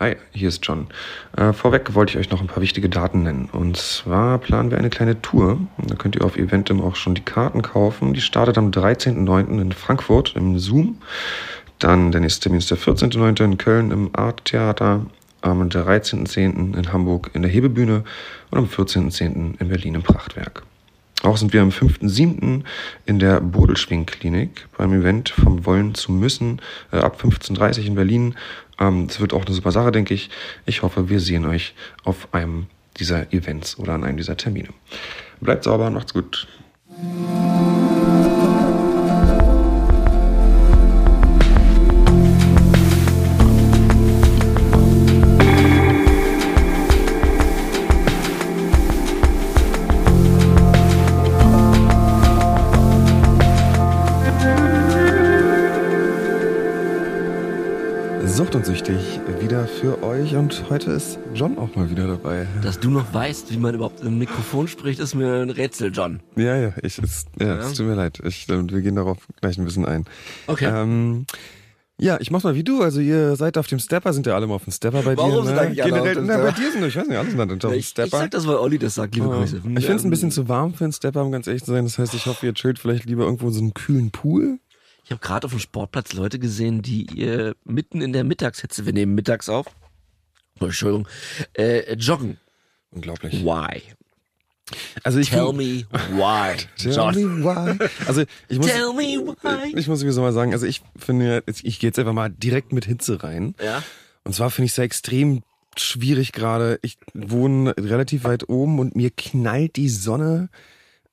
Hi, hier ist John. Äh, vorweg wollte ich euch noch ein paar wichtige Daten nennen. Und zwar planen wir eine kleine Tour. Da könnt ihr auf Eventim auch schon die Karten kaufen. Die startet am 13.09. in Frankfurt im Zoom. Dann der nächste Termin ist der 14.09. in Köln im Art Theater. Am 13.10. in Hamburg in der Hebebühne und am 14.10. in Berlin im Prachtwerk. Auch sind wir am 5.7. in der Bodelschwing-Klinik beim Event vom Wollen zu Müssen äh, ab 15.30 Uhr in Berlin. Ähm, das wird auch eine super Sache, denke ich. Ich hoffe, wir sehen euch auf einem dieser Events oder an einem dieser Termine. Bleibt sauber, macht's gut. Wieder für euch und heute ist John auch mal wieder dabei. Dass du noch weißt, wie man überhaupt im Mikrofon spricht, ist mir ein Rätsel, John. Ja, ja, ich, es, ja, ja. es tut mir leid. Ich, wir gehen darauf gleich ein bisschen ein. Okay. Ähm, ja, ich mach's mal wie du. Also ihr seid auf dem Stepper, sind ja alle mal auf dem Stepper bei Warum dir. sind ne? Generell, na, bei Stepper? dir sind, ich weiß nicht, alle sind auf dem Ich, ich Stepper. sag das, weil Olli das sagt, liebe Ah. Grüße. Ich finde es ein bisschen zu warm für einen Stepper, um ganz ehrlich zu sein. Das heißt, ich hoffe, ihr chillt vielleicht lieber irgendwo in so einem kühlen Pool. Ich habe gerade auf dem Sportplatz Leute gesehen, die äh, mitten in der Mittagshitze, wir nehmen mittags auf, oh, Entschuldigung, äh, joggen. Unglaublich. Why? Also ich Tell me why. Tell John. me why. Also ich muss, Tell me why. ich muss sowieso mal sagen, also ich finde, ich gehe jetzt einfach mal direkt mit Hitze rein. Ja? Und zwar finde ich es ja extrem schwierig gerade. Ich wohne relativ weit oben und mir knallt die Sonne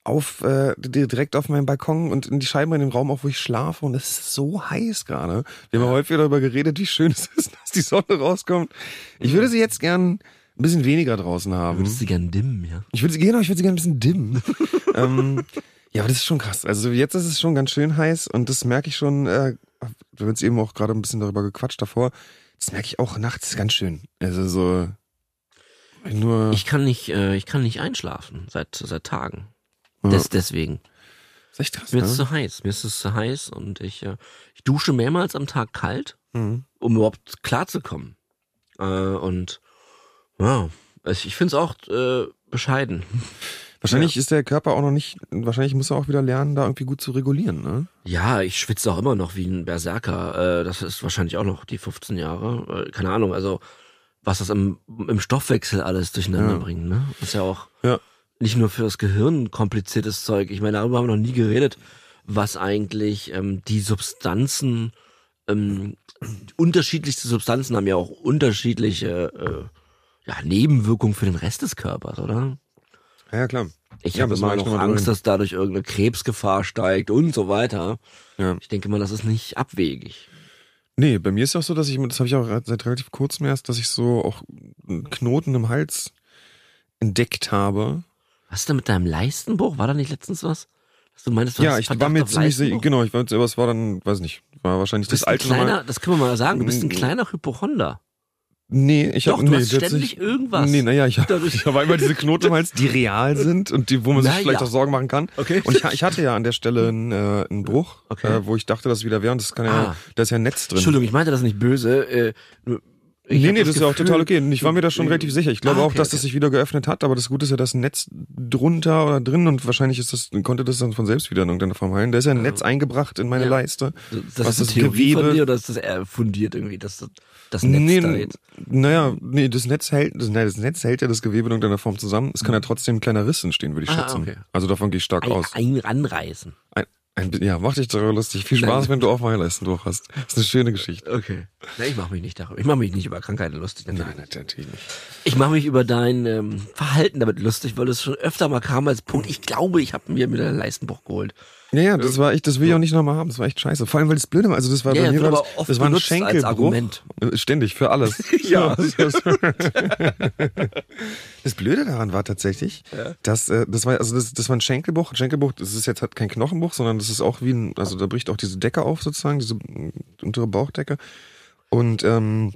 auf äh, direkt auf meinen Balkon und in die Scheiben in dem Raum, auch wo ich schlafe. Und es ist so heiß gerade. Wir haben ja häufig darüber geredet, wie schön es ist, dass die Sonne rauskommt. Ich würde sie jetzt gern ein bisschen weniger draußen haben. Würdest du gern dimmen, ja? Ich würde sie genau, ich würde sie gerne ein bisschen dimmen. ähm, ja, aber das ist schon krass. Also jetzt ist es schon ganz schön heiß und das merke ich schon. Äh, wir haben jetzt eben auch gerade ein bisschen darüber gequatscht davor. Das merke ich auch nachts ganz schön. Also so nur. Ich kann nicht, äh, ich kann nicht einschlafen seit seit Tagen. Ja. Des, deswegen. das ist echt krass. Mir ist es Ne? zu heiß. Mir ist es zu heiß und ich, äh, ich dusche mehrmals am Tag kalt, Mhm. um überhaupt klarzukommen. Äh, und ja, ich, ich finde es auch äh, bescheiden. Wahrscheinlich ist der Körper auch noch nicht. Wahrscheinlich muss er auch wieder lernen, da irgendwie gut zu regulieren. Ne? Ja, ich schwitze auch immer noch wie ein Berserker. Äh, das ist wahrscheinlich auch noch die 15 Jahre. Äh, keine Ahnung, also was das im, im Stoffwechsel alles durcheinander Ja. bringt. Ne? Ist ja auch Ja. Nicht nur für das Gehirn kompliziertes Zeug. Ich meine, darüber haben wir noch nie geredet, was eigentlich ähm, die Substanzen, ähm, unterschiedlichste Substanzen haben ja auch unterschiedliche äh, ja, Nebenwirkungen für den Rest des Körpers, oder? Ja, klar. Ich Ja, habe immer noch Angst, dass dadurch irgendeine Krebsgefahr steigt und so weiter. Ja. Ich denke mal, das ist nicht abwegig. Nee, bei mir ist auch so, dass ich, das habe ich auch seit relativ kurzem erst, dass ich so auch einen Knoten im Hals entdeckt habe. Was ist denn mit deinem Leistenbruch? War da nicht letztens was? Dass du meinst, du ja, ich war mir ziemlich sicher, genau, ich war, es war dann, weiß nicht, war wahrscheinlich das alte kleiner, das können wir mal sagen, du bist ein kleiner Hypochonder. Nee, ich habe nee, hast ständig irgendwas. Nee, naja, ich habe hab einmal diese Knoten im Hals, die real sind und die, wo man sich Na vielleicht ja. auch Sorgen machen kann. Okay. Und ich, ich hatte ja an der Stelle einen, äh, einen Bruch, Okay. äh, wo ich dachte, dass es wieder wäre und das kann ja, Ah. da ist ja ein Netz drin. Entschuldigung, ich meinte das nicht böse. Äh, ich nee, nee, das, ist ja auch total okay. Ich war mir da schon relativ sicher. Ich glaube Ah, auch, okay, dass okay. das sich wieder geöffnet hat, aber das Gute ist ja, dass ein Netz drunter oder drin und wahrscheinlich ist das, konnte das dann von selbst wieder in irgendeiner Form heilen. Da ist ja ein Netz eingebracht in meine Ja. Leiste. Das was ist das Theorie Gewebe- von dir oder ist das eher fundiert irgendwie, dass das, das Netz nee, da jetzt? naja, nee, das Netz hält, das, nein, das Netz hält ja das Gewebe in irgendeiner Form zusammen. Es kann ja trotzdem ein kleiner Riss entstehen, würde ich Ah, schätzen. okay. Also davon gehe ich stark Ein, aus. ein anreißen. Ein, ein, ja, mach dich darüber lustig. Viel Spaß, wenn du auch mal Leisten durch hast. Das ist eine schöne Geschichte. Okay. Na, ich mache mich nicht darüber. Ich mache mich nicht über Krankheiten lustig. natürlich. Nein, natürlich nicht. Ich mache mich über dein ähm, Verhalten damit lustig, weil es schon öfter mal kam als Punkt. Ich glaube, ich habe mir mit einem Leistenbruch geholt. Ja, ja, das war echt, das will ich auch nicht nochmal haben. Das war echt scheiße. Vor allem, weil das Blöde war, also das war Ja, bei ja, mir das, oft das war ein Schenkelbruch. Äh, Ständig, für alles. Ja. Das, das Blöde daran war tatsächlich, dass äh, das war, also das, das war ein Schenkelbruch. Ein Schenkelbruch, das ist jetzt halt kein Knochenbruch, sondern das ist auch wie ein, also da bricht auch diese Decke auf sozusagen, diese untere Bauchdecke. Und ähm,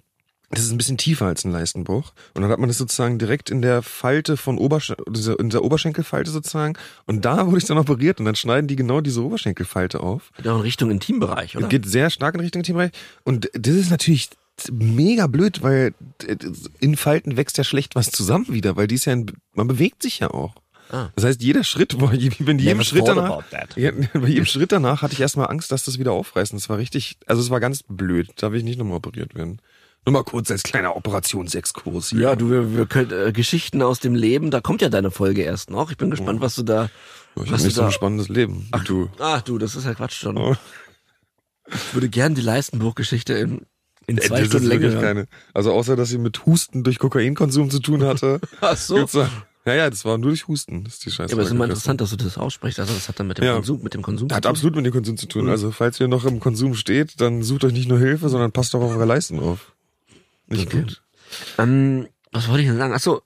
das ist ein bisschen tiefer als ein Leistenbruch. Und dann hat man das sozusagen direkt in der Falte von Obersch in der Oberschenkelfalte sozusagen. Und da wurde ich dann operiert und dann schneiden die genau diese Oberschenkelfalte auf. Geht auch in Richtung Intimbereich, oder? Geht sehr stark in Richtung Teambereich. Und das ist natürlich mega blöd, weil äh, in Falten wächst ja schlecht was zusammen wieder, weil die ist ja, ein, man bewegt sich ja auch. Ah. Das heißt, jeder Schritt, wenn jedem Schritt danach, ja, bei jedem Schritt danach hatte ich erstmal Angst, dass das wieder aufreißen. Das war richtig, also es war ganz blöd. Da will ich nicht nochmal operiert werden. Nur mal kurz als kleiner Operationsexkurs hier. Ja, du, wir, wir können, äh, Geschichten aus dem Leben, da kommt ja deine Folge erst noch. Ich bin gespannt, was du da, ich was habe nicht so da, ein spannendes Leben. wie du. ach du, das ist ja Quatsch schon. Oh. Ich würde gern die Leistenbuch-Geschichte in, in zwei Das Stunden Länge wirklich hören. keine. Also außer, dass sie mit Husten durch Kokainkonsum zu tun hatte. Ach so. Ja, ja, das war nur durch Husten. Das ist die Scheiße. Ja, aber es ist immer interessant, dass du das aussprichst. Also das hat dann mit dem Ja. Konsum, mit dem Konsum Hat absolut mit dem Konsum zu Mhm. tun. Also falls ihr noch im Konsum steht, dann sucht euch nicht nur Hilfe, sondern passt auch auf eure Leisten auf. Nicht gut. Ähm, was wollte ich denn sagen? Achso,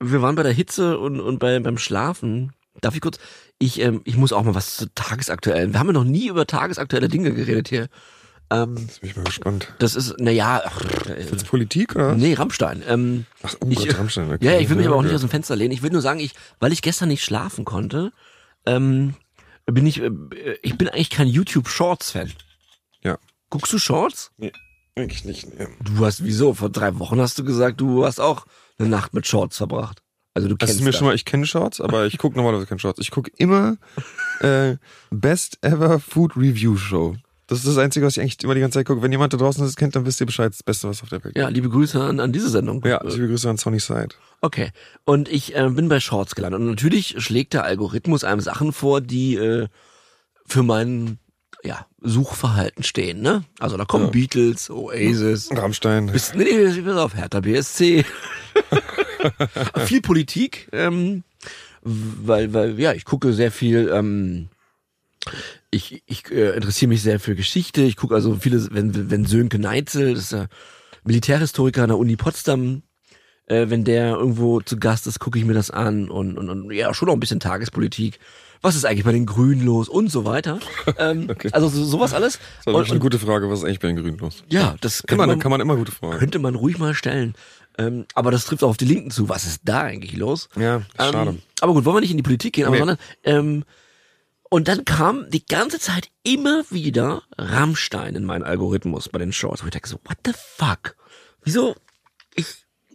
wir waren bei der Hitze und, und bei, beim Schlafen. Darf ich kurz? Ich, ähm, ich muss auch mal was zu tagesaktuellen. Wir haben ja noch nie über tagesaktuelle Dinge geredet hier. Ähm, Jetzt bin ich mal gespannt. das ist, naja, äh, Jetzt Politik oder? nee, Rammstein. Ähm, Ach, oh Ich- Gott, Rammstein. Okay. ja, ich will mich aber auch nicht aus dem Fenster lehnen. Ich will nur sagen, ich, weil ich gestern nicht schlafen konnte, ähm, bin ich, äh, ich bin eigentlich kein YouTube Shorts Fan. Ja. Guckst du Shorts? Nee, eigentlich nicht. Nee. Du hast, wieso? Vor drei Wochen hast du gesagt, du hast auch eine Nacht mit Shorts verbracht. Also du Das kennst ist mir das. schon mal, ich kenne Shorts, aber ich gucke normalerweise keine Shorts. Ich gucke immer äh, Best Ever Food Review Show. Das ist das Einzige, was ich eigentlich immer die ganze Zeit gucke. Wenn jemand da draußen das kennt, dann wisst ihr Bescheid. Das Beste, was auf der Welt Ja, liebe Grüße an, an diese Sendung. Ja, liebe Grüße an Sonny Side. Okay. Und ich äh, bin bei Shorts gelandet. Und natürlich schlägt der Algorithmus einem Sachen vor, die äh, für mein ja, Suchverhalten stehen. Ne? Also da kommen Ja. Beatles, Oasis, Rammstein. Bis, nee, nee, pass auf, Hertha BSC. viel Politik, ähm, weil, weil, ja, ich gucke sehr viel, ähm, ich, ich äh, interessiere mich sehr für Geschichte. Ich gucke also viele, wenn, wenn Sönke Neitzel, das ist ja Militärhistoriker an der Uni Potsdam, äh, wenn der irgendwo zu Gast ist, gucke ich mir das an und, und, und ja, schon auch ein bisschen Tagespolitik. Was ist eigentlich bei den Grünen los und so weiter. Ähm, Also so, sowas alles. Das Und, schon eine und, gute Frage, was ist eigentlich bei den Grünen los? ja, das Kann man, man, kann man immer gute Fragen. könnte man ruhig mal stellen. Ähm, aber das trifft auch auf die Linken zu. Was ist da eigentlich los? Ja, schade. Ähm, aber gut, wollen wir nicht in die Politik gehen, aber Nee. sondern ähm, und dann kam die ganze Zeit immer wieder Rammstein in meinen Algorithmus bei den Shorts. Wo ich denke so, what the fuck? Wieso? Ich,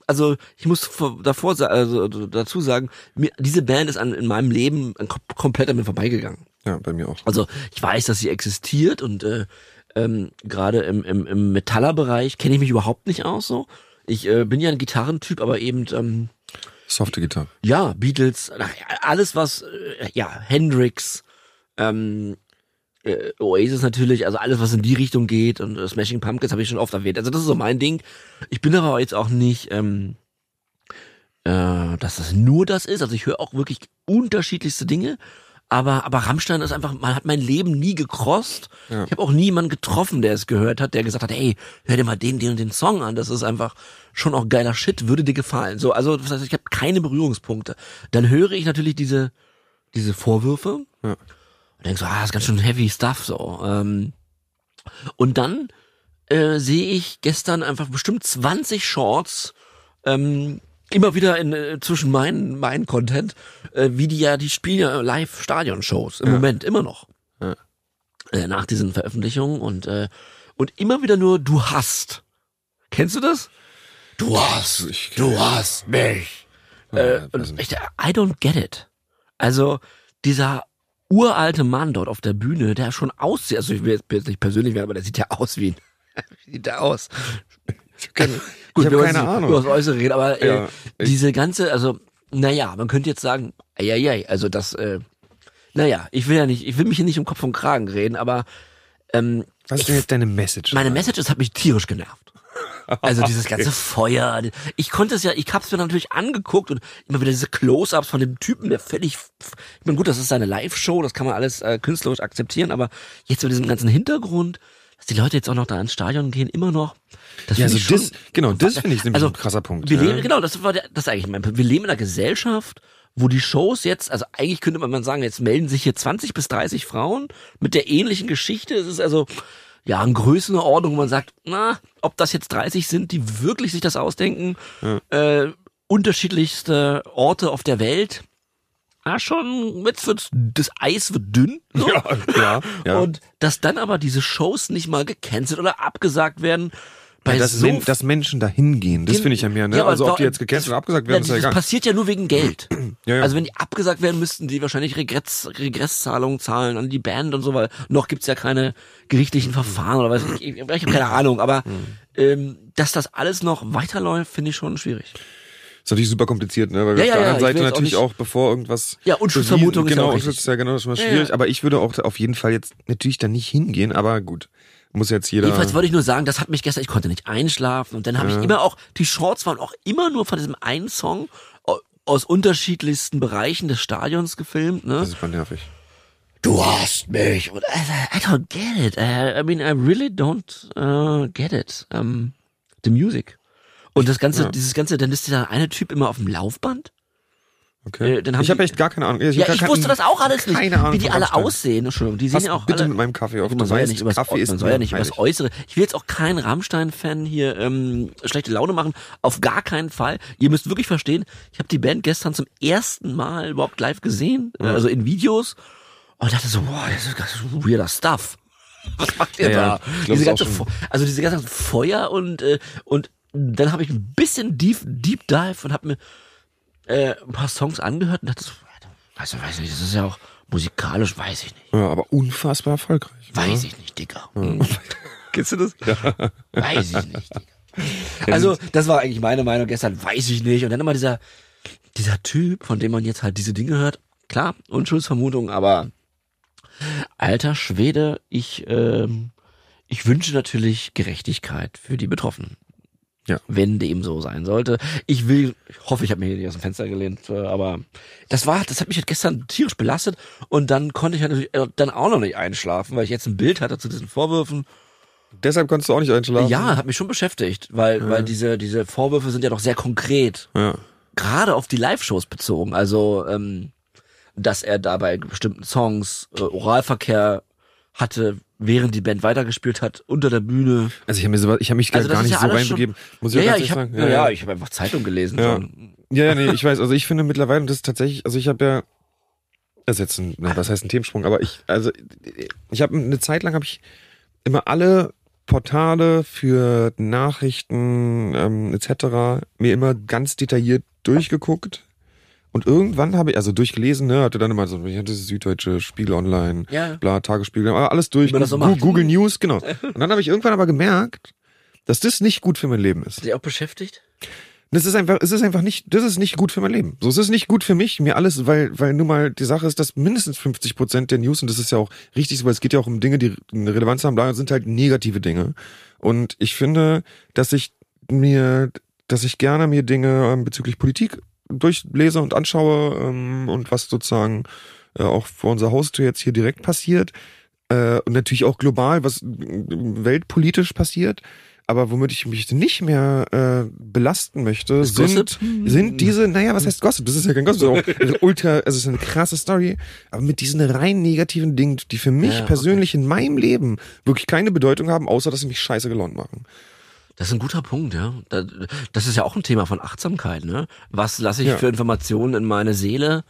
also ich muss vor- davor also dazu sagen, mir, diese Band ist an, in meinem Leben kom komplett an mir vorbeigegangen. Ja, bei mir auch. Also ich weiß, dass sie existiert und äh, ähm, gerade im, im, im Metallerbereich kenne ich mich überhaupt nicht aus so. Ich äh, bin ja ein Gitarrentyp, aber eben ähm, Softe Gitarre. ja Beatles, alles was äh, ja Hendrix, ähm, äh, Oasis natürlich, also alles was in die Richtung geht und äh, Smashing Pumpkins habe ich schon oft erwähnt. Also das ist so mein Ding. Ich bin aber jetzt auch nicht, ähm, äh, dass das nur das ist. Also ich höre auch wirklich unterschiedlichste Dinge. Aber, aber Rammstein ist einfach, man hat mein Leben nie gekrost. Ja. Ich habe auch nie jemanden getroffen, der es gehört hat, der gesagt hat, hey, hör dir mal den, den und den Song an. Das ist einfach schon auch geiler Shit, würde dir gefallen. So, also das heißt, ich habe keine Berührungspunkte. Dann höre ich natürlich diese, diese Vorwürfe Ja. Und denk so, ah, das ist ganz schön heavy stuff so. Ähm, und dann äh, sehe ich gestern einfach bestimmt 20 Shorts ähm, immer wieder in äh, zwischen meinen meinen Content, äh, wie die ja die spielen ja live Stadion-Shows im Ja. Moment immer noch Ja. äh, nach diesen Veröffentlichungen und äh, und immer wieder nur du hast. Kennst du das? Du hast, ich- du hast mich. Ja, Äh, und ich, I don't get it. Also dieser uralte Mann dort auf der Bühne, der schon aussieht, also ich will jetzt- nicht persönlich werden, aber der sieht ja aus wie ein, wie sieht der aus? keine- Gut, ich hab wir wollen keine Ahnung. Über das Äußere reden, aber äh, Ja, ich- diese ganze, also, naja, man könnte jetzt sagen, ja, ja, also das, äh, naja, ich will ja nicht, ich will mich hier nicht um Kopf und Kragen reden, aber ähm, Was ist denn jetzt deine Message? meine Message, das hat mich tierisch genervt. Also dieses ganze Feuer. Ich konnte es ja, ich hab's mir natürlich angeguckt und immer wieder diese Close-ups von dem Typen, der völlig, ich meine gut, das ist seine Live-Show, das kann man alles äh, künstlerisch akzeptieren, aber jetzt mit diesem ganzen Hintergrund, dass die Leute jetzt auch noch da ins Stadion gehen, immer noch. Das ja, also ich schon, das, genau, das finde ich also, ein krasser Punkt. wir ja. leben, genau, das war der, das ist eigentlich mein Punkt. Wir leben in einer Gesellschaft, wo die Shows jetzt, also eigentlich könnte man sagen, jetzt melden sich hier 20 bis 30 Frauen mit der ähnlichen Geschichte. Es ist also, ja, eine Größenordnung, wo man sagt, na, ob das jetzt 30 sind, die wirklich sich das ausdenken, äh, unterschiedlichste Orte auf der Welt. Ja, schon, jetzt wird's, das Eis wird dünn. So. Ja, ja, ja. Und dass dann aber diese Shows nicht mal gecancelt oder abgesagt werden, bei dass, so Men dass Menschen da hingehen, das finde ich ja mehr, ne? Ja, also ob die jetzt gecancelt oder abgesagt werden, ja, ist ja das egal. passiert ja nur wegen Geld. Ja, ja. Also wenn die abgesagt werden, müssten die wahrscheinlich Regress, Regresszahlungen zahlen an die Band und so, weil noch gibt's ja keine gerichtlichen Verfahren oder was. Ich, ich, ich habe keine Ahnung, aber Mhm. ähm, dass das alles noch weiterläuft, finde ich schon schwierig. Ist natürlich super kompliziert, ne? Weil wir Ja, auf der ja, ja, anderen Seite auch natürlich nicht- auch, bevor irgendwas. Ja, Unschuldsvermutung ist ja genau, auch richtig. Unschulds- ja genau, das ist schon mal Ja, schwierig. ja. Aber ich würde auch auf jeden Fall jetzt natürlich da nicht hingehen, aber gut. Muss jetzt jeder. Jedenfalls wollte ich nur sagen, das hat mich gestern, ich konnte nicht einschlafen und dann habe ich immer auch, die Shorts waren auch immer nur von diesem einen Song au- aus unterschiedlichsten Bereichen des Stadions gefilmt, ne? das ist super nervig. du hast mich. Und I, I don't get it. I, I mean, I really don't uh, get it. Um, the music. Und das ganze, Ja. dieses ganze, dann ist dieser eine Typ immer auf dem Laufband. Okay. Äh, ich habe echt gar keine Ahnung. Ich, Ja, ich wusste das auch alles nicht. Keine Ahnung wie die alle aussehen. Entschuldigung, die sehen ja auch bitte alle. mit meinem Kaffee auf. man soll ja nicht übers, Kaffee ist man soll ja nicht übers. Äußere. Ich will jetzt auch keinen Rammstein-Fan hier ähm, schlechte Laune machen. Auf gar keinen Fall. Ihr müsst wirklich verstehen, ich habe die Band gestern zum ersten Mal überhaupt live gesehen, äh, also in Videos. Und dachte so, boah, das ist ganz weirder Stuff. Was macht ihr Ja, ja, da? glaub, diese ganze, also diese ganze Feuer und äh, und dann habe ich ein bisschen Deep Deep Dive und habe mir äh, ein paar Songs angehört und dachte so, weiß ich, weiß nicht, das ist ja auch musikalisch, weiß ich nicht. Ja, aber unfassbar erfolgreich. Weiß ich nicht, Digga. Kennst du das? Weiß ich nicht, Digga. Also, das war eigentlich meine Meinung gestern, weiß ich nicht. Und dann immer dieser, dieser Typ, von dem man jetzt halt diese Dinge hört. Klar, Unschuldsvermutung, aber alter Schwede, ich, ähm, ich wünsche natürlich Gerechtigkeit für die Betroffenen. Ja. Wenn dem so sein sollte. Ich will, ich hoffe, ich habe mir hier nicht aus dem Fenster gelehnt, äh, aber das war, das hat mich halt gestern tierisch belastet und dann konnte ich halt natürlich äh, dann auch noch nicht einschlafen, weil ich jetzt ein Bild hatte zu diesen Vorwürfen. Deshalb konntest du auch nicht einschlafen. Ja, hat mich schon beschäftigt, weil, weil diese, diese Vorwürfe sind ja doch sehr konkret, Ja. gerade auf die Live-Shows bezogen. Also, ähm, dass er da bei bestimmten Songs äh, Oralverkehr hatte, während die Band weitergespielt hat, unter der Bühne. Also ich habe mir sowas, ich habe mich Also gar nicht ja so reinbegeben. Muss ich Ja, ja, ich ehrlich habe sagen. ja, ja, ich habe einfach Zeitung gelesen. Ja. Ja, ja, nee, ich weiß. Also ich finde mittlerweile, und das ist tatsächlich, also ich habe ja, das ist jetzt ein, na, was heißt ein Themensprung, aber ich, also ich habe eine Zeit lang habe ich immer alle Portale für Nachrichten ähm, etc. mir immer ganz detailliert durchgeguckt. Und irgendwann habe ich, also durchgelesen, ne, hatte dann immer so, ich hatte Süddeutsche, Spiegel Online, Ja. bla, Tagesspiegel, alles durch, das so. Google News, genau. Und dann habe ich irgendwann aber gemerkt, dass das nicht gut für mein Leben ist. Ist sie auch beschäftigt? Das ist einfach, es ist einfach nicht, das ist nicht gut für mein Leben. So, es ist nicht gut für mich, mir alles, weil, weil nun mal die Sache ist, dass mindestens 50 Prozent der News, und das ist ja auch richtig so, weil es geht ja auch um Dinge, die eine Relevanz haben, bla, sind halt negative Dinge. Und ich finde, dass ich mir, dass ich gerne mir Dinge ähm, bezüglich Politik durchlese und anschaue ähm, und was sozusagen äh, auch vor unserer Haustür jetzt hier direkt passiert. Äh, und natürlich auch global, was äh, weltpolitisch passiert. Aber womit ich mich nicht mehr äh, belasten möchte, sind, Gossip? sind diese, naja, was heißt Gossip? Das ist ja kein Gossip, das ist auch ultra, also es ist eine krasse Story, aber mit diesen rein negativen Dingen, die für mich Ja, okay. persönlich in meinem Leben wirklich keine Bedeutung haben, außer dass sie mich scheiße gelaunt machen. Das ist ein guter Punkt, ja. Da- Das ist ja auch ein Thema von Achtsamkeit, ne? Was lasse ich Ja. für Informationen in meine Seele?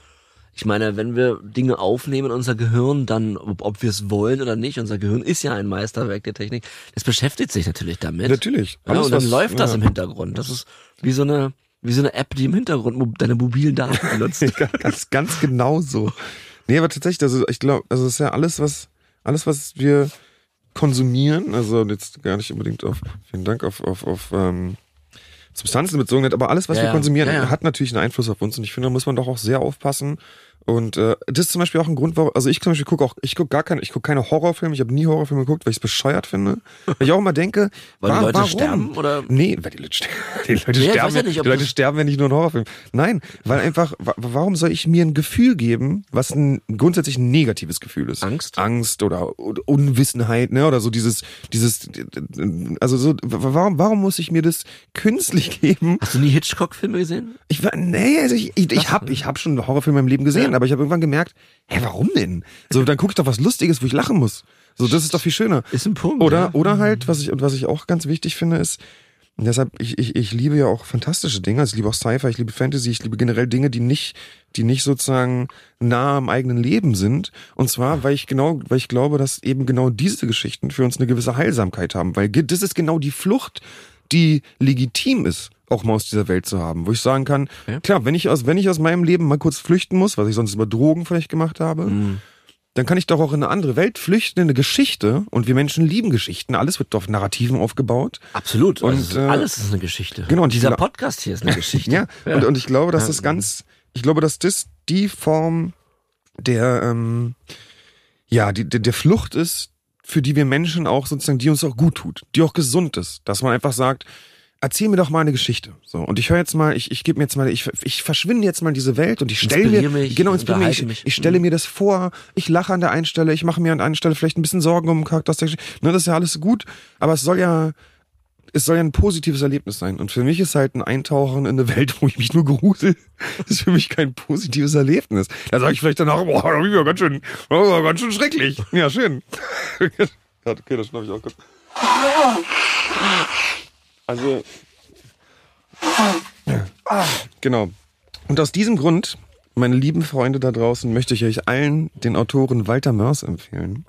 Ich meine, wenn wir Dinge aufnehmen in unser Gehirn, dann, ob, wir es wollen oder nicht, unser Gehirn ist ja ein Meisterwerk der Technik. Das beschäftigt sich natürlich damit. Natürlich. Ja, und dann was- läuft das ja. im Hintergrund. Das ist wie so eine, wie so eine App, die im Hintergrund deine mobilen Daten benutzt. ganz, ganz genau so. Nee, aber tatsächlich, also ich glaube, also es ist ja alles, was, alles, was wir konsumieren, also jetzt gar nicht unbedingt auf, vielen Dank, auf, auf, auf ähm, Substanzen bezogen hat, aber alles, was Ja, wir konsumieren, Ja, ja. hat natürlich einen Einfluss auf uns und ich finde, da muss man doch auch sehr aufpassen. Und äh, das ist zum Beispiel auch ein Grund, warum, also ich zum Beispiel gucke auch, ich gucke gar keine, ich gucke keine Horrorfilme, ich habe nie Horrorfilme geguckt, weil ich es bescheuert finde. Weil ich auch immer denke, Weil die wa- Leute warum? sterben, oder? Nee, weil die Leute sterben. Die Leute, Nee, sterben, ja nicht, die Leute sterben, wenn ich nur einen Horrorfilm. Nein, weil einfach, wa- warum soll ich mir ein Gefühl geben, was ein grundsätzlich ein negatives Gefühl ist? Angst? Angst oder Un- Unwissenheit, ne? Oder so dieses, dieses, also so, wa- warum, warum muss ich mir das künstlich geben? Hast du nie Hitchcock-Filme gesehen? Ich war, nee, also ich, ich, ich habe ich hab schon Horrorfilme im Leben gesehen, Ja. Aber ich habe irgendwann gemerkt, hä, warum denn? So, dann gucke ich doch was Lustiges, wo ich lachen muss. So, das ist doch viel schöner. Ist ein Punkt. Oder, ja. oder halt, was ich, und was ich auch ganz wichtig finde, ist, Und deshalb, ich, ich, ich liebe ja auch fantastische Dinge. Also ich liebe auch Sci-Fi, ich liebe Fantasy, ich liebe generell Dinge, die nicht, die nicht sozusagen nah am eigenen Leben sind. Und zwar, weil ich genau, weil ich glaube, dass eben genau diese Geschichten für uns eine gewisse Heilsamkeit haben. Weil das ist genau die Flucht, die legitim ist auch mal aus dieser Welt zu haben, wo ich sagen kann, ja. klar, wenn ich aus, wenn ich aus meinem Leben mal kurz flüchten muss, was ich sonst über Drogen vielleicht gemacht habe, mhm dann kann ich doch auch in eine andere Welt flüchten, in eine Geschichte. Und wir Menschen lieben Geschichten. Alles wird auf Narrativen aufgebaut. Absolut. Und also, äh, alles ist eine Geschichte. Genau. Und dieser Podcast hier ist eine Geschichte. ja. ja. Und, und ich glaube, dass das ganz, ich glaube, dass das die Form der, ähm, ja, die, der, der Flucht ist, für die wir Menschen auch sozusagen, die uns auch gut tut, die auch gesund ist. Dass man einfach sagt, erzähl mir doch mal eine Geschichte. So und ich höre jetzt mal, ich, ich gebe mir jetzt mal, ich, ich verschwinde jetzt mal in diese Welt und ich stelle mir, mich, genau, inspiriere mich, ich, ich stelle mir das vor, ich lache an der einen Stelle, ich mache mir an einer Stelle vielleicht ein bisschen Sorgen um den Charakter. Ne, das ist ja alles gut, aber es soll ja, es soll ja ein positives Erlebnis sein. Und für mich ist halt ein Eintauchen in eine Welt, wo ich mich nur grusel, ist für mich kein positives Erlebnis. Da sage ich vielleicht danach, boah, das ist ja ganz schön, oh, ganz schön schrecklich. Ja, schön. okay, das schnapp ich auch kurz. Also. Genau. Und aus diesem Grund, meine lieben Freunde da draußen, möchte ich euch allen den Autoren Walter Mörs empfehlen.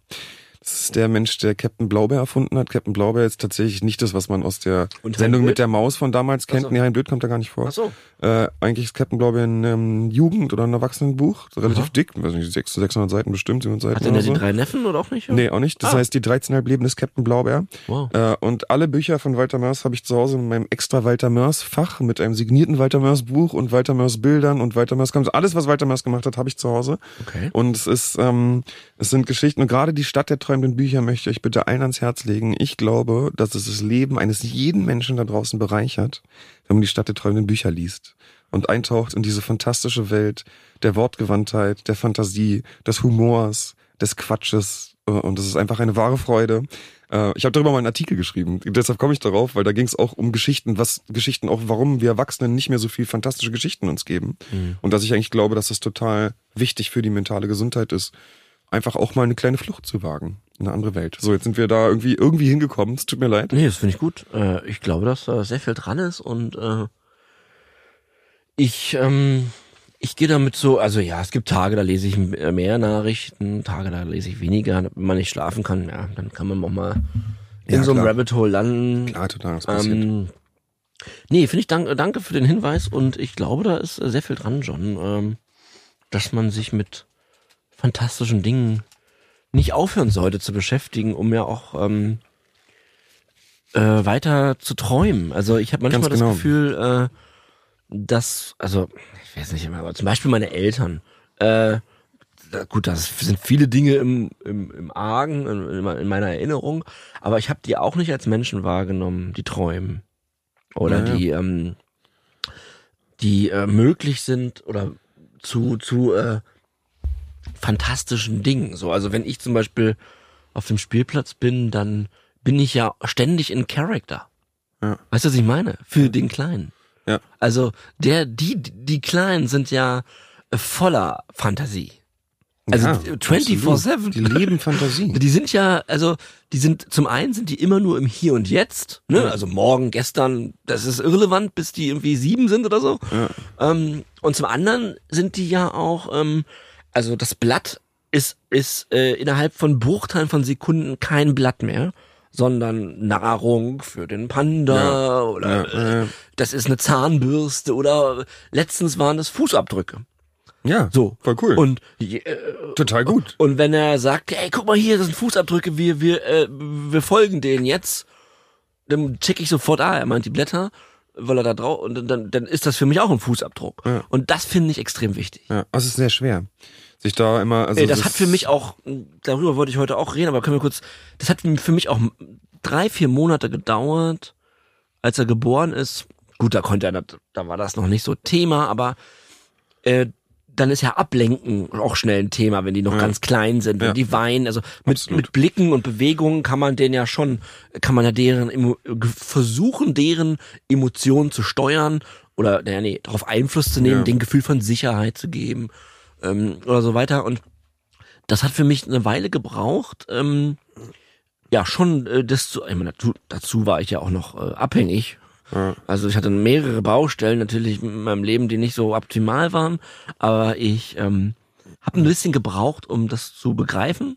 Das ist der Mensch, der Captain Blaubeer erfunden hat. Captain Blaubeer ist tatsächlich nicht das, was man aus der Sendung Blöd? mit der Maus von damals kennt. so. Nee, Hein Blöd kommt da gar nicht vor. Ach so. Äh, eigentlich ist Captain Blaubeer ein ähm, Jugend- oder ein Erwachsenenbuch. Relativ Aha. dick, weiß nicht, 600, 600 Seiten bestimmt, 700 Seiten Hat denn oder der so. die drei Neffen oder auch nicht? Nee, auch nicht. Das Ah. heißt, die 13,5 Leben des Captain Blaubeer. Wow. Äh, und alle Bücher von Walter Mörs habe ich zu Hause in meinem extra Walter Mörs Fach mit einem signierten Walter Mörs Buch und Walter Mörs Bildern und Walter Mörs. Alles, was Walter Mörs gemacht hat, habe ich zu Hause. Okay. Und es ist, ähm, es sind Geschichten und gerade die Stadt der träumenden Bücher möchte ich euch bitte allen ans Herz legen. Ich glaube, dass es das Leben eines jeden Menschen da draußen bereichert, wenn man die Stadt der träumenden Bücher liest und eintaucht in diese fantastische Welt der Wortgewandtheit, der Fantasie, des Humors, des Quatsches. Äh, Und es ist einfach eine wahre Freude. Äh, Ich habe darüber mal einen Artikel geschrieben. Deshalb komme ich darauf, weil da ging es auch um Geschichten, was Geschichten auch, warum wir Erwachsenen nicht mehr so viel fantastische Geschichten uns geben. Und dass ich eigentlich glaube, dass es total wichtig für die mentale Gesundheit ist, einfach auch mal eine kleine Flucht zu wagen in eine andere Welt. So, jetzt sind wir da irgendwie irgendwie hingekommen. Es tut mir leid. Nee, das finde ich gut. Äh, ich glaube, dass da sehr viel dran ist und äh, ich, ähm, ich gehe damit so, also ja, es gibt Tage, da lese ich m- mehr Nachrichten, Tage, da lese ich weniger. Wenn man nicht schlafen kann, ja, dann kann man auch mal in Ja, so einem klar. Rabbit Hole landen. Klar, total, was passiert. Ähm, nee, finde ich, danke, danke für den Hinweis und ich glaube, da ist äh, sehr viel dran, John, ähm, dass man sich mit fantastischen Dingen nicht aufhören sollte zu beschäftigen, um ja auch ähm, äh, weiter zu träumen. Also ich habe manchmal genau. das Gefühl, äh, dass, also ich weiß nicht immer, aber zum Beispiel meine Eltern, äh, gut, das sind viele Dinge im, im, im Argen, in, in meiner Erinnerung, aber ich habe die auch nicht als Menschen wahrgenommen, die träumen. Oder Ja, ja. die, ähm, die äh, möglich sind oder zu, zu äh, fantastischen Dingen. So, also wenn ich zum Beispiel auf dem Spielplatz bin, dann bin ich ja ständig in Character. Ja. Weißt du, was ich meine? Für den Kleinen. Ja. Also der, die, die Kleinen sind ja voller Fantasie. Also Ja, 24/7. absolut. Die leben Fantasie. Die sind ja, also, die sind, zum einen sind die immer nur im Hier und Jetzt, ne? Also morgen, gestern, das ist irrelevant, bis die irgendwie sieben sind oder so. Ähm, und zum anderen sind die ja auch, ähm, also das Blatt ist, ist äh, innerhalb von Bruchteilen von Sekunden kein Blatt mehr, sondern Nahrung für den Panda Ja. oder Ja, äh, das ist eine Zahnbürste oder letztens waren das Fußabdrücke. Ja, So. voll cool. Und äh, total gut. und wenn er sagt, ey, guck mal hier, das sind Fußabdrücke, wir, wir, äh, wir folgen denen jetzt, dann check ich sofort, ah, er meint die Blätter, weil er da drauf, und dann, dann ist das für mich auch ein Fußabdruck. Ja. Und das finde ich extrem wichtig. Ja, das ist sehr schwer. Sich da immer, also Ey, das hat für mich auch, darüber wollte ich heute auch reden, aber können wir kurz, das hat für mich auch drei, vier Monate gedauert, als er geboren ist. Gut, da konnte er, da war das noch nicht so Thema, aber äh, dann ist ja Ablenken auch schnell ein Thema, wenn die noch Ja. ganz klein sind, wenn Ja. die weinen. Also mit, Absolut. mit Blicken und Bewegungen kann man den ja schon, kann man ja deren versuchen, deren Emotionen zu steuern oder ja, nee, darauf Einfluss zu nehmen, Ja. den Gefühl von Sicherheit zu geben ähm, oder so weiter. Und das hat für mich eine Weile gebraucht. Ähm, ja, schon äh, das zu, ich meine, dazu, dazu war ich ja auch noch äh, abhängig Ja. Also ich hatte mehrere Baustellen natürlich in meinem Leben, die nicht so optimal waren, aber ich ähm, habe ein bisschen gebraucht, um das zu begreifen,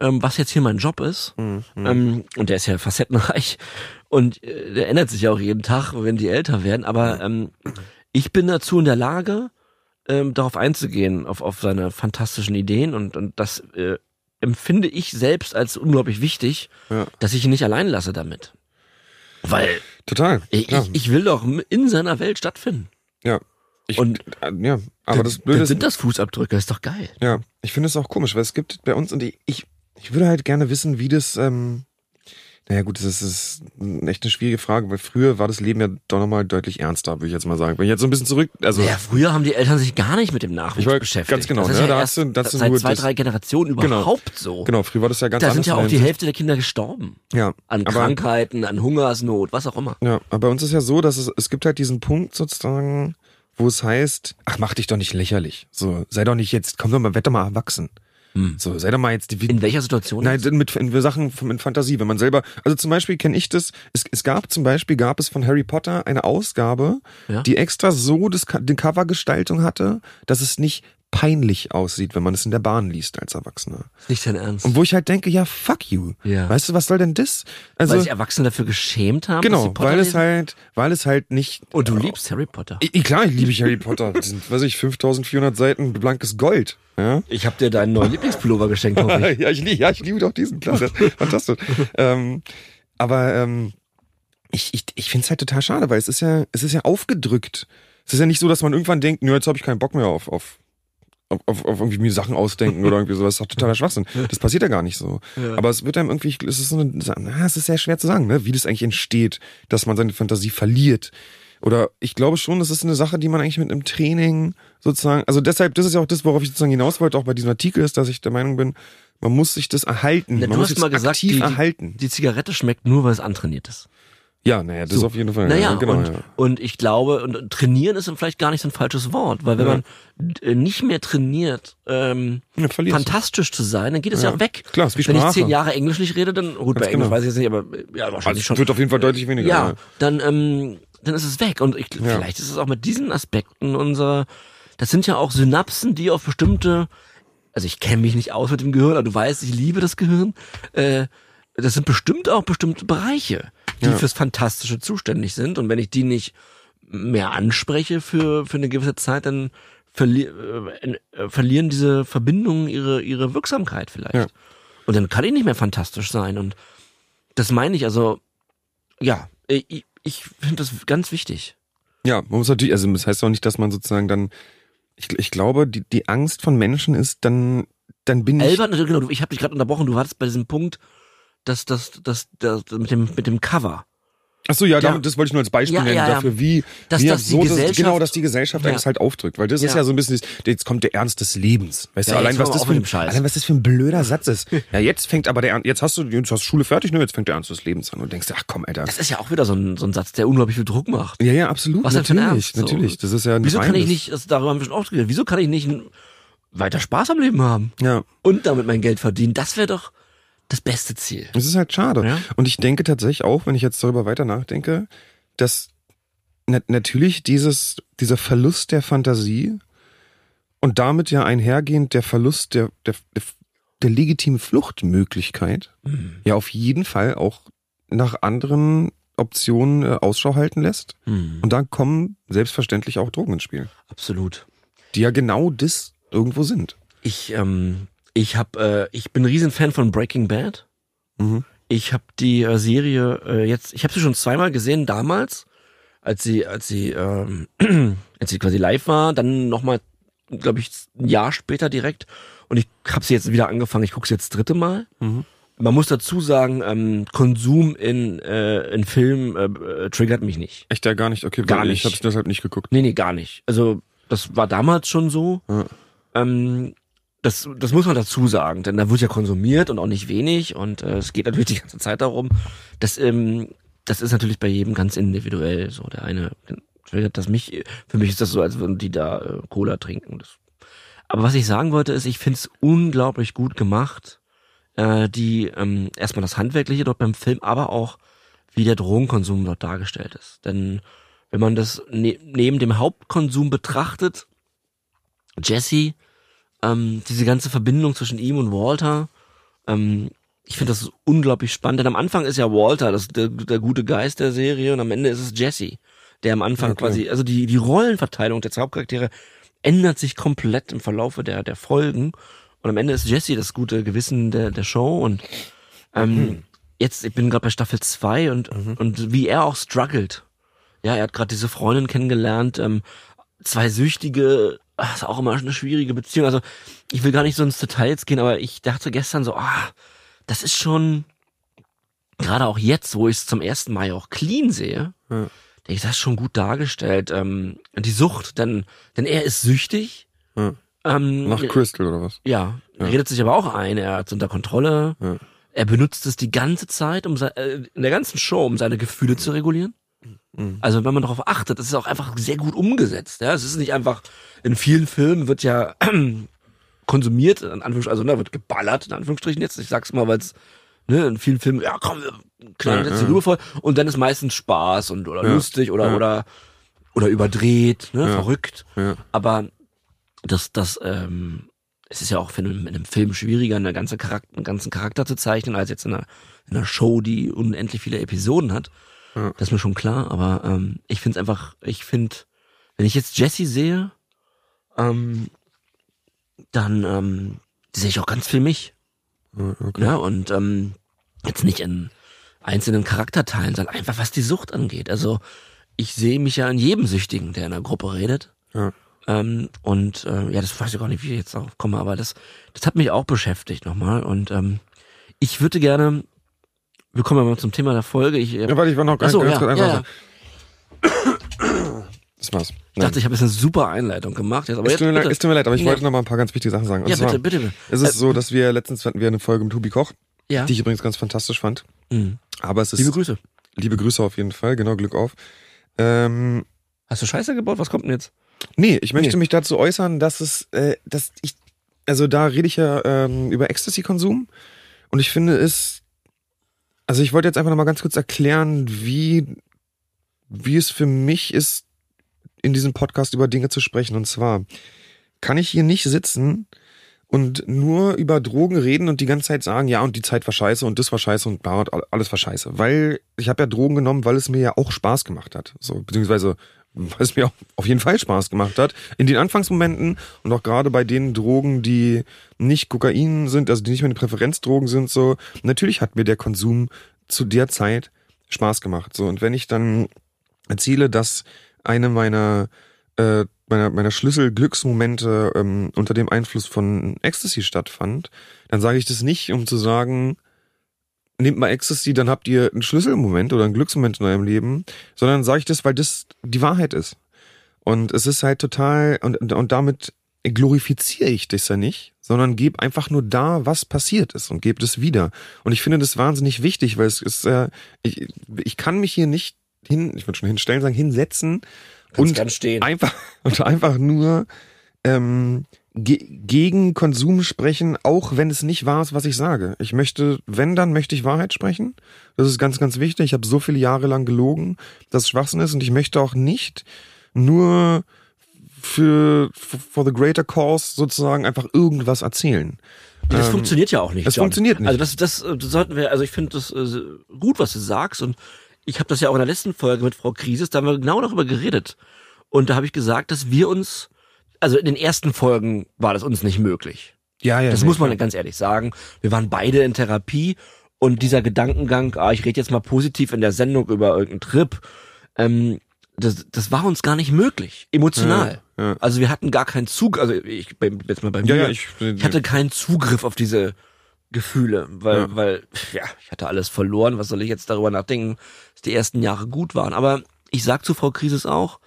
ähm, was jetzt hier mein Job ist. Mhm. Ähm, und der ist ja facettenreich und äh, der ändert sich ja auch jeden Tag, wenn die älter werden. Aber ähm, ich bin dazu in der Lage, ähm, darauf einzugehen, auf, auf seine fantastischen Ideen und, und das äh, empfinde ich selbst als unglaublich wichtig, Ja. dass ich ihn nicht allein lasse damit. Weil Total. ich, ich, will doch in seiner Welt stattfinden. ja. Ich, und- äh, ja, aber das Blöde ist, sind das Fußabdrücke, ist doch geil. Ja, ich finde es auch komisch, weil es gibt bei uns und ich, ich, ich würde halt gerne wissen, wie das, ähm, naja gut, das ist, das echt eine schwierige Frage, weil früher war das Leben ja doch nochmal deutlich ernster, würde ich jetzt mal sagen. Wenn ich jetzt so ein bisschen zurück, also Ja, früher haben die Eltern sich gar nicht mit dem Nachwuchs Ich wollte- beschäftigt. ganz genau, Das ne, ja da erst hast du- da hast du seit nur zwei, das- drei Generationen Genau. überhaupt so. genau, früher war das ja ganz Da sind ja auch die Hälfte der Kinder gestorben. Ja, An aber, Krankheiten, an Hungersnot, was auch immer. ja, aber bei uns ist ja so, dass es, es gibt halt diesen Punkt sozusagen, wo es heißt, ach, mach dich doch nicht lächerlich. So, sei doch nicht jetzt, komm doch mal, werd doch mal erwachsen. Hm. So, sei doch mal jetzt die, In welcher Situation? Nein, mit in Sachen von in Fantasie, wenn man selber, also zum Beispiel kenne ich das, es, es gab zum Beispiel, gab es von Harry Potter eine Ausgabe, Ja. die extra so das, die Covergestaltung hatte, dass es nicht peinlich aussieht, wenn man es in der Bahn liest als Erwachsener. Nicht dein Ernst. Und wo ich halt denke, ja, fuck you. Ja. Weißt du, was soll denn das? Also, weil sich Erwachsene dafür geschämt haben, genau, weil es lesen? halt, weil es halt nicht. Und du liebst Harry Potter. I, I, klar, ich liebe ich Harry Potter. Das sind, weiß ich, 5400 Seiten blankes Gold. Ja? Ich habe dir deinen neuen Lieblingspullover geschenkt, hoffe ich. ja, ich, lieb- ja, ich liebe doch diesen, klar, fantastisch. ähm, aber ähm, ich, ich, ich finde es halt total schade, weil es ist ja, es ist ja aufgedrückt. Es ist ja nicht so, dass man irgendwann denkt, nö, jetzt habe ich keinen Bock mehr auf, auf, auf, auf, irgendwie mir Sachen ausdenken oder irgendwie sowas. Das ist doch totaler Schwachsinn. Das passiert ja gar nicht so. Ja. Aber es wird einem irgendwie, es ist so eine, na, es ist sehr schwer zu sagen, ne, wie das eigentlich entsteht, dass man seine Fantasie verliert. Oder ich glaube schon, das ist eine Sache, die man eigentlich mit einem Training sozusagen, also deshalb, das ist ja auch das, worauf ich sozusagen hinaus wollte, auch bei diesem Artikel ist, dass ich der Meinung bin, man muss sich das erhalten. Man du muss hast mal gesagt, die, erhalten. die, die Zigarette schmeckt nur, weil es antrainiert ist. Ja, naja, das So. auf jeden Fall. Naja, ja, genau, und, ja. und ich glaube, und trainieren ist dann vielleicht gar nicht so ein falsches Wort, weil wenn Ja. man äh, nicht mehr trainiert, ähm, Ja, fantastisch zu sein, dann geht es ja, auch weg. Klar, ist wie wenn ich Sprache. zehn Jahre Englisch nicht rede, dann, gut, bei Ganz Englisch genau. weiß ich jetzt nicht, aber äh, ja, wahrscheinlich Also, schon. es wird auf jeden Fall deutlich weniger. ja, dann, ähm, dann ist es weg. Und ich, vielleicht ist es auch mit diesen Aspekten unserer, das sind ja auch Synapsen, die auf bestimmte, also ich kenne mich nicht aus mit dem Gehirn, aber du weißt, ich liebe das Gehirn. Äh, das sind bestimmt auch bestimmte Bereiche, die Ja. fürs Fantastische zuständig sind. Und wenn ich die nicht mehr anspreche für, für eine gewisse Zeit, dann verli äh, äh, verlieren diese Verbindungen ihre, ihre Wirksamkeit vielleicht. Ja. Und dann kann ich nicht mehr fantastisch sein. Und das meine ich, also, ja, ich, ich finde das ganz wichtig. Ja, man muss natürlich, also das heißt auch nicht, dass man sozusagen dann, ich, ich glaube, die, die Angst von Menschen ist dann, dann bin ich. Albert, also genau, ich habe dich gerade unterbrochen, du warst bei diesem Punkt, dass das, das, das, mit dem, mit dem Cover. Ach so, ja, Ja. das wollte ich nur als Beispiel Ja, nennen ja, dafür, wie, Dass wie das es- Gesellschaft- genau, dass die Gesellschaft Ja. das halt aufdrückt, weil das ist Ja. so ein bisschen, das- jetzt kommt der Ernst des Lebens, weißt du, allein was das für ein, allein was das für ein blöder Satz ist. Ja, jetzt fängt aber der Ernst, jetzt hast du, jetzt hast Schule fertig, ne, jetzt fängt der Ernst des Lebens an und denkst, ach komm, Alter. Das ist ja auch wieder so ein, so ein Satz, der unglaublich viel Druck macht. Ja, ja, absolut, Was natürlich, Ernst? So. natürlich, das ist ja ein Wieso kann ich nicht, das, darüber haben wir schon oft geredet, wieso kann ich nicht weiter Spaß am Leben haben Ja. und damit mein Geld verdienen? Das wäre doch das beste Ziel. Es ist halt schade. Ja. Und ich denke tatsächlich auch, wenn ich jetzt darüber weiter nachdenke, dass na natürlich dieses, dieser Verlust der Fantasie und damit ja einhergehend der Verlust der, der, der, legitimen Fluchtmöglichkeit Hm. ja auf jeden Fall auch nach anderen Optionen äh, Ausschau halten lässt. Hm. Und da kommen selbstverständlich auch Drogen ins Spiel, Absolut. die ja genau das irgendwo sind. Ich, ähm, ich hab, äh, ich bin ein Riesenfan von Breaking Bad. Mhm. Ich habe die äh, Serie äh, jetzt, ich habe sie schon zweimal gesehen damals, als sie, als sie, ähm, als sie quasi live war, dann nochmal, glaube ich, ein Jahr später direkt. Und ich habe sie jetzt wieder angefangen. Ich gucke sie jetzt das dritte Mal. Mhm. Man muss dazu sagen, ähm, Konsum in, äh, in Film äh, äh, triggert mich nicht. Echt ja gar nicht, okay, Gar nicht. ich habe es deshalb nicht geguckt. Nee, nee, gar nicht. Also das war damals schon so. Ja. Ähm, das, das muss man dazu sagen, denn da wird ja konsumiert und auch nicht wenig und äh, es geht natürlich die ganze Zeit darum. Das, ähm, das ist natürlich bei jedem ganz individuell. So der eine das mich. Für mich ist das so, als würden die da äh, Cola trinken. Das. Aber was ich sagen wollte, ist, ich finde es unglaublich gut gemacht. Äh, die ähm, erstmal das Handwerkliche dort beim Film, aber auch wie der Drogenkonsum dort dargestellt ist. Denn wenn man das ne neben dem Hauptkonsum betrachtet, Jesse, ähm, diese ganze Verbindung zwischen ihm und Walter, ähm, ich finde das unglaublich spannend. Denn am Anfang ist ja Walter das der, der gute Geist der Serie und am Ende ist es Jesse, der am Anfang Okay. quasi, also die die Rollenverteilung der Hauptcharaktere ändert sich komplett im Verlaufe der der Folgen und am Ende ist Jesse das gute Gewissen der der Show und ähm, jetzt ich bin gerade bei Staffel 2 und und wie er auch struggelt. Ja, er hat gerade diese Freundin kennengelernt, ähm, zwei Süchtige, ach, ist auch immer eine schwierige Beziehung. Also ich will gar nicht so ins Details gehen, aber ich dachte gestern so, ah, das ist schon gerade auch jetzt, wo ich es zum ersten Mal ja auch clean sehe, Ja. denke ich, das ist schon gut dargestellt. Ähm, die Sucht, denn, denn er ist süchtig. Ja. Ähm, Nach Crystal oder was? ja, Ja. redet sich aber auch ein, er hat unter Kontrolle. Ja. Er benutzt es die ganze Zeit, um äh, in der ganzen Show, um seine Gefühle zu regulieren. Mhm. Also wenn man darauf achtet, das ist auch einfach sehr gut umgesetzt. Ja, es ist nicht einfach in vielen Filmen wird ja konsumiert, in Anführungsstrichen, also ne, wird geballert in Anführungsstrichen jetzt. Ich sag's mal, weil es ne, in vielen Filmen, ja komm, wir knallen Ja, jetzt ja. voll und dann ist meistens Spaß und oder Ja. lustig oder Ja. oder oder überdreht, ne, verrückt. Aber das, das, ähm, es ist ja auch für einen, in einem Film schwieriger, eine ganze Charakter, einen ganzen Charakter zu zeichnen, als jetzt in einer, in einer Show, die unendlich viele Episoden hat. Ja. Das ist mir schon klar, aber ähm, ich finde es einfach, ich finde, wenn ich jetzt Jesse sehe, ähm, dann ähm, sehe ich auch ganz viel mich. Ja, okay. Ja, und ähm, jetzt nicht in einzelnen Charakterteilen, sondern einfach was die Sucht angeht. Also ich sehe mich ja in jedem Süchtigen, der in der Gruppe redet. Ja. Ähm, und äh, ja, das weiß ich gar nicht, wie ich jetzt darauf komme, aber das, das hat mich auch beschäftigt nochmal. Und ähm, ich würde gerne, wir kommen ja mal zum Thema der Folge. Ich, äh, Ja, warte, ich war noch Ach so, ganz ja, kurz ja, einfach ja. Das war's. ich dachte, ich habe jetzt eine super Einleitung gemacht. Jetzt, aber es, jetzt, tut mir leid, es tut mir leid, aber ich Ja. wollte noch mal ein paar ganz wichtige Sachen sagen. Und ja, zwar, bitte, bitte, bitte. Es ist Äh, so, dass wir letztens hatten wir eine Folge mit Tobi Koch, Ja. die ich übrigens ganz fantastisch fand. Mhm. Aber es ist Liebe Grüße. liebe Grüße auf jeden Fall, genau Glück auf. Ähm, Hast du Scheiße gebaut? Was kommt denn jetzt? nee, ich möchte Nee. mich dazu äußern, dass es, äh, dass ich, also da rede ich ja ähm, über Ecstasy-Konsum und ich finde es, also ich wollte jetzt einfach noch mal ganz kurz erklären, wie wie es für mich ist, in diesem Podcast über Dinge zu sprechen. Und zwar kann ich hier nicht sitzen und nur über Drogen reden und die ganze Zeit sagen, ja, und die Zeit war scheiße und das war scheiße und alles war scheiße. Weil ich habe ja Drogen genommen, weil es mir ja auch Spaß gemacht hat. So, beziehungsweise es mir auch auf jeden Fall Spaß gemacht hat. In den Anfangsmomenten und auch gerade bei den Drogen, die nicht Kokain sind, also die nicht meine Präferenzdrogen sind, so, natürlich hat mir der Konsum zu der Zeit Spaß gemacht. So, und wenn ich dann erzähle, dass eine meiner äh, meiner, meiner Schlüsselglücksmomente ähm, unter dem Einfluss von Ecstasy stattfand, dann sage ich das nicht, um zu sagen, nehmt mal Ecstasy, dann habt ihr einen Schlüsselmoment oder einen Glücksmoment in eurem Leben, sondern sage ich das, weil das die Wahrheit ist. Und es ist halt total, und, und damit glorifiziere ich das ja nicht, sondern gebe einfach nur da, was passiert ist und gebe das wieder. Und ich finde das wahnsinnig wichtig, weil es ist, äh, ich, ich kann mich hier nicht hin, ich würde schon hinstellen, sagen, hinsetzen und einfach und einfach nur ähm, ge gegen Konsum sprechen, auch wenn es nicht wahr ist, was ich sage. Ich möchte, wenn dann möchte ich Wahrheit sprechen. Das ist ganz, ganz wichtig. Ich habe so viele Jahre lang gelogen, dass es Schwachsinn ist und ich möchte auch nicht nur für for the greater cause sozusagen einfach irgendwas erzählen. Das Ähm, funktioniert ja auch nicht. das John. funktioniert nicht. Also das, das, äh, das sollten wir, also ich finde das äh, gut, was du sagst und ich habe das ja auch in der letzten Folge mit Frau Krisis, da haben wir genau darüber geredet. Und da habe ich gesagt, dass wir uns, also in den ersten Folgen war das uns nicht möglich. Ja, ja. Das nee, muss man ganz ehrlich sagen. Wir waren beide in Therapie und dieser Gedankengang, ah, ich rede jetzt mal positiv in der Sendung über irgendeinen Trip, ähm, das, das war uns gar nicht möglich, emotional. Ja, ja. Also wir hatten gar keinen Zug, also ich bei, jetzt mal bei mir, Ja, ja, ich, ich hatte keinen Zugriff auf diese Gefühle, weil, Ja. weil, ja, ich hatte alles verloren. Was soll ich jetzt darüber nachdenken, dass die ersten Jahre gut waren? Aber ich sag zu Frau Krisis auch,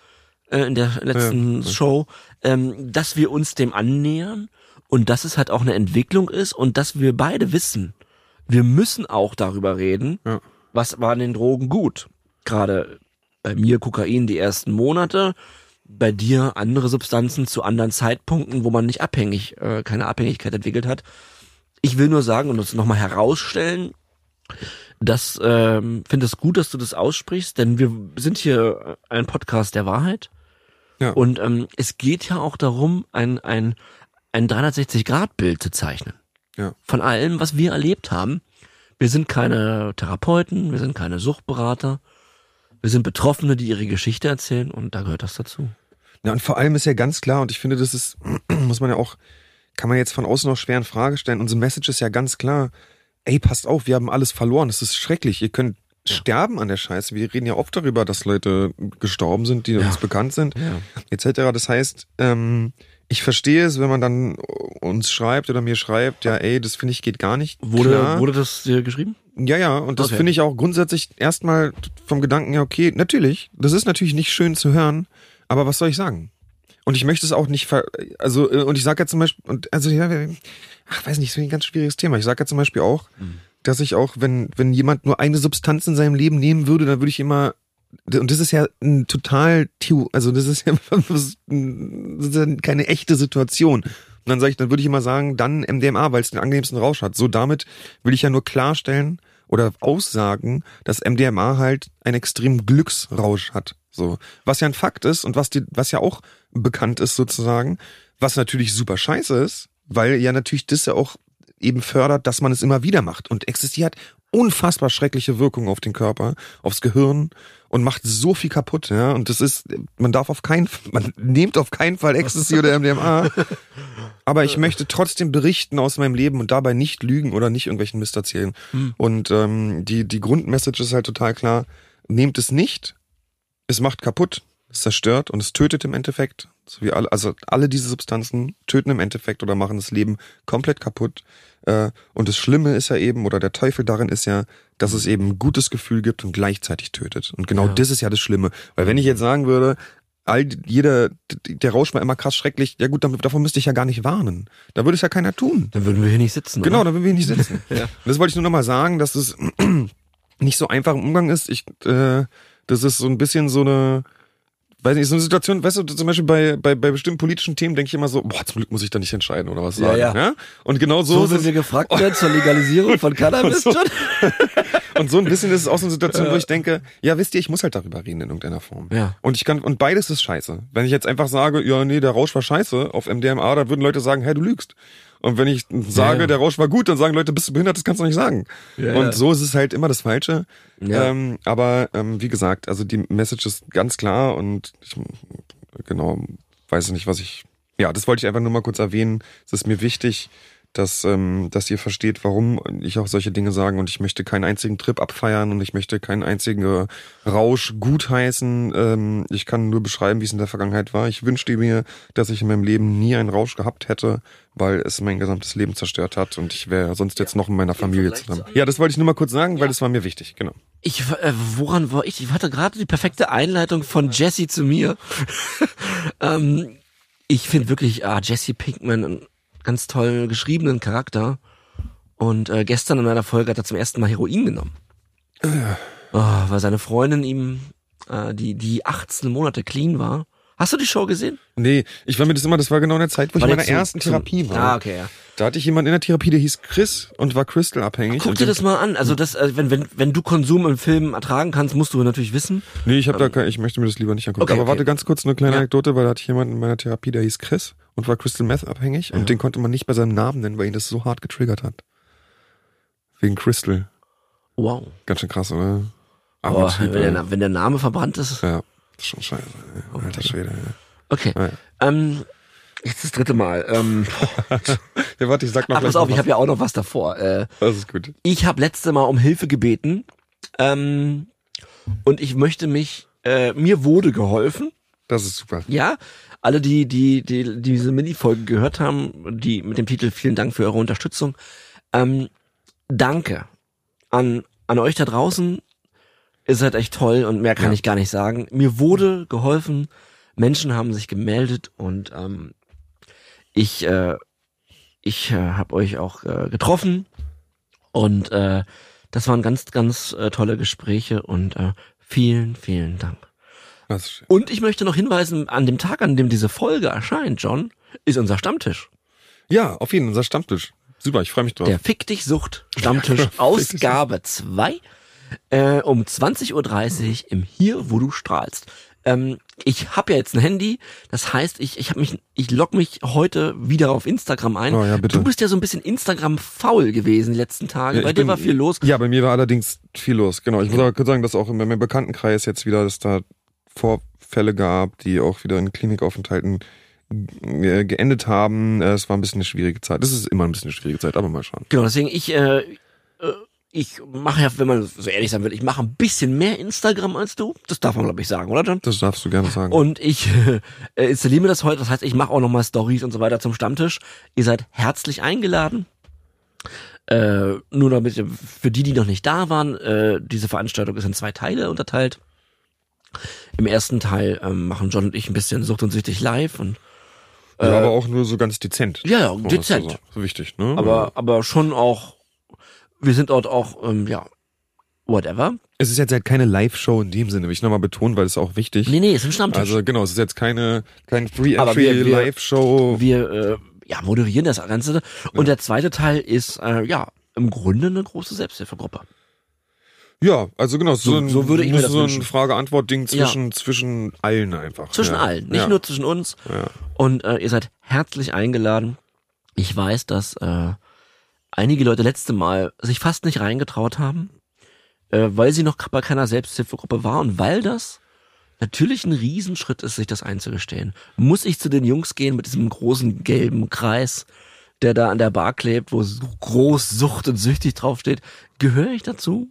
äh, in der letzten. Show, ähm, dass wir uns dem annähern und dass es halt auch eine Entwicklung ist und dass wir beide wissen, wir müssen auch darüber reden, Ja. was war an den Drogen gut. Gerade bei mir Kokain die ersten Monate, bei dir andere Substanzen zu anderen Zeitpunkten, wo man nicht abhängig, äh, keine Abhängigkeit entwickelt hat. Ich will nur sagen und uns nochmal herausstellen, Das ähm, finde es gut, dass du das aussprichst, denn wir sind hier ein Podcast der Wahrheit. Ja. Und ähm, es geht ja auch darum, ein, ein, ein 360-Grad-Bild zu zeichnen. Ja. Von allem, was wir erlebt haben. Wir sind keine Therapeuten, wir sind keine Suchtberater. Wir sind Betroffene, die ihre Geschichte erzählen und da gehört das dazu. Ja, und vor allem ist ja ganz klar, und ich finde, das ist, muss man ja auch, kann man jetzt von außen noch schwer in Frage stellen. Unsere Message ist ja ganz klar, ey, passt auf, wir haben alles verloren. Es ist schrecklich. Ihr könnt sterben an der Scheiße. Wir reden ja oft darüber, dass Leute gestorben sind, die Ja. uns bekannt sind, Ja. etc. Das heißt, ähm, ich verstehe es, wenn man dann uns schreibt oder mir schreibt, ja, ey, das finde ich geht gar nicht. Wurde, Klar. wurde das dir geschrieben? Ja, ja, und das Okay. finde ich auch grundsätzlich erstmal vom Gedanken her okay, natürlich, das ist natürlich nicht schön zu hören, aber was soll ich sagen? Und ich möchte es auch nicht ver also äh, und ich sage ja zum Beispiel und also ja, ach weiß nicht, das ist ein ganz schwieriges Thema. Ich sage ja zum Beispiel auch, dass ich auch, wenn wenn jemand nur eine Substanz in seinem Leben nehmen würde, dann würde ich immer und das ist ja ein total, also das ist ja das ist keine echte Situation. Und dann sage ich, dann würde ich immer sagen, dann MDMA, weil es den angenehmsten Rausch hat. So damit will ich ja nur klarstellen oder aussagen, dass MDMA halt einen extremen Glücksrausch hat. So, was ja ein Fakt ist und was die, was ja auch bekannt ist sozusagen, was natürlich super scheiße ist, weil ja natürlich das ja auch eben fördert, dass man es immer wieder macht. Und Ecstasy hat unfassbar schreckliche Wirkungen auf den Körper, aufs Gehirn und macht so viel kaputt, ja. Und das ist, man darf auf keinen, man nehmt auf keinen Fall Ecstasy oder MDMA. Aber ich möchte trotzdem berichten aus meinem Leben und dabei nicht lügen oder nicht irgendwelchen Mist erzählen. Und ähm, die, die Grundmessage ist halt total klar. Nehmt es nicht. Es macht kaputt, es zerstört und es tötet im Endeffekt. So wie alle, also alle diese Substanzen töten im Endeffekt oder machen das Leben komplett kaputt. Äh, Und das Schlimme ist ja eben, oder der Teufel darin ist ja, dass es eben ein gutes Gefühl gibt und gleichzeitig tötet. Und genau Ja. das ist ja das Schlimme. Weil wenn ich jetzt sagen würde, all jeder, der Rausch war immer krass schrecklich, ja gut, dann, davon müsste ich ja gar nicht warnen. Da würde es ja keiner tun. Dann würden wir hier nicht sitzen. Genau, Oder? da würden wir nicht sitzen. Ja. Das wollte ich nur nochmal sagen, dass es nicht so einfach im Umgang ist. Ich, äh, das ist so ein bisschen so eine, weiß nicht, so eine Situation, weißt du, zum Beispiel bei, bei, bei bestimmten politischen Themen denke ich immer so, boah, zum Glück muss ich da nicht entscheiden oder was Ja, sagen. ja. Ja, Und genau so, So sind wir gefragt werden zur Legalisierung von Cannabis. So. John? Und so ein bisschen ist es auch so eine Situation, wo ich denke, ja, wisst ihr, ich muss halt darüber reden in irgendeiner Form. Ja. Und ich kann, und beides ist scheiße. Wenn ich jetzt einfach sage, ja, nee, der Rausch war scheiße auf MDMA, dann würden Leute sagen, hey, du lügst. Und wenn ich sage, ja. der Rausch war gut, dann sagen Leute, bist du behindert, das kannst du nicht sagen. Ja, und so ist es halt immer das Falsche. Ja. Ähm, aber ähm, wie gesagt, also die Message ist ganz klar und ich genau weiß nicht, was ich. Ja, das wollte ich einfach nur mal kurz erwähnen. Es ist mir wichtig, dass, ähm, dass ihr versteht, warum ich auch solche Dinge sage und ich möchte keinen einzigen Trip abfeiern und ich möchte keinen einzigen Rausch gutheißen. Ähm, ich kann nur beschreiben, wie es in der Vergangenheit war. Ich wünschte mir, dass ich in meinem Leben nie einen Rausch gehabt hätte, weil es mein gesamtes Leben zerstört hat und ich wäre sonst jetzt noch in meiner Familie zusammen. zu Ja, das wollte ich nur mal kurz sagen, weil das war mir wichtig, genau. Ich, äh, woran war ich? Ich hatte gerade die perfekte Einleitung von Jesse zu mir. ähm, ich finde wirklich ah, Jesse Pinkman ganz toll geschriebenen Charakter. Und äh, gestern in einer Folge hat er zum ersten Mal Heroin genommen. Oh, weil seine Freundin ihm, äh, die, die 18 Monate clean war. Hast du die Show gesehen? Nee, ich war mir das immer, das war genau in der Zeit, wo ich in War meiner ersten zum- Therapie war. Ah, okay, ja. Da hatte ich jemanden in der Therapie, der hieß Chris und war Crystal abhängig. Guck dir das mal an. Also das, äh, wenn, wenn, wenn du Konsum im Film ertragen kannst, musst du natürlich wissen. Nee, ich habe da kein, ich möchte mir das lieber nicht angucken. Okay, Aber okay. warte ganz kurz eine kleine Ja. Anekdote, weil da hatte ich jemanden in meiner Therapie, der hieß Chris und war Crystal Meth abhängig und den konnte man nicht bei seinem Namen nennen, weil ihn das so hart getriggert hat. Wegen Crystal. Wow. Ganz schön krass, oder? Aber typ, wenn, der, wenn der Name verbrannt ist. ja, das ist schon scheiße. ey. Alter Schwede. ey. Okay. Ja. Ähm, jetzt das dritte Mal. Ähm, Ja, warte, ich sag noch ach, pass auf, noch ich habe ja auch noch was davor. Äh, Das ist gut. ich habe letzte Mal um Hilfe gebeten ähm, und ich möchte mich, äh, mir wurde geholfen. Das ist super. Ja, alle, die, die, die, die diese Mini-Folge gehört haben, die mit dem Titel Vielen Dank für eure Unterstützung. Ähm, danke an, an euch da draußen. Ihr seid echt toll und mehr kann Ja. ich gar nicht sagen. Mir wurde geholfen. Menschen haben sich gemeldet und ähm, ich, äh, ich äh, habe euch auch äh, getroffen und äh, das waren ganz, ganz äh, tolle Gespräche und äh, vielen, vielen Dank. Ist. Und ich möchte noch hinweisen, an dem Tag, an dem diese Folge erscheint, John, ist unser Stammtisch. Ja, auf jeden Fall, unser Stammtisch. super, ich freue mich drauf. Der Fick dich Sucht Stammtisch Ausgabe 2 äh, um 20.30 Uhr im Hier, wo du strahlst. Ähm, ich habe ja jetzt ein Handy, das heißt, ich, ich habe mich, ich log mich heute wieder auf Instagram ein. Oh ja, bitte. Du bist ja so ein bisschen Instagram-faul gewesen die letzten Tage. Ja, Bei dir bin- war viel los. Ja, bei mir war allerdings viel los, genau. Ich muss aber kurz sagen, dass auch in meinem Bekanntenkreis jetzt wieder, dass da Vorfälle gab, die auch wieder in Klinikaufenthalten äh, geendet haben. Äh, Es war ein bisschen eine schwierige Zeit. Es ist immer ein bisschen eine schwierige Zeit, aber mal schauen. Genau, deswegen ich, äh, ich mache ja, wenn man so ehrlich sein will, ich mache ein bisschen mehr Instagram als du. Das darf man, glaube ich, sagen, oder John? Das darfst du gerne sagen. Und ich äh, installiere mir das heute. Das heißt, ich mache auch nochmal Stories und so weiter zum Stammtisch. Ihr seid herzlich eingeladen. Äh, nur damit für die, die noch nicht da waren, äh, diese Veranstaltung ist in zwei Teile unterteilt. Im ersten Teil ähm, machen John und ich ein bisschen Sucht und Süchtig live und ja, aber auch nur so ganz dezent. ja, ja, dezent. So, so wichtig, ne? Aber, aber schon auch, wir sind dort auch, ähm, ja, whatever. es ist jetzt halt keine Live-Show in dem Sinne, will ich nochmal betonen, weil es ist auch wichtig. Nee, nee, ist ein Stammtisch. Also genau, es ist jetzt keine, kein Free Aber wir- wir- äh, ja, moderieren das Ganze. Und der zweite Teil ist, äh, ja, im Grunde eine große Selbsthilfegruppe. Ja, also genau, so, So- ein, so würde ich mir das so ein. Frage-Antwort-Ding zwischen, zwischen allen einfach. Zwischen ja. allen, nicht ja. nur zwischen uns. Ja. Und äh, ihr seid herzlich eingeladen. Ich weiß, dass äh, einige Leute letzte Mal sich fast nicht reingetraut haben, äh, weil sie noch bei keiner Selbsthilfegruppe war und weil das natürlich ein Riesenschritt ist, sich das einzugestehen. Muss ich zu den Jungs gehen mit diesem großen gelben Kreis, der da an der Bar klebt, wo so groß Sucht und süchtig draufsteht? Gehöre ich dazu?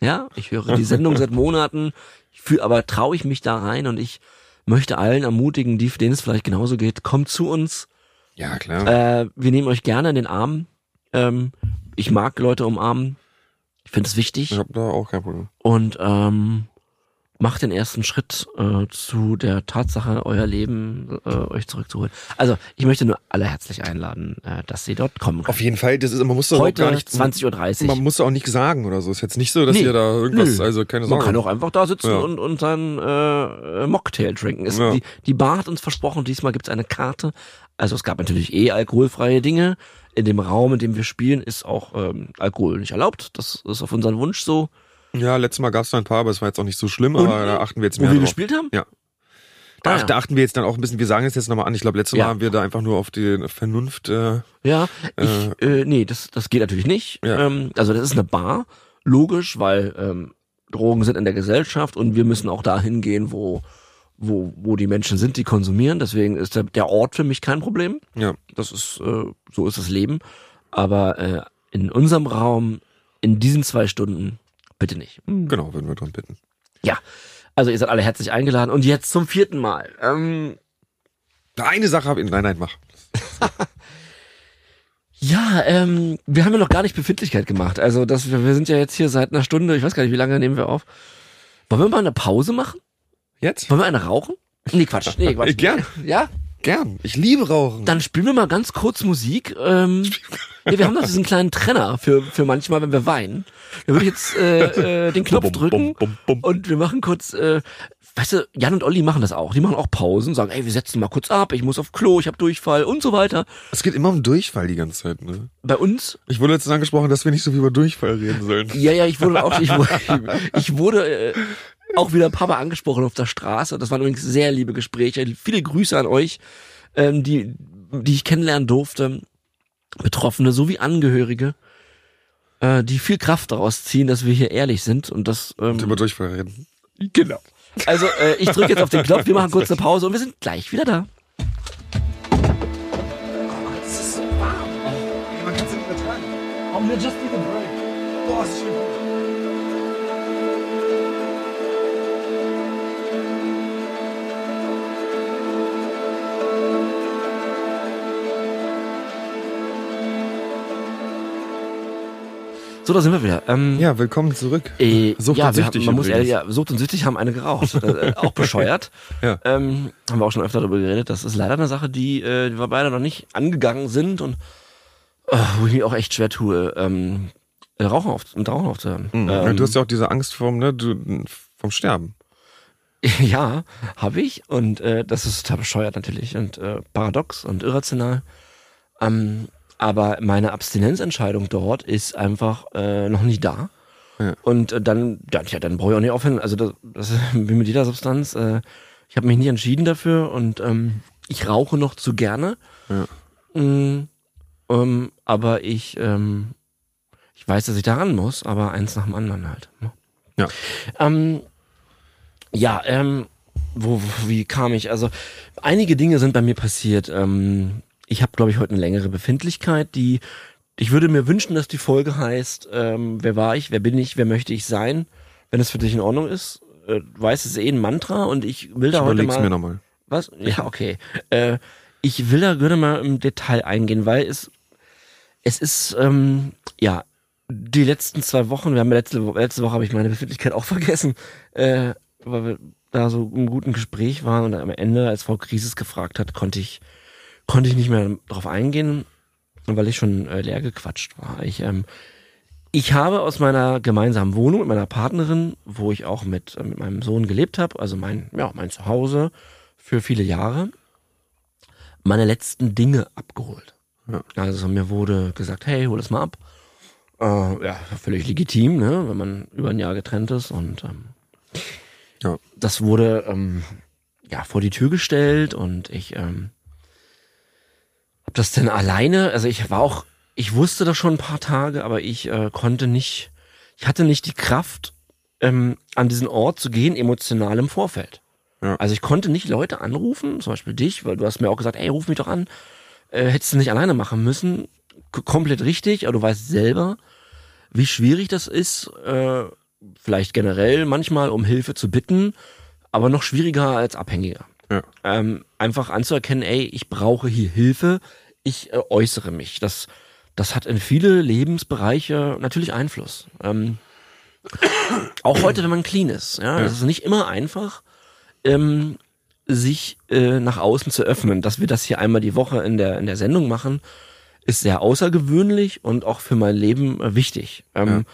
Ja, ich höre die Sendung seit Monaten, ich fühl, aber traue ich mich da rein und ich möchte allen ermutigen, die, denen es vielleicht genauso geht, kommt zu uns. ja, klar. Äh, wir nehmen euch gerne in den Arm. Ähm, ich mag Leute umarmen. Ich finde es wichtig. ich hab da auch kein Problem. Und ähm, macht den ersten Schritt äh, zu der Tatsache, euer Leben äh, euch zurückzuholen. Also, ich möchte nur alle herzlich einladen, äh, dass sie dort kommen können. Auf jeden Fall, das ist, man muss auch Heute gar nicht, 20.30 Uhr. man muss auch nicht sagen oder so. Ist jetzt nicht so, dass Nee, ihr da irgendwas, nö. also keine Man Sorge. kann auch einfach da sitzen Ja. und, und seinen äh, Mocktail trinken. Es, Ja. die, die Bar hat uns versprochen, diesmal gibt's eine Karte. Also es gab natürlich eh alkoholfreie Dinge. In dem Raum, in dem wir spielen, ist auch ähm, Alkohol nicht erlaubt. Das ist auf unseren Wunsch so. Ja, letztes Mal gab's da ein paar, aber es war jetzt auch nicht so schlimm, aber da achten wir jetzt Wo mehr wir drauf. gespielt haben? Ja. Da, Ah, ja. da achten wir jetzt dann auch ein bisschen, wir sagen es jetzt nochmal an, ich glaube, letztes Mal Ja. haben wir da einfach nur auf die Vernunft, äh, Ja, ich, äh, nee, das, das geht natürlich nicht. Ja. Ähm, also das ist eine Bar, logisch, weil ähm, Drogen sind in der Gesellschaft und wir müssen auch dahin gehen, wo, wo, wo die Menschen sind, die konsumieren. Deswegen ist der, der Ort für mich kein Problem. ja. Das ist, äh, so ist das Leben. Aber äh, in unserem Raum, in diesen zwei Stunden, bitte nicht. Genau, würden wir drum bitten. Ja, also ihr seid alle herzlich eingeladen. Und jetzt zum vierten Mal. Ähm, Eine Sache habe ich, nein, nein, mach. ja, ähm, wir haben ja noch gar nicht Befindlichkeit gemacht. Also das, wir, wir sind ja jetzt hier seit einer Stunde, ich weiß gar nicht, wie lange nehmen wir auf. Wollen wir mal eine Pause machen? Jetzt? Wollen wir eine rauchen? Nee, Quatsch. Nee, Quatsch. Gern. Ja? Gern. Ich liebe Rauchen. Dann spielen wir mal ganz kurz Musik. Ähm, ja, wir haben noch diesen kleinen Trenner für, für manchmal, wenn wir weinen. Da würde ich jetzt äh, äh, den Knopf drücken bum, bum. und wir machen kurz, äh, weißt du, Jan und Olli machen das auch. Die machen auch Pausen, sagen, ey, wir setzen mal kurz ab, ich muss auf Klo, ich habe Durchfall und so weiter. Es geht immer um Durchfall die ganze Zeit, ne? Bei uns, Ich wurde letztens angesprochen, dass wir nicht so viel über Durchfall reden sollen. ja, ja, ich wurde auch, ich wurde, ich wurde äh, auch wieder ein paar Mal angesprochen auf der Straße. Das waren übrigens sehr liebe Gespräche. Viele Grüße an euch, ähm, die, die ich kennenlernen durfte. Betroffene sowie Angehörige, äh, die viel Kraft daraus ziehen, dass wir hier ehrlich sind und das Und ähm, über Durchfall reden. genau. Also äh, ich drücke jetzt auf den Knopf, wir machen kurz eine Pause und wir sind gleich wieder da. Man kann es nicht vertragen. Boah, ist schön. So, da sind wir wieder. Ähm, Ja, willkommen zurück. Äh, Sucht ja, und süchtig haben, man muss ehrlich, ja, Sucht und Süchtig haben eine geraucht. äh, auch bescheuert. Ja. Ähm, haben wir auch schon öfter darüber geredet. Das ist leider eine Sache, die, äh, die wir beide noch nicht angegangen sind und äh, wo ich mir auch echt schwer tue, ähm, äh, Rauchen auf, mit Rauchen aufzuhören. Mhm. Ähm, du hast ja auch diese Angst vom, ne, du, vom Sterben. ja, habe ich. Und äh, das ist total bescheuert natürlich und äh, paradox und irrational. Ähm, Aber meine Abstinenzentscheidung dort ist einfach äh, noch nicht da. Ja. Und äh, dann, ja, tja, dann brauche ich auch nicht aufhören. Also das, das ist wie mit jeder Substanz. Äh, ich habe mich nicht entschieden dafür und ähm, ich rauche noch zu gerne. Ja. Mm, ähm, aber ich, ähm, ich weiß, dass ich daran muss, aber eins nach dem anderen halt. ne? Ja. Ähm, ja, ähm, wo, wo, wie kam ich? Also einige Dinge sind bei mir passiert. Ähm, ich habe, glaube ich, heute eine längere Befindlichkeit, die ich würde mir wünschen, dass die Folge heißt, ähm, wer war ich, wer bin ich, wer möchte ich sein, wenn es für dich in Ordnung ist. Äh, du weißt, es ist eh ein Mantra und ich will da Ich heute überleg's mal. mir nochmal. Was? Ja, okay. Äh, ich will da gerne mal im Detail eingehen, weil es, es ist, ähm, ja, die letzten zwei Wochen, wir haben letzte, letzte Woche habe ich meine Befindlichkeit auch vergessen, äh, weil wir da so im guten Gespräch waren und am Ende, als Frau Krisis gefragt hat, konnte ich, konnte ich nicht mehr drauf eingehen, weil ich schon äh, leer gequatscht war. Ich, ähm, ich habe aus meiner gemeinsamen Wohnung mit meiner Partnerin, wo ich auch mit, äh, mit meinem Sohn gelebt habe, also mein, ja, mein Zuhause für viele Jahre, meine letzten Dinge abgeholt. Ja. Also mir wurde gesagt, hey, hol das mal ab. Äh, ja, völlig legitim, ne, wenn man über ein Jahr getrennt ist und ähm, Ja. das wurde ähm, ja vor die Tür gestellt und ich ähm, hab das denn alleine, also ich war auch, ich wusste das schon ein paar Tage, aber ich äh, konnte nicht, ich hatte nicht die Kraft, ähm, an diesen Ort zu gehen, emotional im Vorfeld. Ja. Also ich konnte nicht Leute anrufen, zum Beispiel dich, weil du hast mir auch gesagt, ey, ruf mich doch an. Äh, hättest du nicht alleine machen müssen. K komplett richtig, aber du weißt selber, wie schwierig das ist, äh, vielleicht generell manchmal um Hilfe zu bitten, aber noch schwieriger als Abhängiger. Ja. Ähm, einfach anzuerkennen, ey, ich brauche hier Hilfe, ich äh, äußere mich. Das, das hat in viele Lebensbereiche natürlich Einfluss. Ähm, auch heute, wenn man clean ist. Ja, es ist nicht immer einfach, ähm, sich äh, nach außen zu öffnen. Dass wir das hier einmal die Woche in der in der Sendung machen, ist sehr außergewöhnlich und auch für mein Leben äh, wichtig, ähm,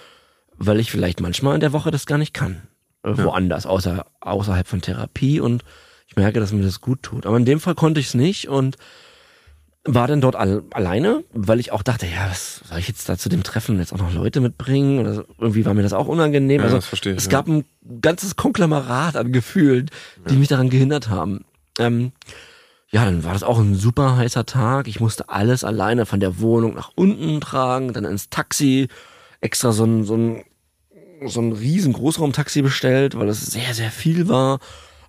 weil ich vielleicht manchmal in der Woche das gar nicht kann, äh, woanders außer außerhalb von Therapie und ich merke, dass mir das gut tut. Aber in dem Fall konnte ich es nicht und war dann dort al alleine, weil ich auch dachte, ja, was soll ich jetzt da zu dem Treffen jetzt auch noch Leute mitbringen? Oder irgendwie war mir das auch unangenehm. Ja, also das verstehe ich, es ja. gab ein ganzes Konglomeraat an Gefühlen, die mich daran gehindert haben. Ähm, ja, dann war das auch ein super heißer Tag. Ich musste alles alleine von der Wohnung nach unten tragen, dann ins Taxi, extra so ein, so ein, so ein riesen Großraumtaxi bestellt, weil es sehr, sehr viel war.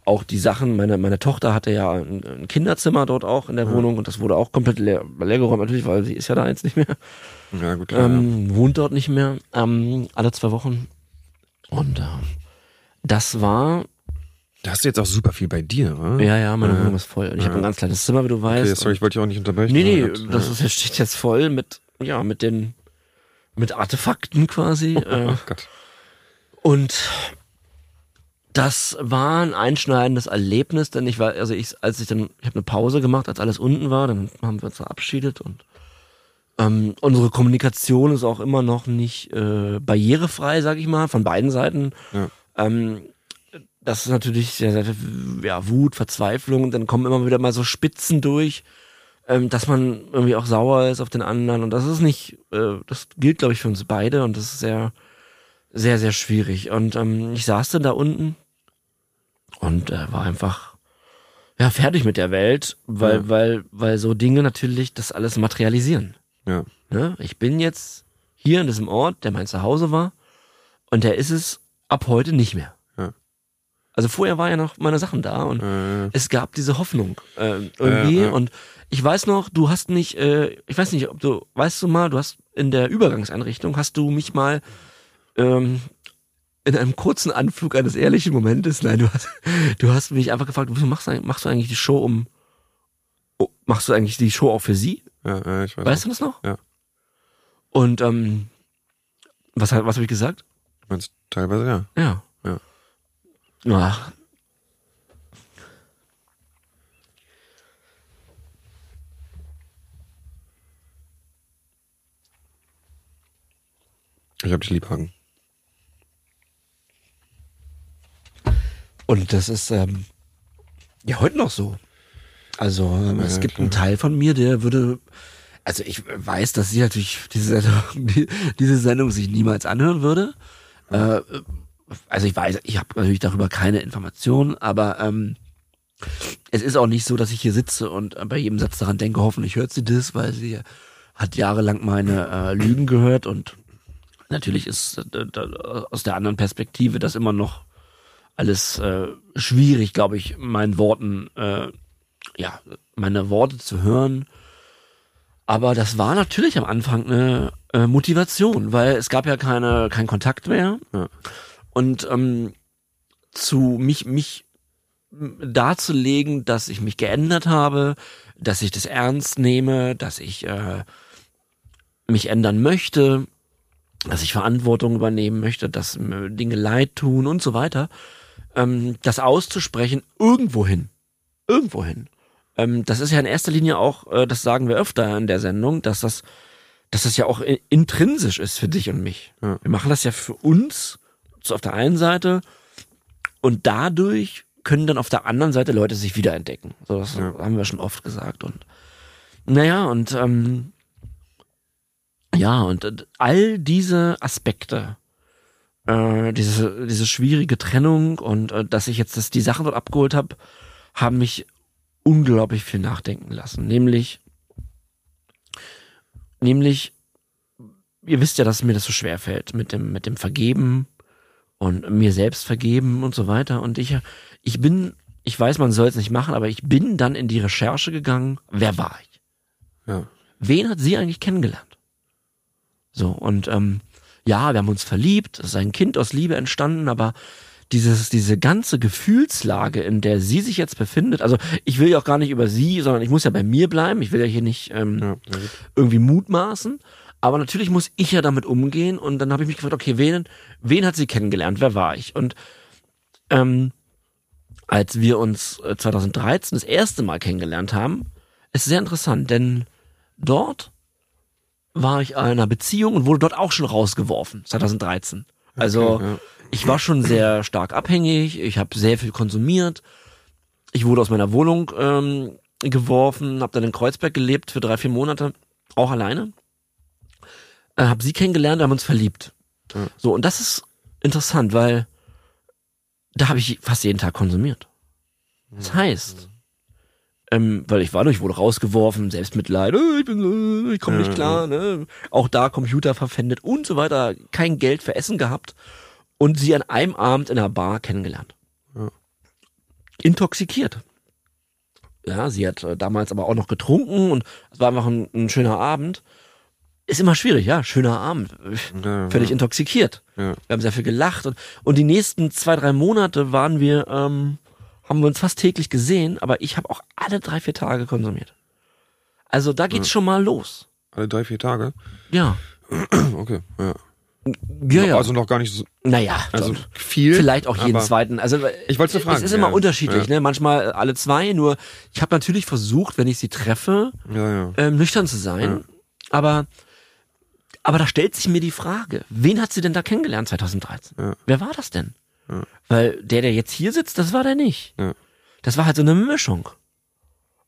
Auch die Sachen, meine, meine Tochter hatte ja ein, ein Kinderzimmer dort auch in der Wohnung und das wurde auch komplett leer, leergeräumt natürlich, weil sie ist ja da jetzt nicht mehr Ja, gut, klar. ähm, wohnt dort nicht mehr, ähm, alle zwei Wochen. Und ähm, das war, Da hast du jetzt auch super viel bei dir, wa? ja, ja, meine Äh, Wohnung ist voll. Und ich habe ein ganz kleines Zimmer, wie du weißt. Okay, sorry, ich wollte dich auch nicht unterbrechen. nee, nee, aber das- ist, steht jetzt voll mit, ja, mit den, mit Artefakten quasi. äh, Oh Gott. Und das war ein einschneidendes Erlebnis, denn ich war, also ich, als ich dann, ich habe eine Pause gemacht, als alles unten war, dann haben wir uns verabschiedet und ähm, unsere Kommunikation ist auch immer noch nicht äh, barrierefrei, sag ich mal, von beiden Seiten. Ja. Ähm, das ist natürlich sehr, sehr, ja, Wut, Verzweiflung und dann kommen immer wieder mal so Spitzen durch, ähm, dass man irgendwie auch sauer ist auf den anderen und das ist nicht, äh, das gilt glaube ich für uns beide und das ist sehr, sehr, sehr schwierig. Und ähm, ich saß dann da unten und äh, war einfach ja fertig mit der Welt, weil, Ja. weil, weil so Dinge natürlich das alles materialisieren. Ja. Ne? Ich bin jetzt hier in diesem Ort, der mein Zuhause war, und der ist es ab heute nicht mehr. Ja. Also vorher war ja noch meine Sachen da und Äh, es gab diese Hoffnung äh, irgendwie ja. und ich weiß noch, du hast mich, äh, ich weiß nicht, ob du, weißt du mal, du hast in der Übergangseinrichtung, hast du mich mal ähm, in einem kurzen Anflug eines ehrlichen Momentes, nein, du hast, du hast mich einfach gefragt, wieso machst du, eigentlich- machst du eigentlich die Show um, oh, machst du eigentlich die Show auch für sie? ja, ja, ich weiß. Weißt auch. du das noch? Ja. Und ähm, was, was habe ich gesagt? Du meinst teilweise ja. Ja. Ja. Ach. Ich hab dich lieb, Hagen. Und das ist ähm, ja heute noch so. Also ähm, es Ja, gibt klar. einen Teil von mir, der würde also ich weiß, dass sie natürlich diese Sendung, die, diese Sendung sich niemals anhören würde. Äh, also ich weiß, ich habe natürlich darüber keine Informationen, aber ähm, es ist auch nicht so, dass ich hier sitze und bei jedem Satz daran denke, hoffentlich hört sie das, weil sie hat jahrelang meine äh, Lügen gehört und natürlich ist äh, aus der anderen Perspektive das immer noch alles äh, schwierig, glaube ich, meinen Worten, äh, ja, meine Worte zu hören. Aber das war natürlich am Anfang eine äh, Motivation, weil es gab ja keine keinen Kontakt mehr. Ja. Und ähm, zu mich mich darzulegen, dass ich mich geändert habe, dass ich das ernst nehme, dass ich äh, mich ändern möchte, dass ich Verantwortung übernehmen möchte, dass mir Dinge leid tun und so weiter, ähm, das auszusprechen irgendwohin, irgendwohin. Ähm, das ist ja in erster Linie auch, äh, das sagen wir öfter in der Sendung, dass das, dass das ja auch intrinsisch ist für dich und mich. Ja. Wir machen das ja für uns so auf der einen Seite und dadurch können dann auf der anderen Seite Leute sich wiederentdecken. So, das ja. haben wir schon oft gesagt und naja und ähm, ja und all diese Aspekte äh, diese diese schwierige Trennung und äh, dass ich jetzt das, die Sachen dort abgeholt habe, haben mich unglaublich viel nachdenken lassen. Nämlich, nämlich, ihr wisst ja, dass mir das so schwer fällt mit dem, mit dem Vergeben und mir selbst vergeben und so weiter. Und ich, ich bin, ich weiß, man soll es nicht machen, aber ich bin dann in die Recherche gegangen. Wer war ich? Ja. Wen hat sie eigentlich kennengelernt? So, und ähm, ja, wir haben uns verliebt, es ist ein Kind aus Liebe entstanden, aber dieses, diese ganze Gefühlslage, in der sie sich jetzt befindet, also ich will ja auch gar nicht über sie, sondern ich muss ja bei mir bleiben, ich will ja hier nicht ähm, ja, irgendwie mutmaßen, aber natürlich muss ich ja damit umgehen und dann habe ich mich gefragt, okay, wen, wen hat sie kennengelernt, wer war ich? Und ähm, als wir uns 2013 äh, das erste Mal kennengelernt haben, ist sehr interessant, denn dort war ich in einer Beziehung und wurde dort auch schon rausgeworfen, 2013. Also okay, ja ich war schon sehr stark abhängig, ich habe sehr viel konsumiert. Ich wurde aus meiner Wohnung ähm, geworfen, habe dann in Kreuzberg gelebt für drei, vier Monate, auch alleine. Äh, habe sie kennengelernt, haben uns verliebt. Ja. So, und das ist interessant, weil da habe ich fast jeden Tag konsumiert. Das heißt, ähm, weil ich war durch, wurde rausgeworfen, Selbstmitleid, oh, ich bin, ich komme nicht klar, ne? Auch da Computer verpfändet und so weiter, kein Geld für Essen gehabt und sie an einem Abend in einer Bar kennengelernt. Ja. Intoxikiert. Ja, sie hat äh, damals aber auch noch getrunken und es war einfach ein, ein, schöner Abend. Ist immer schwierig, ja, schöner Abend. Ja, Völlig ja. intoxikiert. Wir haben sehr viel gelacht und, und die nächsten zwei, drei Monate waren wir, ähm, haben wir uns fast täglich gesehen, aber ich habe auch alle drei, vier Tage konsumiert. Also da geht's schon mal los. Alle drei, vier Tage? Ja. okay, ja. Ja, ja. Also noch gar nicht so. Naja, also viel. Vielleicht auch jeden zweiten. Also ich wollte fragen. Es ist immer unterschiedlich, ja. ne? Manchmal alle zwei. Nur ich habe natürlich versucht, wenn ich sie treffe, ja, ähm, nüchtern zu sein. Aber aber da stellt sich mir die Frage: Wen hat sie denn da kennengelernt 2013? Wer war das denn? Weil der, der jetzt hier sitzt, das war der nicht. Das war halt so eine Mischung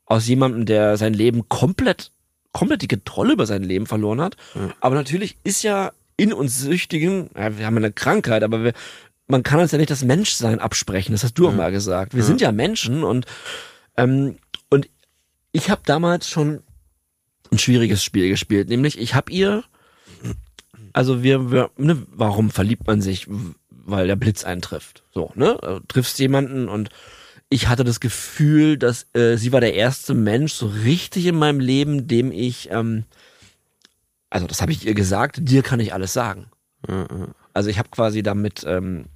aus jemandem, der sein Leben komplett komplett die Kontrolle über sein Leben verloren hat. Aber natürlich ist ja in uns Süchtigen, ja, wir haben eine Krankheit, aber wir, man kann uns ja nicht das Menschsein absprechen. Das hast du auch mal gesagt. Wir ja. sind ja Menschen und ähm, und ich habe damals schon ein schwieriges Spiel gespielt, nämlich ich habe ihr, also wir, wir ne, warum verliebt man sich, weil der Blitz eintrifft, so ne, also, triffst jemanden und ich hatte das Gefühl, dass äh, sie war der erste Mensch so richtig in meinem Leben, dem ich ähm, also das habe ich ihr gesagt, dir kann ich alles sagen. Mhm. Also ich habe quasi damit ähm,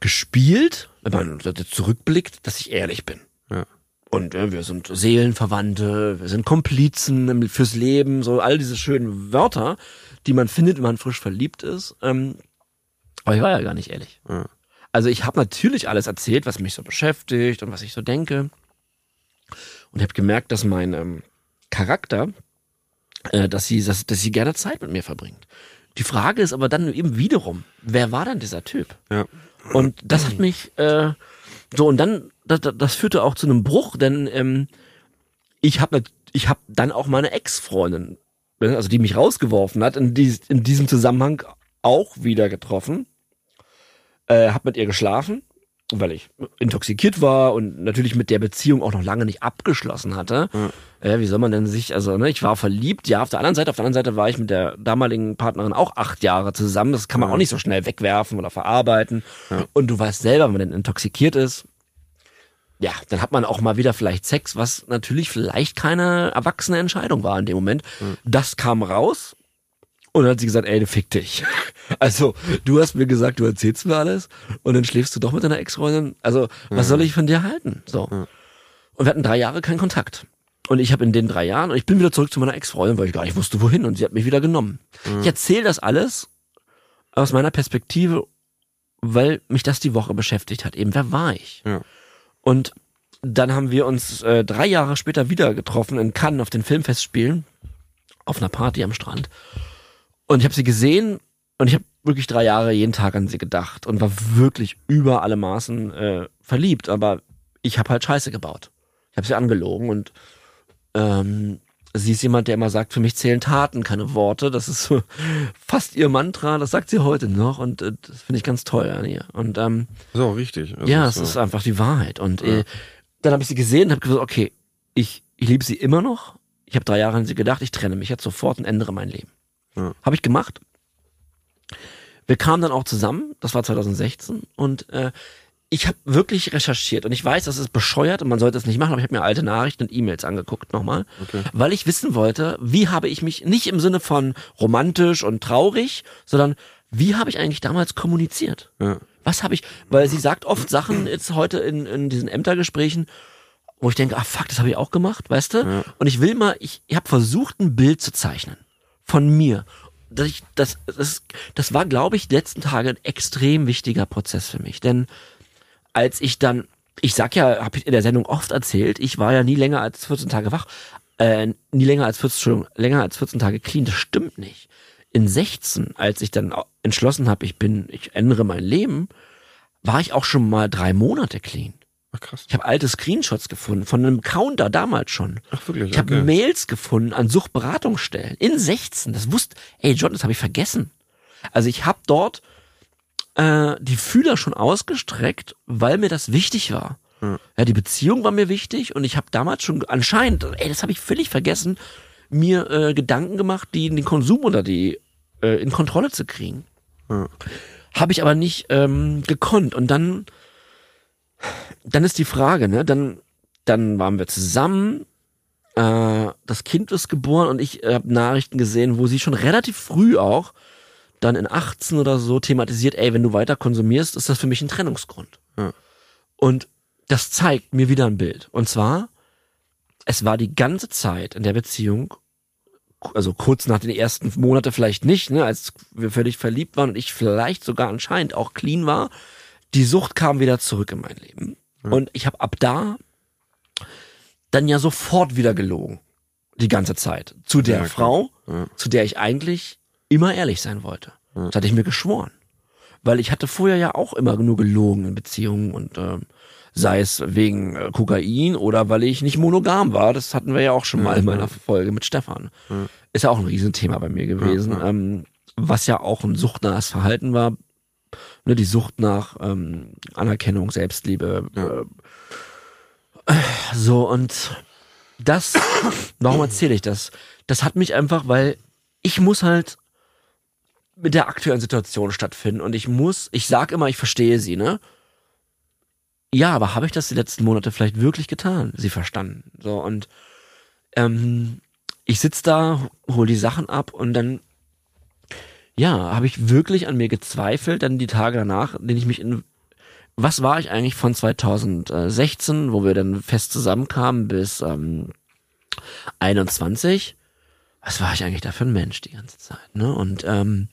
gespielt, wenn man zurückblickt, dass ich ehrlich bin. Ja. Und äh, wir sind Seelenverwandte, wir sind Komplizen fürs Leben, so all diese schönen Wörter, die man findet, wenn man frisch verliebt ist. Ähm, aber ich war ja gar nicht ehrlich. Ja. Also ich habe natürlich alles erzählt, was mich so beschäftigt und was ich so denke. Und habe gemerkt, dass mein ähm, Charakter äh, dass sie, dass, dass sie gerne Zeit mit mir verbringt. Die Frage ist aber dann eben wiederum, wer war denn dieser Typ? Ja. Und das hat mich äh, so und dann das, das führte auch zu einem Bruch, denn ähm, ich habe ich hab dann auch meine Ex-Freundin, ne, also die mich rausgeworfen hat, in, dies, in diesem Zusammenhang auch wieder getroffen. Äh, hab mit ihr geschlafen, weil ich intoxikiert war und natürlich mit der Beziehung auch noch lange nicht abgeschlossen hatte. Ja. Äh, wie soll man denn sich, also ne, ich war verliebt, ja, auf der anderen Seite, auf der anderen Seite war ich mit der damaligen Partnerin auch acht Jahre zusammen. Das kann man Ja. auch nicht so schnell wegwerfen oder verarbeiten. Ja. Und du weißt selber, wenn man denn intoxikiert ist, ja, dann hat man auch mal wieder vielleicht Sex, was natürlich vielleicht keine erwachsene Entscheidung war in dem Moment. Das kam raus und dann hat sie gesagt, ey, du fick dich. Also, du hast mir gesagt, du erzählst mir alles und dann schläfst du doch mit deiner Ex-Freundin. Also, was soll ich von dir halten? So. Und wir hatten drei Jahre keinen Kontakt. Und ich habe in den drei Jahren, und ich bin wieder zurück zu meiner Ex-Freundin, weil ich gar nicht wusste, wohin. Und sie hat mich wieder genommen. Ich erzähle das alles aus meiner Perspektive, weil mich das die Woche beschäftigt hat. Eben, wer war ich? Ja. Und dann haben wir uns äh, drei Jahre später wieder getroffen in Cannes auf den Filmfestspielen, auf einer Party am Strand. Und ich habe sie gesehen und ich habe wirklich drei Jahre jeden Tag an sie gedacht und war wirklich über alle Maßen äh, verliebt. Aber ich habe halt Scheiße gebaut. Ich habe sie angelogen und ähm, sie ist jemand, der immer sagt, für mich zählen Taten, keine Worte. Das ist so fast ihr Mantra. Das sagt sie heute noch und äh, das finde ich ganz toll an ihr. Und ähm, Ist auch richtig. Also ja, ist es so. ist einfach die Wahrheit. Und äh, dann habe ich sie gesehen und habe gesagt, okay, ich, ich liebe sie immer noch. Ich habe drei Jahre an sie gedacht, ich trenne mich jetzt sofort und ändere mein Leben. Ja. Habe ich gemacht. Wir kamen dann auch zusammen, das war 2016 und äh, ich habe wirklich recherchiert und ich weiß, das ist bescheuert und man sollte es nicht machen, aber ich habe mir alte Nachrichten und E-Mails angeguckt nochmal, Okay. weil ich wissen wollte, wie habe ich mich nicht im Sinne von romantisch und traurig, sondern wie habe ich eigentlich damals kommuniziert? Ja. Was habe ich, weil sie sagt oft Sachen jetzt heute in, in diesen Ämtergesprächen, wo ich denke, ah fuck, das habe ich auch gemacht, weißt du? Ja. Und ich will mal, ich, ich habe versucht, ein Bild zu zeichnen von mir. Das, ich, das, das, das war, glaube ich, letzten Tage ein extrem wichtiger Prozess für mich. Denn als ich dann, ich sag ja, habe ich in der Sendung oft erzählt, ich war ja nie länger als 14 Tage wach, äh, nie länger als 14, Entschuldigung, länger als 14 Tage clean, das stimmt nicht. In 16, als ich dann entschlossen habe, ich bin, ich ändere mein Leben, war ich auch schon mal drei Monate clean. Ach krass. Ich habe alte Screenshots gefunden von einem Counter damals schon. Ach wirklich, Ich habe okay. Mails gefunden an Suchtberatungsstellen in 16. Das wusste, ey John, das habe ich vergessen. Also ich habe dort äh, die Fühler schon ausgestreckt, weil mir das wichtig war. Ja, die Beziehung war mir wichtig und ich habe damals schon anscheinend, ey, das habe ich völlig vergessen, mir äh, Gedanken gemacht, die den Konsum oder die äh, in Kontrolle zu kriegen. Ja. Habe ich aber nicht ähm, gekonnt. Und dann, dann ist die Frage, ne? Dann, dann waren wir zusammen. Äh, das Kind ist geboren und ich habe Nachrichten gesehen, wo sie schon relativ früh auch dann in 18 oder so thematisiert, ey, wenn du weiter konsumierst, ist das für mich ein Trennungsgrund. Ja. Und das zeigt mir wieder ein Bild. Und zwar, es war die ganze Zeit in der Beziehung, also kurz nach den ersten Monate vielleicht nicht, ne, als wir völlig verliebt waren und ich vielleicht sogar anscheinend auch clean war, die Sucht kam wieder zurück in mein Leben. Und ich habe ab da dann ja sofort wieder gelogen. Die ganze Zeit. Zu der Ja. Frau, Ja. zu der ich eigentlich immer ehrlich sein wollte. Das hatte ich mir geschworen. Weil ich hatte vorher ja auch immer nur gelogen in Beziehungen und ähm, sei es wegen äh, Kokain oder weil ich nicht monogam war. Das hatten wir ja auch schon mal in meiner Folge mit Stefan. Ist ja auch ein Riesenthema bei mir gewesen. Ähm, was ja auch ein suchtnahes Verhalten war. Ne, die Sucht nach ähm, Anerkennung, Selbstliebe. Äh, so und das, warum erzähle ich das? Das hat mich einfach, weil ich muss halt mit der aktuellen Situation stattfinden und ich muss, ich sag immer, ich verstehe sie, ne? Ja, aber habe ich das die letzten Monate vielleicht wirklich getan? Sie verstanden. So und ähm, ich sitz da, hol die Sachen ab und dann ja, habe ich wirklich an mir gezweifelt, dann die Tage danach, denen ich mich in was war ich eigentlich von 2016, wo wir dann fest zusammenkamen, bis ähm, 21? Was war ich eigentlich da für ein Mensch die ganze Zeit? Ne? Und ähm,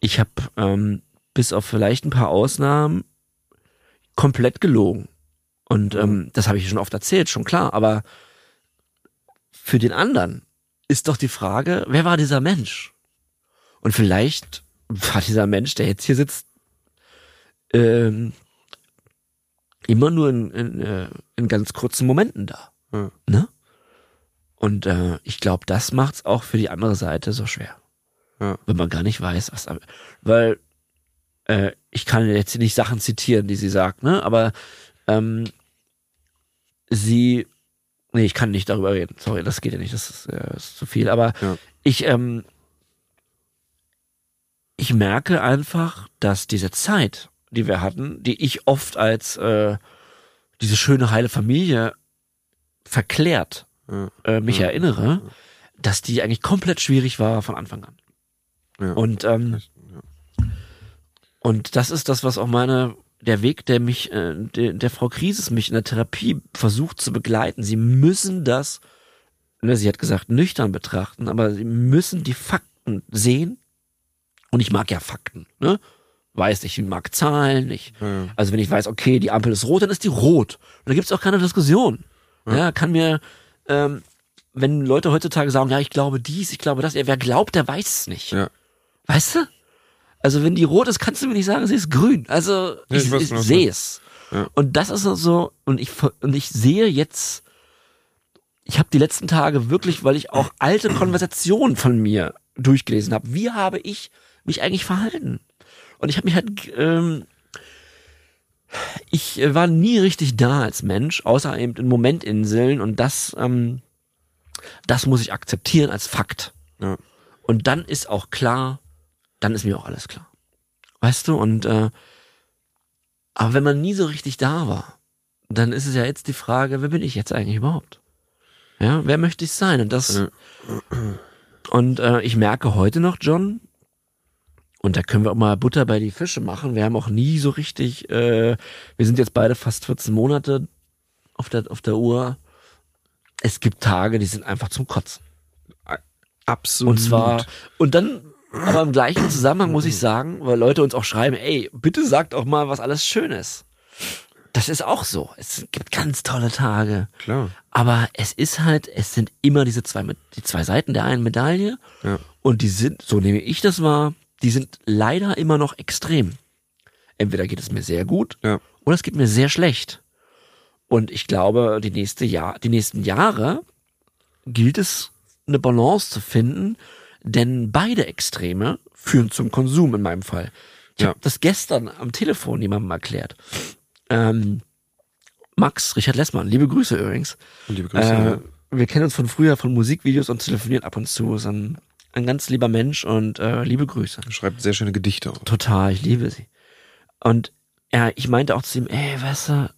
ich habe ähm, bis auf vielleicht ein paar Ausnahmen komplett gelogen. Und ähm, das habe ich schon oft erzählt, schon klar. Aber für den anderen ist doch die Frage, wer war dieser Mensch? Und vielleicht war dieser Mensch, der jetzt hier sitzt, ähm, immer nur in, in, äh, in ganz kurzen Momenten da. Ja. Ne? Und äh, ich glaube, das macht's auch für die andere Seite so schwer. Ja. Wenn man gar nicht weiß, was. Weil äh, ich kann jetzt nicht Sachen zitieren, die sie sagt, ne? Aber ähm, sie. Nee, ich kann nicht darüber reden. Sorry, das geht ja nicht, das ist, äh, ist zu viel. Aber Ja. ich, ähm, ich merke einfach, dass diese Zeit, die wir hatten, die ich oft als äh, diese schöne heile Familie verklärt Ja. äh, mich Ja. erinnere, dass die eigentlich komplett schwierig war von Anfang an. Ja. Und ähm, und das ist das, was auch meine der Weg, der mich, äh, der, der Frau Krisis mich in der Therapie versucht zu begleiten. Sie müssen das, ne, sie hat gesagt, nüchtern betrachten, aber sie müssen die Fakten sehen. Und ich mag ja Fakten, ne? Weiß ich, ich mag Zahlen, ich, Ja. also wenn ich weiß, okay, die Ampel ist rot, dann ist die rot. Und da gibt's auch keine Diskussion. Ja, kann mir, ähm, wenn Leute heutzutage sagen, ja, ich glaube dies, ich glaube das, ja, wer glaubt, der weiß es nicht. Ja. Weißt du? Also wenn die rot ist, kannst du mir nicht sagen, sie ist grün. Also Ja, ich, ich ich, du sehe es. Ja. Und das ist so, und ich und ich sehe jetzt, ich habe die letzten Tage wirklich, weil ich auch alte Konversationen von mir durchgelesen habe, wie habe ich mich eigentlich verhalten? Und ich habe mich halt, ähm, ich äh, war nie richtig da als Mensch, außer eben in Momentinseln und das, ähm, das muss ich akzeptieren als Fakt. Ja. Und dann ist auch klar, dann ist mir auch alles klar. Weißt du? Und äh, aber wenn man nie so richtig da war, dann ist es ja jetzt die Frage, wer bin ich jetzt eigentlich überhaupt? Ja, wer möchte ich sein? Und das und äh, ich merke heute noch, John, und da können wir auch mal Butter bei die Fische machen. Wir haben auch nie so richtig, äh, wir sind jetzt beide fast 14 Monate auf der auf der Uhr. Es gibt Tage, die sind einfach zum Kotzen. Absolut. Und zwar, und dann, aber im gleichen Zusammenhang muss ich sagen, weil Leute uns auch schreiben, ey, bitte sagt auch mal, was alles schön ist. Das ist auch so. Es gibt ganz tolle Tage. Klar. Aber es ist halt, es sind immer diese zwei, die zwei Seiten der einen Medaille. Ja. Und die sind, so nehme ich das wahr, die sind leider immer noch extrem. Entweder geht es mir sehr gut Ja. oder es geht mir sehr schlecht. Und ich glaube, die nächste Jahr, die nächsten Jahre gilt es, eine Balance zu finden, denn beide Extreme führen zum Konsum in meinem Fall. Ich Ja. habe das gestern am Telefon jemandem erklärt. Ähm, Max, Richard Lessmann, liebe Grüße übrigens. Liebe Grüße. Äh, ja. wir kennen uns von früher von Musikvideos und telefonieren ab und zu. Ist ein, ganz lieber Mensch und äh, liebe Grüße. Schreibt sehr schöne Gedichte auch. Total, ich liebe sie. Und ja, ich meinte auch zu ihm, ey, weißt du,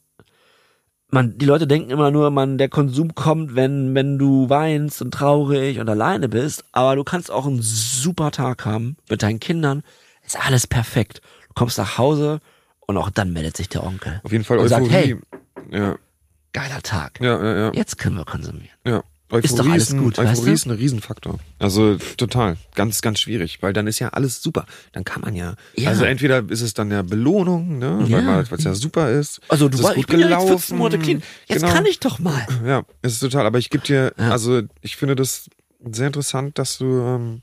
man, die Leute denken immer nur, man, der Konsum kommt, wenn, wenn du weinst und traurig und alleine bist, aber du kannst auch einen super Tag haben mit deinen Kindern. Ist alles perfekt. Du kommst nach Hause und auch dann meldet sich der Onkel. Auf jeden Fall Und sagt, Euphorie. ja, Geiler Tag. ja, ja, ja. Jetzt können wir konsumieren. ja. Euphorie Ist doch alles ein, gut, Euphorie weißt du? ist ein Riesenfaktor. Also total. Ganz, ganz schwierig, weil dann ist ja alles super. Dann kann man ja. Ja. Also entweder ist es dann ja Belohnung, ne, Ja. weil es ja super ist. Also du ist ich gut bin ja jetzt gelaufen. 14 Monate clean. Jetzt Genau. kann ich doch mal. Ja, es ist total. Aber ich gebe dir, Ja. also ich finde das sehr interessant, dass du ähm,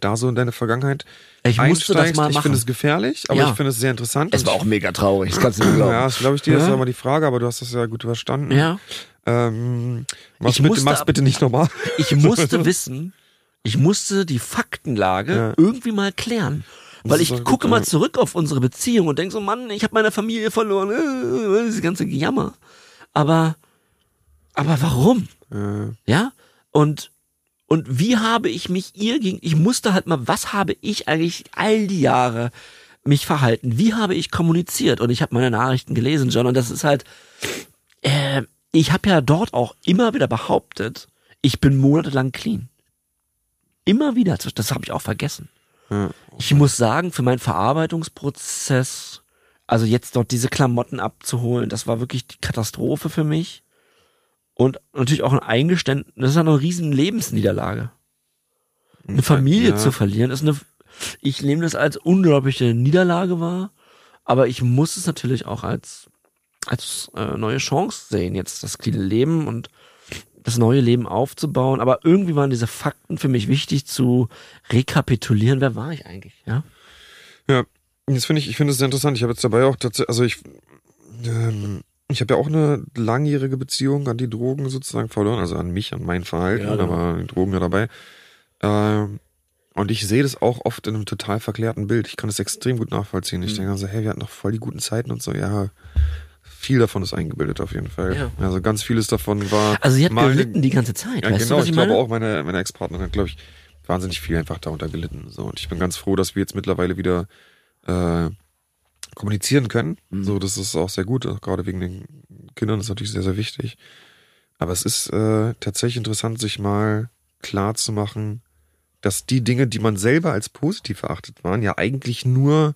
da so in deine Vergangenheit Ich musste das einsteigst. mal Ich finde es gefährlich, aber Ja. ich finde es sehr interessant. Es war auch mega traurig, das kannst du mir glauben. Ja, das glaube ich dir, das Ja. ist aber die Frage, aber du hast das ja gut verstanden. Ja. Ähm, mach's, Ich bitte, musste mach's bitte nicht nochmal. Ich musste wissen, ich musste die Faktenlage Ja. irgendwie mal klären. Weil ich gut, gucke ja. mal zurück auf unsere Beziehung und denke so, Mann, ich habe meine Familie verloren, äh, dieses ganze Gejammer. Aber, aber warum? Äh, Ja? Und, und wie habe ich mich ihr gegen, ich musste halt mal, was habe ich eigentlich all die Jahre mich verhalten? Wie habe ich kommuniziert? Und ich habe meine Nachrichten gelesen, John, und das ist halt, äh, ich habe ja dort auch immer wieder behauptet, ich bin monatelang clean. Immer wieder, das habe ich auch vergessen. Ich muss sagen, für meinen Verarbeitungsprozess, also jetzt dort diese Klamotten abzuholen, das war wirklich die Katastrophe für mich. Und natürlich auch ein Eingeständnis, das ist ja eine riesen Lebensniederlage. Eine Familie ja. zu verlieren, ist eine, ich nehme das als unglaubliche Niederlage wahr, aber ich muss es natürlich auch als, als äh, neue Chance sehen, jetzt das kleine Leben und das neue Leben aufzubauen. Aber irgendwie waren diese Fakten für mich wichtig zu rekapitulieren. Wer war ich eigentlich? Ja. Ja, jetzt finde ich, ich finde es sehr interessant. Ich habe jetzt dabei auch tatsächlich, also ich, ähm, Ich habe ja auch eine langjährige Beziehung an die Drogen sozusagen verloren, also an mich, an mein Verhalten, Ja, genau. aber die Drogen ja dabei. Ähm, und ich sehe das auch oft in einem total verklärten Bild. Ich kann das extrem gut nachvollziehen. Ich Mhm. denke so, hey, wir hatten noch voll die guten Zeiten und so. Ja, viel davon ist eingebildet auf jeden Fall. Ja. Also ganz vieles davon war. Also sie hat gelitten die ganze Zeit, Ja, weißt genau. du, was ich ich glaube auch, meine, meine Ex-Partnerin hat, glaube ich, wahnsinnig viel einfach darunter gelitten. So. Und ich bin ganz froh, dass wir jetzt mittlerweile wieder äh, kommunizieren können. Mhm. So, das ist auch sehr gut, auch gerade wegen den Kindern ist natürlich sehr, sehr wichtig. Aber es ist äh, tatsächlich interessant, sich mal klar zu machen, dass die Dinge, die man selber als positiv erachtet waren, ja eigentlich nur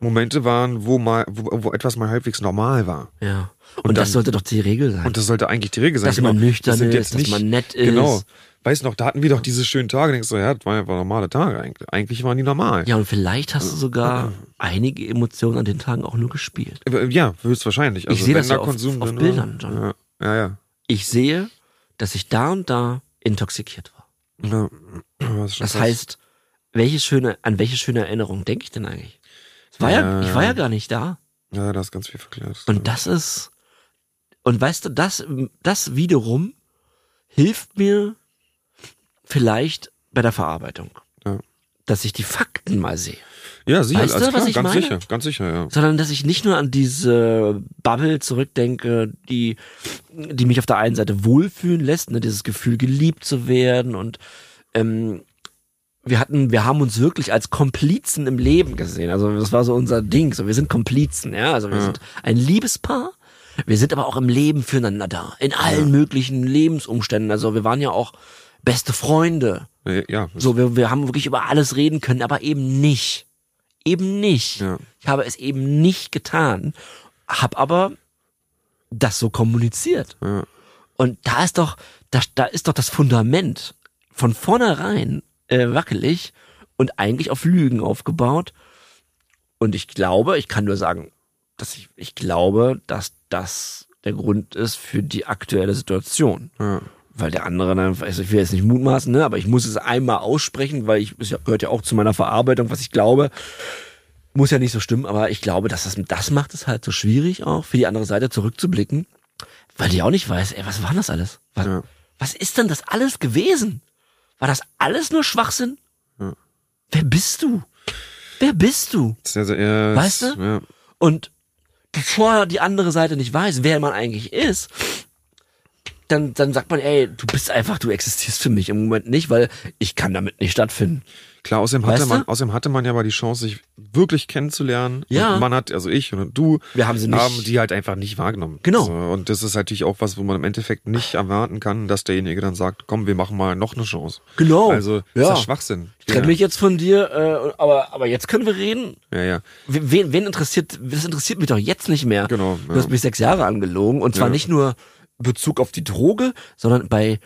Momente waren, wo mal, wo, wo etwas mal halbwegs normal war. Ja. Und, Und das dann- sollte doch die Regel sein. Und das sollte eigentlich die Regel sein. Dass man nüchtern Das ist, jetzt dass nicht- man nett ist. Genau. Weißt du noch, da hatten wir doch diese schönen Tage, denkst du, ja, das waren einfach normale Tage eigentlich. Eigentlich waren die normal. ja, und vielleicht hast du sogar einige Emotionen an den Tagen auch nur gespielt. Ja, höchstwahrscheinlich. Also Ich sehe das da ja auf- Konsum auf drin Bildern, John. Ja, ja. ja. Ich sehe, dass ich da und da intoxikiert war. ja. Das, Das heißt, welche schöne, an welche schöne Erinnerung denke ich denn eigentlich? War ja, Ja. ich war ja gar nicht da. Ja, da ist ganz viel verklärt. Und das ist, und weißt du, das, das wiederum hilft mir vielleicht bei der Verarbeitung. Ja. Dass ich die Fakten mal sehe. ja, sicher, Weißt du, also was klar, ich ganz meine? sicher, ganz sicher, ja. sondern dass ich nicht nur an diese Bubble zurückdenke, die, die mich auf der einen Seite wohlfühlen lässt, ne, dieses Gefühl geliebt zu werden und ähm, wir hatten, wir haben uns wirklich als Komplizen im Leben gesehen. Also das war so unser Ding. So, wir sind Komplizen, ja. Also wir Ja. sind ein Liebespaar. Wir sind aber auch im Leben füreinander da. In allen möglichen Lebensumständen. Also wir waren ja auch beste Freunde. Ja, ja, So, wir, wir haben wirklich über alles reden können, aber eben nicht. Eben nicht. Ja. Ich habe es eben nicht getan, hab aber das so kommuniziert. ja. Und da ist doch, da, da ist doch das Fundament von vornherein äh, wackelig und eigentlich auf Lügen aufgebaut. Und ich glaube, ich kann nur sagen, dass ich, ich glaube, dass das der Grund ist für die aktuelle Situation. ja. Weil der andere dann, also ich will jetzt nicht mutmaßen, ne, aber ich muss es einmal aussprechen, weil ich, es gehört ja auch zu meiner Verarbeitung, was ich glaube. Muss ja nicht so stimmen, aber ich glaube, dass das, das macht es halt so schwierig auch, für die andere Seite zurückzublicken, weil die auch nicht weiß, ey, was war das alles? Was, Ja. was ist denn das alles gewesen? War das alles nur Schwachsinn? Ja. Wer bist du? Wer bist du? Sehr, ja, Weißt du? Ja. Und bevor die andere Seite nicht weiß, wer man eigentlich ist, dann, dann sagt man, ey, du bist einfach, du existierst für mich im Moment nicht, weil ich kann damit nicht stattfinden. Klar, außerdem hatte, Weißt man, du? außerdem hatte man ja aber die Chance, sich wirklich kennenzulernen. Ja. Und man hat, also ich und du, Wir haben sie nicht- haben die halt einfach nicht wahrgenommen. Genau. So, und das ist natürlich auch was, wo man im Endeffekt nicht erwarten kann, dass derjenige dann sagt, komm, wir machen mal noch eine Chance. Genau. Also, ja. ist das Schwachsinn. Ich trenne ja. mich jetzt von dir, äh, aber, aber jetzt können wir reden. Ja, ja. Wen, wen interessiert, das interessiert mich doch jetzt nicht mehr. Genau, Du ja. hast mich sechs Jahre angelogen und zwar Ja. nicht nur Bezug auf die Droge, sondern bei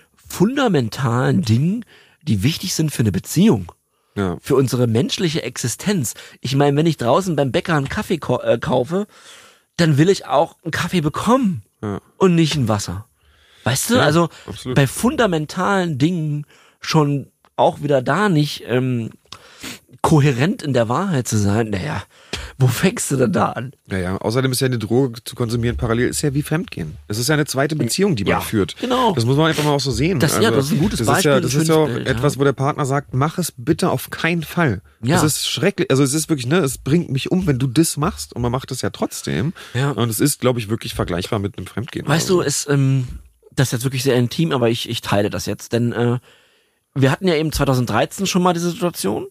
fundamentalen Dingen, die wichtig sind für eine Beziehung. Ja. für unsere menschliche Existenz. Ich meine, wenn ich draußen beim Bäcker einen Kaffee äh, kaufe, dann will ich auch einen Kaffee bekommen Ja. und nicht ein Wasser. Weißt du, Ja, also absolut. bei fundamentalen Dingen schon auch wieder da nicht ähm, kohärent in der Wahrheit zu sein, naja, wo fängst du denn da an? Ja, ja. Außerdem ist ja eine Droge zu konsumieren parallel, ist ja wie Fremdgehen. Es ist ja eine zweite Beziehung, die man Ja, führt. genau. Das muss man einfach mal auch so sehen. Also, Das- ja, das ist ein gutes das Beispiel, Ist ja, das ist ja auch Bild, etwas, wo der Partner sagt, mach es bitte auf keinen Fall. Ja. Das ist schrecklich. Also es ist wirklich, ne, es bringt mich um, wenn du das machst und man macht das ja trotzdem. Ja. Und es ist, glaube ich, wirklich vergleichbar mit einem Fremdgehen. Weißt oder du, es, ähm, das ist jetzt wirklich sehr intim, aber ich, ich teile das jetzt, denn äh, wir hatten ja eben 2013 schon mal diese Situation,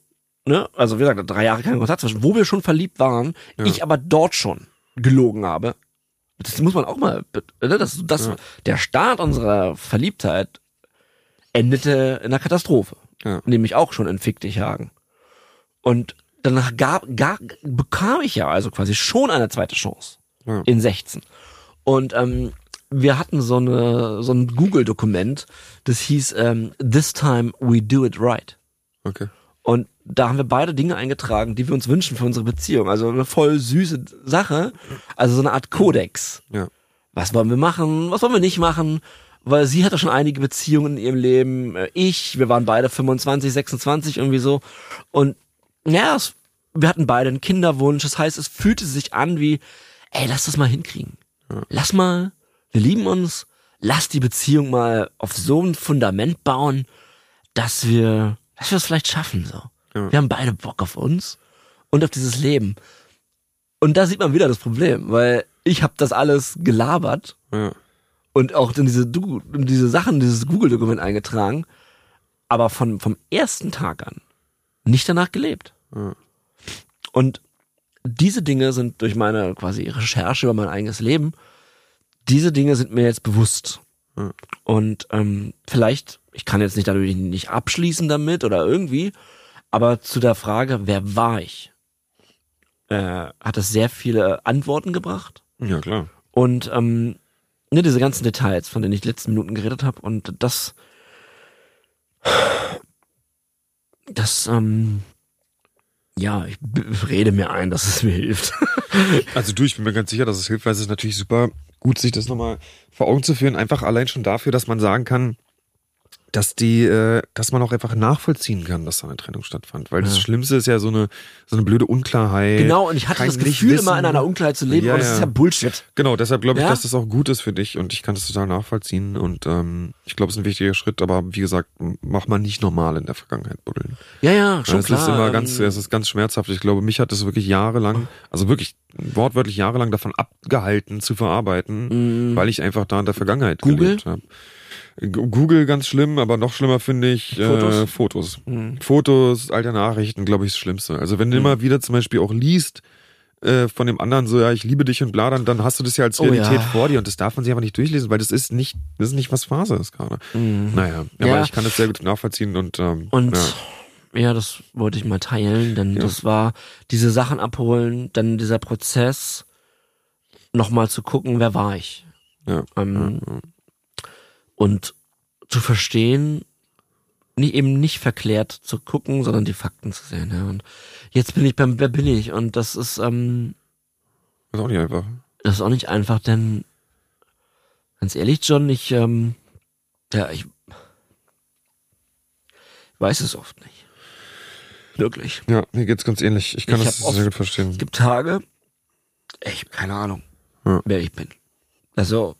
ne? Also wie gesagt, drei Jahre kein Kontakt zwischen, wo wir schon verliebt waren, Ja. ich aber dort schon gelogen habe. Das muss man auch mal, ne? das, das, Ja. der Start unserer Verliebtheit endete in einer Katastrophe, Ja. nämlich auch schon in Fick dich Hagen. Und dann gab, gar, bekam ich ja also quasi schon eine zweite Chance Ja. in 16. Und ähm, wir hatten so eine so ein Google-Dokument, das hieß ähm, This time we do it right. Okay. Und da haben wir beide Dinge eingetragen, die wir uns wünschen für unsere Beziehung. Also eine voll süße Sache, also so eine Art Kodex. Ja. Was wollen wir machen? Was wollen wir nicht machen? Weil sie hatte schon einige Beziehungen in ihrem Leben. äh, Ich, wir waren beide 25, 26 irgendwie so. Und ja, es, wir hatten beide einen Kinderwunsch. Das heißt, es fühlte sich an wie, ey, lass das mal hinkriegen. Lass mal, wir lieben uns, lass die Beziehung mal auf so ein Fundament bauen, dass wir, dass wir es vielleicht schaffen, so. Ja. Wir haben beide Bock auf uns und auf dieses Leben. Und da sieht man wieder das Problem, weil ich habe das alles gelabert Ja. und auch in diese, Du- in diese Sachen, dieses Google-Dokument eingetragen, aber von, vom ersten Tag an nicht danach gelebt. Ja. Und diese Dinge sind durch meine quasi Recherche über mein eigenes Leben, diese Dinge sind mir jetzt bewusst. Und ähm, vielleicht, ich kann jetzt nicht dadurch nicht abschließen damit oder irgendwie, aber zu der Frage, wer war ich, äh, hat es sehr viele Antworten gebracht. Ja, klar. Und ähm, ne, diese ganzen Details, von denen ich die letzten Minuten geredet habe, und das, das, ähm, ja, ich rede mir ein, dass es mir hilft. Also du, ich bin mir ganz sicher, dass es hilft, weil es ist natürlich super gut, sich das nochmal vor Augen zu führen. Einfach allein schon dafür, dass man sagen kann, dass die, äh, dass man auch einfach nachvollziehen kann, dass da eine Trennung stattfand. Weil das Ja. Schlimmste ist ja so eine, so eine blöde Unklarheit. genau, und ich hatte das Gefühl, Nichtwissen. immer in einer Unklarheit zu leben, Ja, und das ja. ist ja Bullshit. Genau, deshalb glaube ich, dass das auch gut ist für dich und ich kann das total nachvollziehen und ähm, ich glaube, es ist ein wichtiger Schritt, aber wie gesagt, mach mal nicht normal in der Vergangenheit buddeln. Ja, ja, schon es ist immer ganz, ähm, es ist ganz schmerzhaft. Ich glaube, mich hat es wirklich jahrelang, also wirklich wortwörtlich jahrelang davon abgehalten zu verarbeiten, weil ich einfach da in der Vergangenheit. Google? gelebt habe. Google ganz schlimm, aber noch schlimmer finde ich Fotos? Äh, Fotos. Mhm. Fotos, alte Nachrichten, glaube ich, das Schlimmste. Also wenn du immer wieder zum Beispiel auch liest äh, von dem anderen so, ja, ich liebe dich und bla, dann, dann hast du das ja als Oh Realität ja. vor dir und das darf man sich einfach nicht durchlesen, weil das ist nicht, das ist nicht was Phase ist gerade. Naja, aber Ja. ich kann das sehr gut nachvollziehen und, ähm, Und ja. ja. das wollte ich mal teilen, denn das war diese Sachen abholen, dann dieser Prozess, nochmal zu gucken, wer war ich. Ja, Ähm, Und zu verstehen, nicht eben nicht verklärt zu gucken, sondern die Fakten zu sehen. Ja. Und jetzt bin ich beim Wer bin ich? Und das ist, ähm, ist auch nicht einfach. das ist auch nicht einfach, denn ganz ehrlich, John, ich, ähm, ja, ich weiß es oft nicht. Wirklich. Ja, mir geht's ganz ähnlich. Ich kann Ich das sehr gut verstehen. Es gibt Tage, ich habe keine Ahnung, Ja. wer ich bin. Also,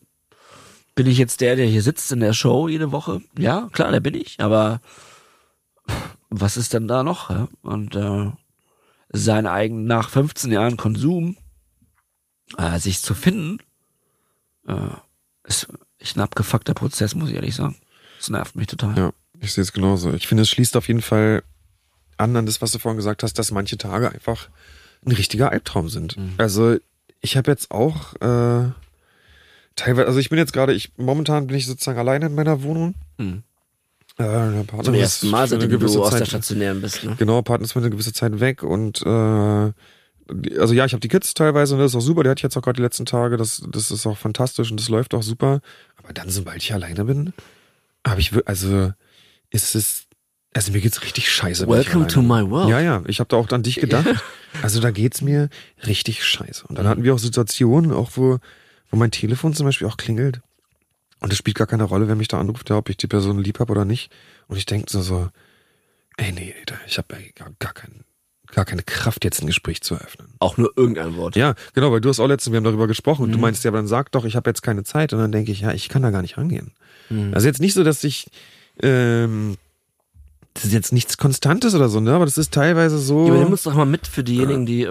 bin ich jetzt der, der hier sitzt in der Show jede Woche? Ja, klar, der bin ich, aber was ist denn da noch? Ja? Und äh, sein eigen, nach 15 Jahren Konsum, äh, sich zu finden, äh, ist echt ein abgefuckter Prozess, muss ich ehrlich sagen. Das nervt mich total. Ja, ich sehe es genauso. Ich finde, es schließt auf jeden Fall an an das, was du vorhin gesagt hast, dass manche Tage einfach ein richtiger Albtraum sind. Mhm. Also ich habe jetzt auch äh, teilweise, also ich bin jetzt gerade, ich momentan bin ich sozusagen alleine in meiner Wohnung. Mhm. Äh, Zum ersten Mal, seitdem gewisse du aus der Zeit- Stationären bist. Ne? Genau, Partner ist für eine gewisse Zeit weg und äh, also ja, ich habe die Kids teilweise und das ist auch super. Die hatte ich jetzt auch gerade die letzten Tage. Das, das ist auch fantastisch und das läuft auch super. Aber dann, sobald ich alleine bin, habe ich also ist es also mir geht's richtig scheiße. Welcome to my world. Ja, ja, ich habe da auch an dich gedacht. Also da geht's mir richtig scheiße. Und dann hatten wir auch Situationen, auch wo, wo mein Telefon zum Beispiel auch klingelt. Und es spielt gar keine Rolle, wer mich da anruft, ja, ob ich die Person lieb hab oder nicht. Und ich denk so, so, ey, nee, Alter, ich habe gar, gar, kein, gar keine Kraft, jetzt ein Gespräch zu eröffnen. Auch nur irgendein Wort. Ja, genau, weil du hast auch letztens, wir haben darüber gesprochen und Mhm. du meinst ja, aber dann sag doch, ich habe jetzt keine Zeit. Und dann denke ich, ja, ich kann da gar nicht rangehen. Mhm. Also jetzt nicht so, dass ich, ähm, das ist jetzt nichts Konstantes oder so, ne? Aber das ist teilweise so. Ja, aber nimm uns doch mal mit für diejenigen, die.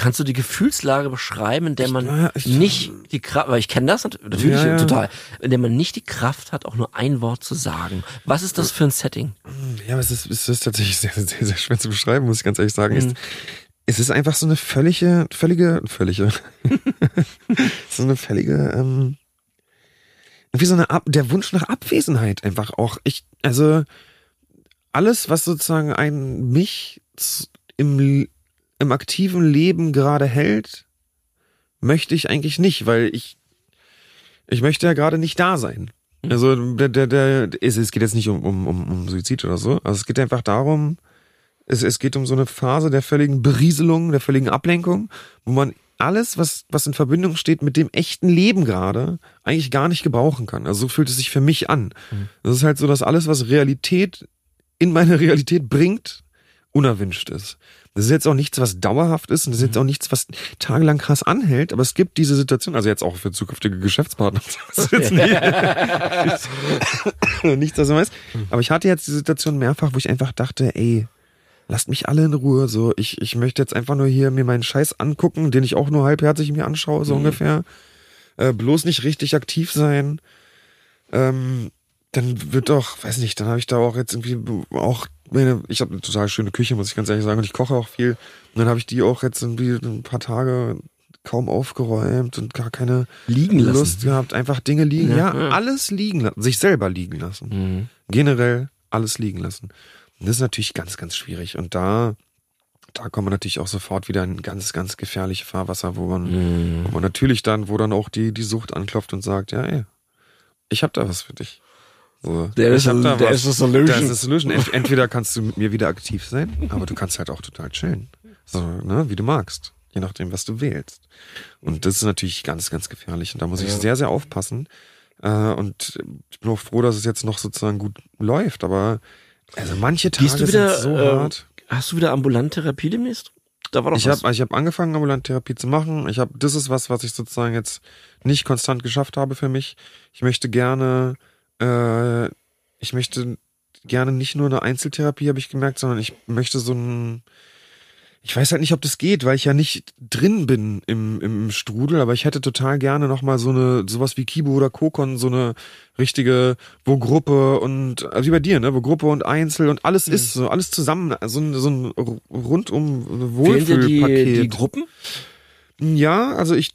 Kannst du die Gefühlslage beschreiben, in der man Ja, ich- nicht die Kraft, weil ich kenne das nat- natürlich Ja, ja. total, in der man nicht die Kraft hat, auch nur ein Wort zu sagen. Was ist das für ein Setting? Ja, es ist, es ist tatsächlich sehr, sehr, sehr schwer zu beschreiben, muss ich ganz ehrlich sagen. Mhm. Es, es ist einfach so eine völlige, völlige, völlige, so eine völlige, ähm, wie so eine Ab der Wunsch nach Abwesenheit einfach auch. Ich, also alles, was sozusagen ein mich im, im aktiven Leben gerade hält, möchte ich eigentlich nicht, weil ich, ich möchte ja gerade nicht da sein. Also der, der, der, es, es geht jetzt nicht um, um, um, um Suizid oder so. Also es geht einfach darum, es, es geht um so eine Phase der völligen Berieselung, der völligen Ablenkung, wo man alles, was, was in Verbindung steht mit dem echten Leben gerade, eigentlich gar nicht gebrauchen kann. Also so fühlt es sich für mich an. Das ist halt so, dass alles, was Realität in meine Realität bringt unerwünscht ist. Das ist jetzt auch nichts, was dauerhaft ist und das ist jetzt auch nichts, was tagelang krass anhält, aber es gibt diese Situation, also jetzt auch für zukünftige Geschäftspartner. Das ist jetzt nicht, nichts, was man weiß. Aber ich hatte jetzt die Situation mehrfach, wo ich einfach dachte, ey, lasst mich alle in Ruhe. So, ich, ich möchte jetzt einfach nur hier mir meinen Scheiß angucken, den ich auch nur halbherzig mir anschaue, so mhm. ungefähr. Äh, bloß nicht richtig aktiv sein. Ähm, dann wird doch, weiß nicht, dann habe ich da auch jetzt irgendwie auch ich habe eine total schöne Küche, muss ich ganz ehrlich sagen, und ich koche auch viel. Und dann habe ich die auch jetzt ein paar Tage kaum aufgeräumt und gar keine liegen Lust gehabt, einfach Dinge liegen, ja, ja, alles liegen lassen, sich selber liegen lassen. Mhm. Generell alles liegen lassen. Und das ist natürlich ganz, ganz schwierig. Und da, da kommt man natürlich auch sofort wieder in ganz, ganz gefährliche Fahrwasser, wo man, mhm. wo man natürlich dann, wo dann auch die, die Sucht anklopft und sagt, ja, ey, ich hab da was für dich. So. Der ist, a, der ist a solution. Der ist a solution. Ent, entweder kannst du mit mir wieder aktiv sein, aber du kannst halt auch total chillen. So, ne, wie du magst. Je nachdem, was du wählst. Und das ist natürlich ganz, ganz gefährlich. Und da muss ich sehr, sehr aufpassen. Äh, und ich bin auch froh, dass es jetzt noch sozusagen gut läuft. Aber also manche Tage Gehst du wieder, sind so äh, hart. Hast du wieder ambulant Therapie demnächst? Da war doch ich habe ich hab angefangen, ambulant Therapie zu machen. Ich habe, das ist was, was ich sozusagen jetzt nicht konstant geschafft habe für mich. Ich möchte gerne äh, ich möchte gerne nicht nur eine Einzeltherapie, habe ich gemerkt, sondern ich möchte so ein, ich weiß halt nicht, ob das geht, weil ich ja nicht drin bin im, im Strudel, aber ich hätte total gerne nochmal so eine, sowas wie Kibo oder Kokon, so eine richtige, wo Gruppe und, also wie bei dir, ne, wo Gruppe und Einzel und alles mhm. ist, so alles zusammen, so ein, so ein rundum Wohlfühlpaket. Die, die Gruppen? Ja, also ich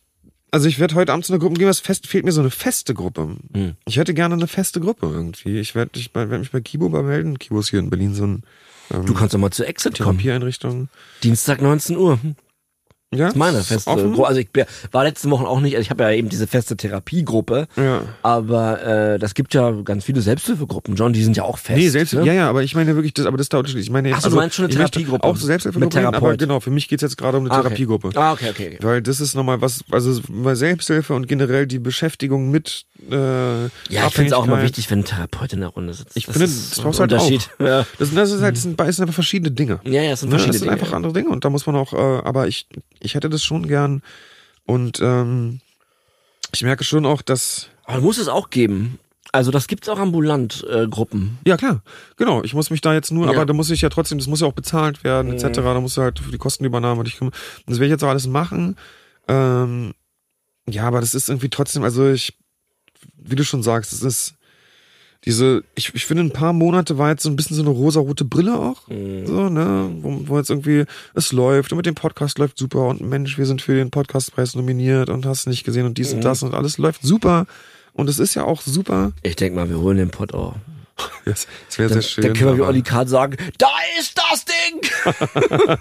also ich werde heute Abend zu einer Gruppe gehen, was fest, fehlt mir so eine feste Gruppe. Hm. Ich hätte gerne eine feste Gruppe irgendwie. Ich werde werd mich bei Kibo mal melden. Kibo ist hier in Berlin so ein ähm, Du kannst doch mal zur Exit kommen. Therapieeinrichtung. Dienstag 19 Uhr. Ja, das ist meine feste Gruppe. Also ich war letzte Woche auch nicht, also ich habe ja eben diese feste Therapiegruppe, ja. aber äh, das gibt ja ganz viele Selbsthilfegruppen, John, die sind ja auch fest. Nee, Selbst, ne? ja, ja, aber ich meine wirklich, das, aber das ist da unterschiedlich. Ich meine, Ach, also, du meinst schon eine Therapiegruppe? Auch so Selbsthilfegruppe, aber genau, für mich geht's jetzt gerade um eine ah, Therapiegruppe. Ah, okay, okay, okay. Weil das ist nochmal was, also bei Selbsthilfe und generell die Beschäftigung mit äh, Ja, ich finde es auch immer wichtig, wenn ein Therapeut in der Runde sitzt. Ich das finde, das brauchst halt auch. Ja. Das, das ist halt, das sind, das sind einfach verschiedene Dinge. Ja, ja, das sind verschiedene Dinge. Das sind einfach andere Dinge und da muss man auch, äh, aber ich, ich hätte das schon gern. Und ähm, ich merke schon auch, dass. Aber muss es auch geben. Also das gibt's auch ambulant äh, Gruppen. Ja klar, genau. Ich muss mich da jetzt nur, ja. aber da muss ich ja trotzdem, das muss ja auch bezahlt werden mhm. etc. Da musst du halt für die Kostenübernahme dich kümmern. Das werde ich jetzt auch alles machen. Ähm, ja, aber das ist irgendwie trotzdem, also ich, wie du schon sagst, es ist diese, ich, ich finde, ein paar Monate war jetzt so ein bisschen so eine rosa-rote Brille auch. Mhm. So, ne? Wo, wo jetzt irgendwie es läuft und mit dem Podcast läuft super und Mensch, wir sind für den Podcastpreis nominiert und hast nicht gesehen und dies mhm. und das und alles läuft super. Und es ist ja auch super. Ich denk mal, wir holen den Pod auch. Das, das wäre sehr schön. Dann können wir wie Olli Kahn sagen, da ist das Ding!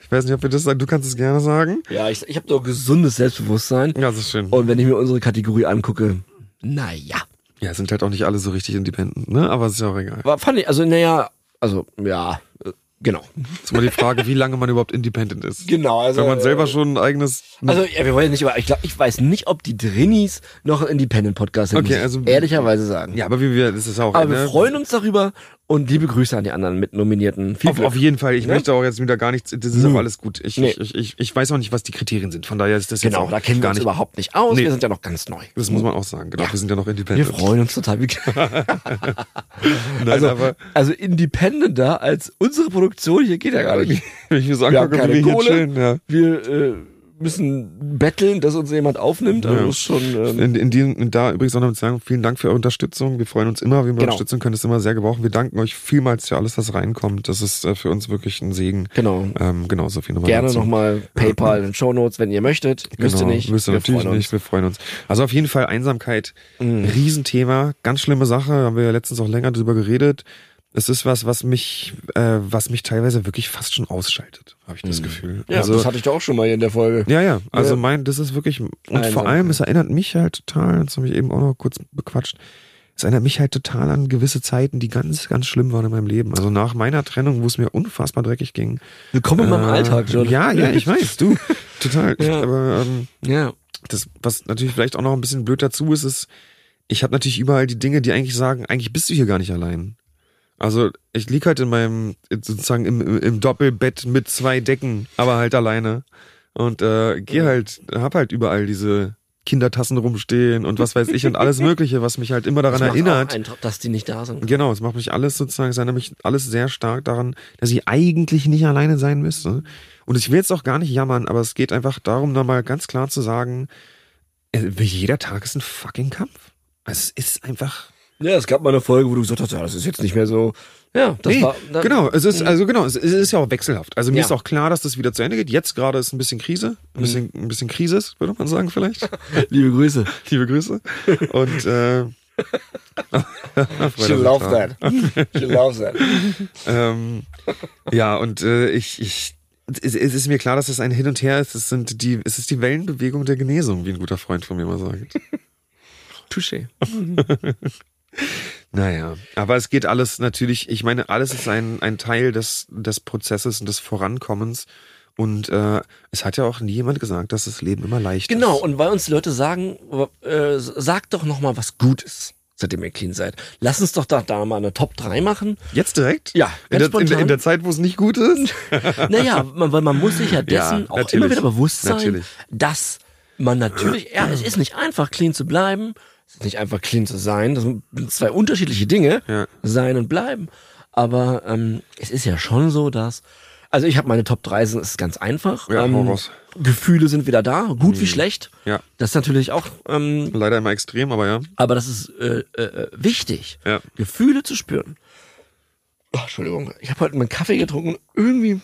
ich weiß nicht, ob wir das sagen. Du kannst es gerne sagen. Ja, ich, ich habe doch gesundes Selbstbewusstsein. Ja, das ist schön. Und wenn ich mir unsere Kategorie angucke, naja. Ja, sind halt auch nicht alle so richtig independent, ne? Aber es ist ja auch egal. War, fand ich, also naja, also ja, äh, Genau. Ist mal die Frage, wie lange man überhaupt independent ist. Genau, also. Wenn man selber schon ein eigenes. Also, ja, wir wollen ja nicht, aber ich glaube, ich weiß nicht, ob die Drinnies noch ein Independent-Podcast sind. Okay, also. Ehrlicherweise sagen. Ja, aber wie wir, das ist auch. Aber ne? wir freuen uns darüber und liebe Grüße an die anderen mit Nominierten. Viel auf, auf jeden Fall. Ich ja? möchte auch jetzt wieder gar nichts. Das ist hm. auch alles gut. Ich, nee. ich, ich, ich weiß auch nicht, was die Kriterien sind. Von daher ist das genau, jetzt auch da kennen wir uns nicht. überhaupt nicht aus. Nee. Wir sind ja noch ganz neu. Das muss man auch sagen. Genau, ja. wir sind ja noch independent. Wir freuen uns total. Nein, also, aber also independenter als unsere Produktion hier geht ja gar nicht. Wenn ich mir sagen, wir haben keine Kohle. Chillen, ja. Wir äh, müssen betteln, dass uns jemand aufnimmt. Also ja. ist schon, ähm in, in, die, in da übrigens auch noch mit sagen, vielen Dank für eure Unterstützung. Wir freuen uns immer, wenn wir genau. Unterstützung können, ist immer sehr gebrauchen. Wir danken euch vielmals für alles, was reinkommt. Das ist äh, für uns wirklich ein Segen. Genau. Ähm, genau, so viel nochmal. Gerne nochmal PayPal in Show Notes, wenn ihr möchtet. Genau. Müsst ihr nicht. Müsst ihr natürlich nicht. Wir freuen uns. Also auf jeden Fall Einsamkeit, mhm. Riesenthema, ganz schlimme Sache. Haben wir ja letztens auch länger drüber geredet es ist was, was mich, äh, was mich teilweise wirklich fast schon ausschaltet, habe ich das mhm. Gefühl. Ja, also, das hatte ich doch auch schon mal hier in der Folge. Ja, ja. Also ja. mein, das ist wirklich und Einsam. vor allem, es erinnert mich halt total. Das habe ich eben auch noch kurz bequatscht. Es erinnert mich halt total an gewisse Zeiten, die ganz, ganz schlimm waren in meinem Leben. Also nach meiner Trennung, wo es mir unfassbar dreckig ging. Willkommen in meinem äh, Alltag, John. Ja, ja, ich weiß, du, total. Ja. Aber ähm, ja. das, was natürlich vielleicht auch noch ein bisschen blöd dazu ist, ist, ich habe natürlich überall die Dinge, die eigentlich sagen, eigentlich bist du hier gar nicht allein. Also ich lieg halt in meinem, sozusagen im, im, Doppelbett mit zwei Decken, aber halt alleine. Und äh, geh halt, hab halt überall diese Kindertassen rumstehen und was weiß ich und alles Mögliche, was mich halt immer daran Das erinnert. Auch Eindruck, dass die nicht da sind. Genau, es macht mich alles sozusagen, es erinnert mich alles sehr stark daran, dass ich eigentlich nicht alleine sein müsste. Und ich will jetzt auch gar nicht jammern, aber es geht einfach darum, nochmal ganz klar zu sagen, äh, jeder Tag ist ein fucking Kampf. Also es ist einfach. Ja, es gab mal eine Folge, wo du gesagt hast, ja, das ist jetzt nicht mehr so. Ja, das nee, war. dann- genau, es ist, also genau, es es ist ja auch wechselhaft. Also mir Ja. ist auch klar, dass das wieder zu Ende geht. Jetzt gerade ist ein bisschen Krise, ein bisschen, ein bisschen Krisis, würde man sagen vielleicht. Liebe Grüße. Liebe Grüße. Und äh, She loves that. She loves that. Ähm, ja, und äh, ich, ich, es, es ist mir klar, dass es ein Hin und Her ist. Es sind die, es ist die Wellenbewegung der Genesung, wie ein guter Freund von mir mal sagt. Touché. Naja, aber es geht alles natürlich, ich meine, alles ist ein, ein Teil des, des Prozesses und des Vorankommens. Und äh, es hat ja auch nie jemand gesagt, dass das Leben immer leicht Genau, ist. und weil uns die Leute sagen, äh, sagt doch noch mal was Gutes, seitdem ihr clean seid. Lass uns doch da, da mal eine Top 3 machen. Jetzt direkt? Ja, In der, in, in der Zeit, wo es nicht gut ist? Naja, man, weil man muss sich ja dessen Ja, auch immer wieder bewusst sein, Natürlich. dass man natürlich, ja, es ist nicht einfach clean zu bleiben, es ist nicht einfach clean zu sein, das sind zwei unterschiedliche Dinge, Ja. sein und bleiben. Aber ähm, es ist ja schon so, dass, also ich habe meine Top 3, das ist ganz einfach. Ja, ähm. Gefühle sind wieder da, gut wie schlecht. Ja. Das ist natürlich auch ähm, Leider immer extrem, aber ja. aber das ist äh, äh, wichtig, Ja. Gefühle zu spüren. Oh, Entschuldigung, ich habe heute meinen Kaffee getrunken und irgendwie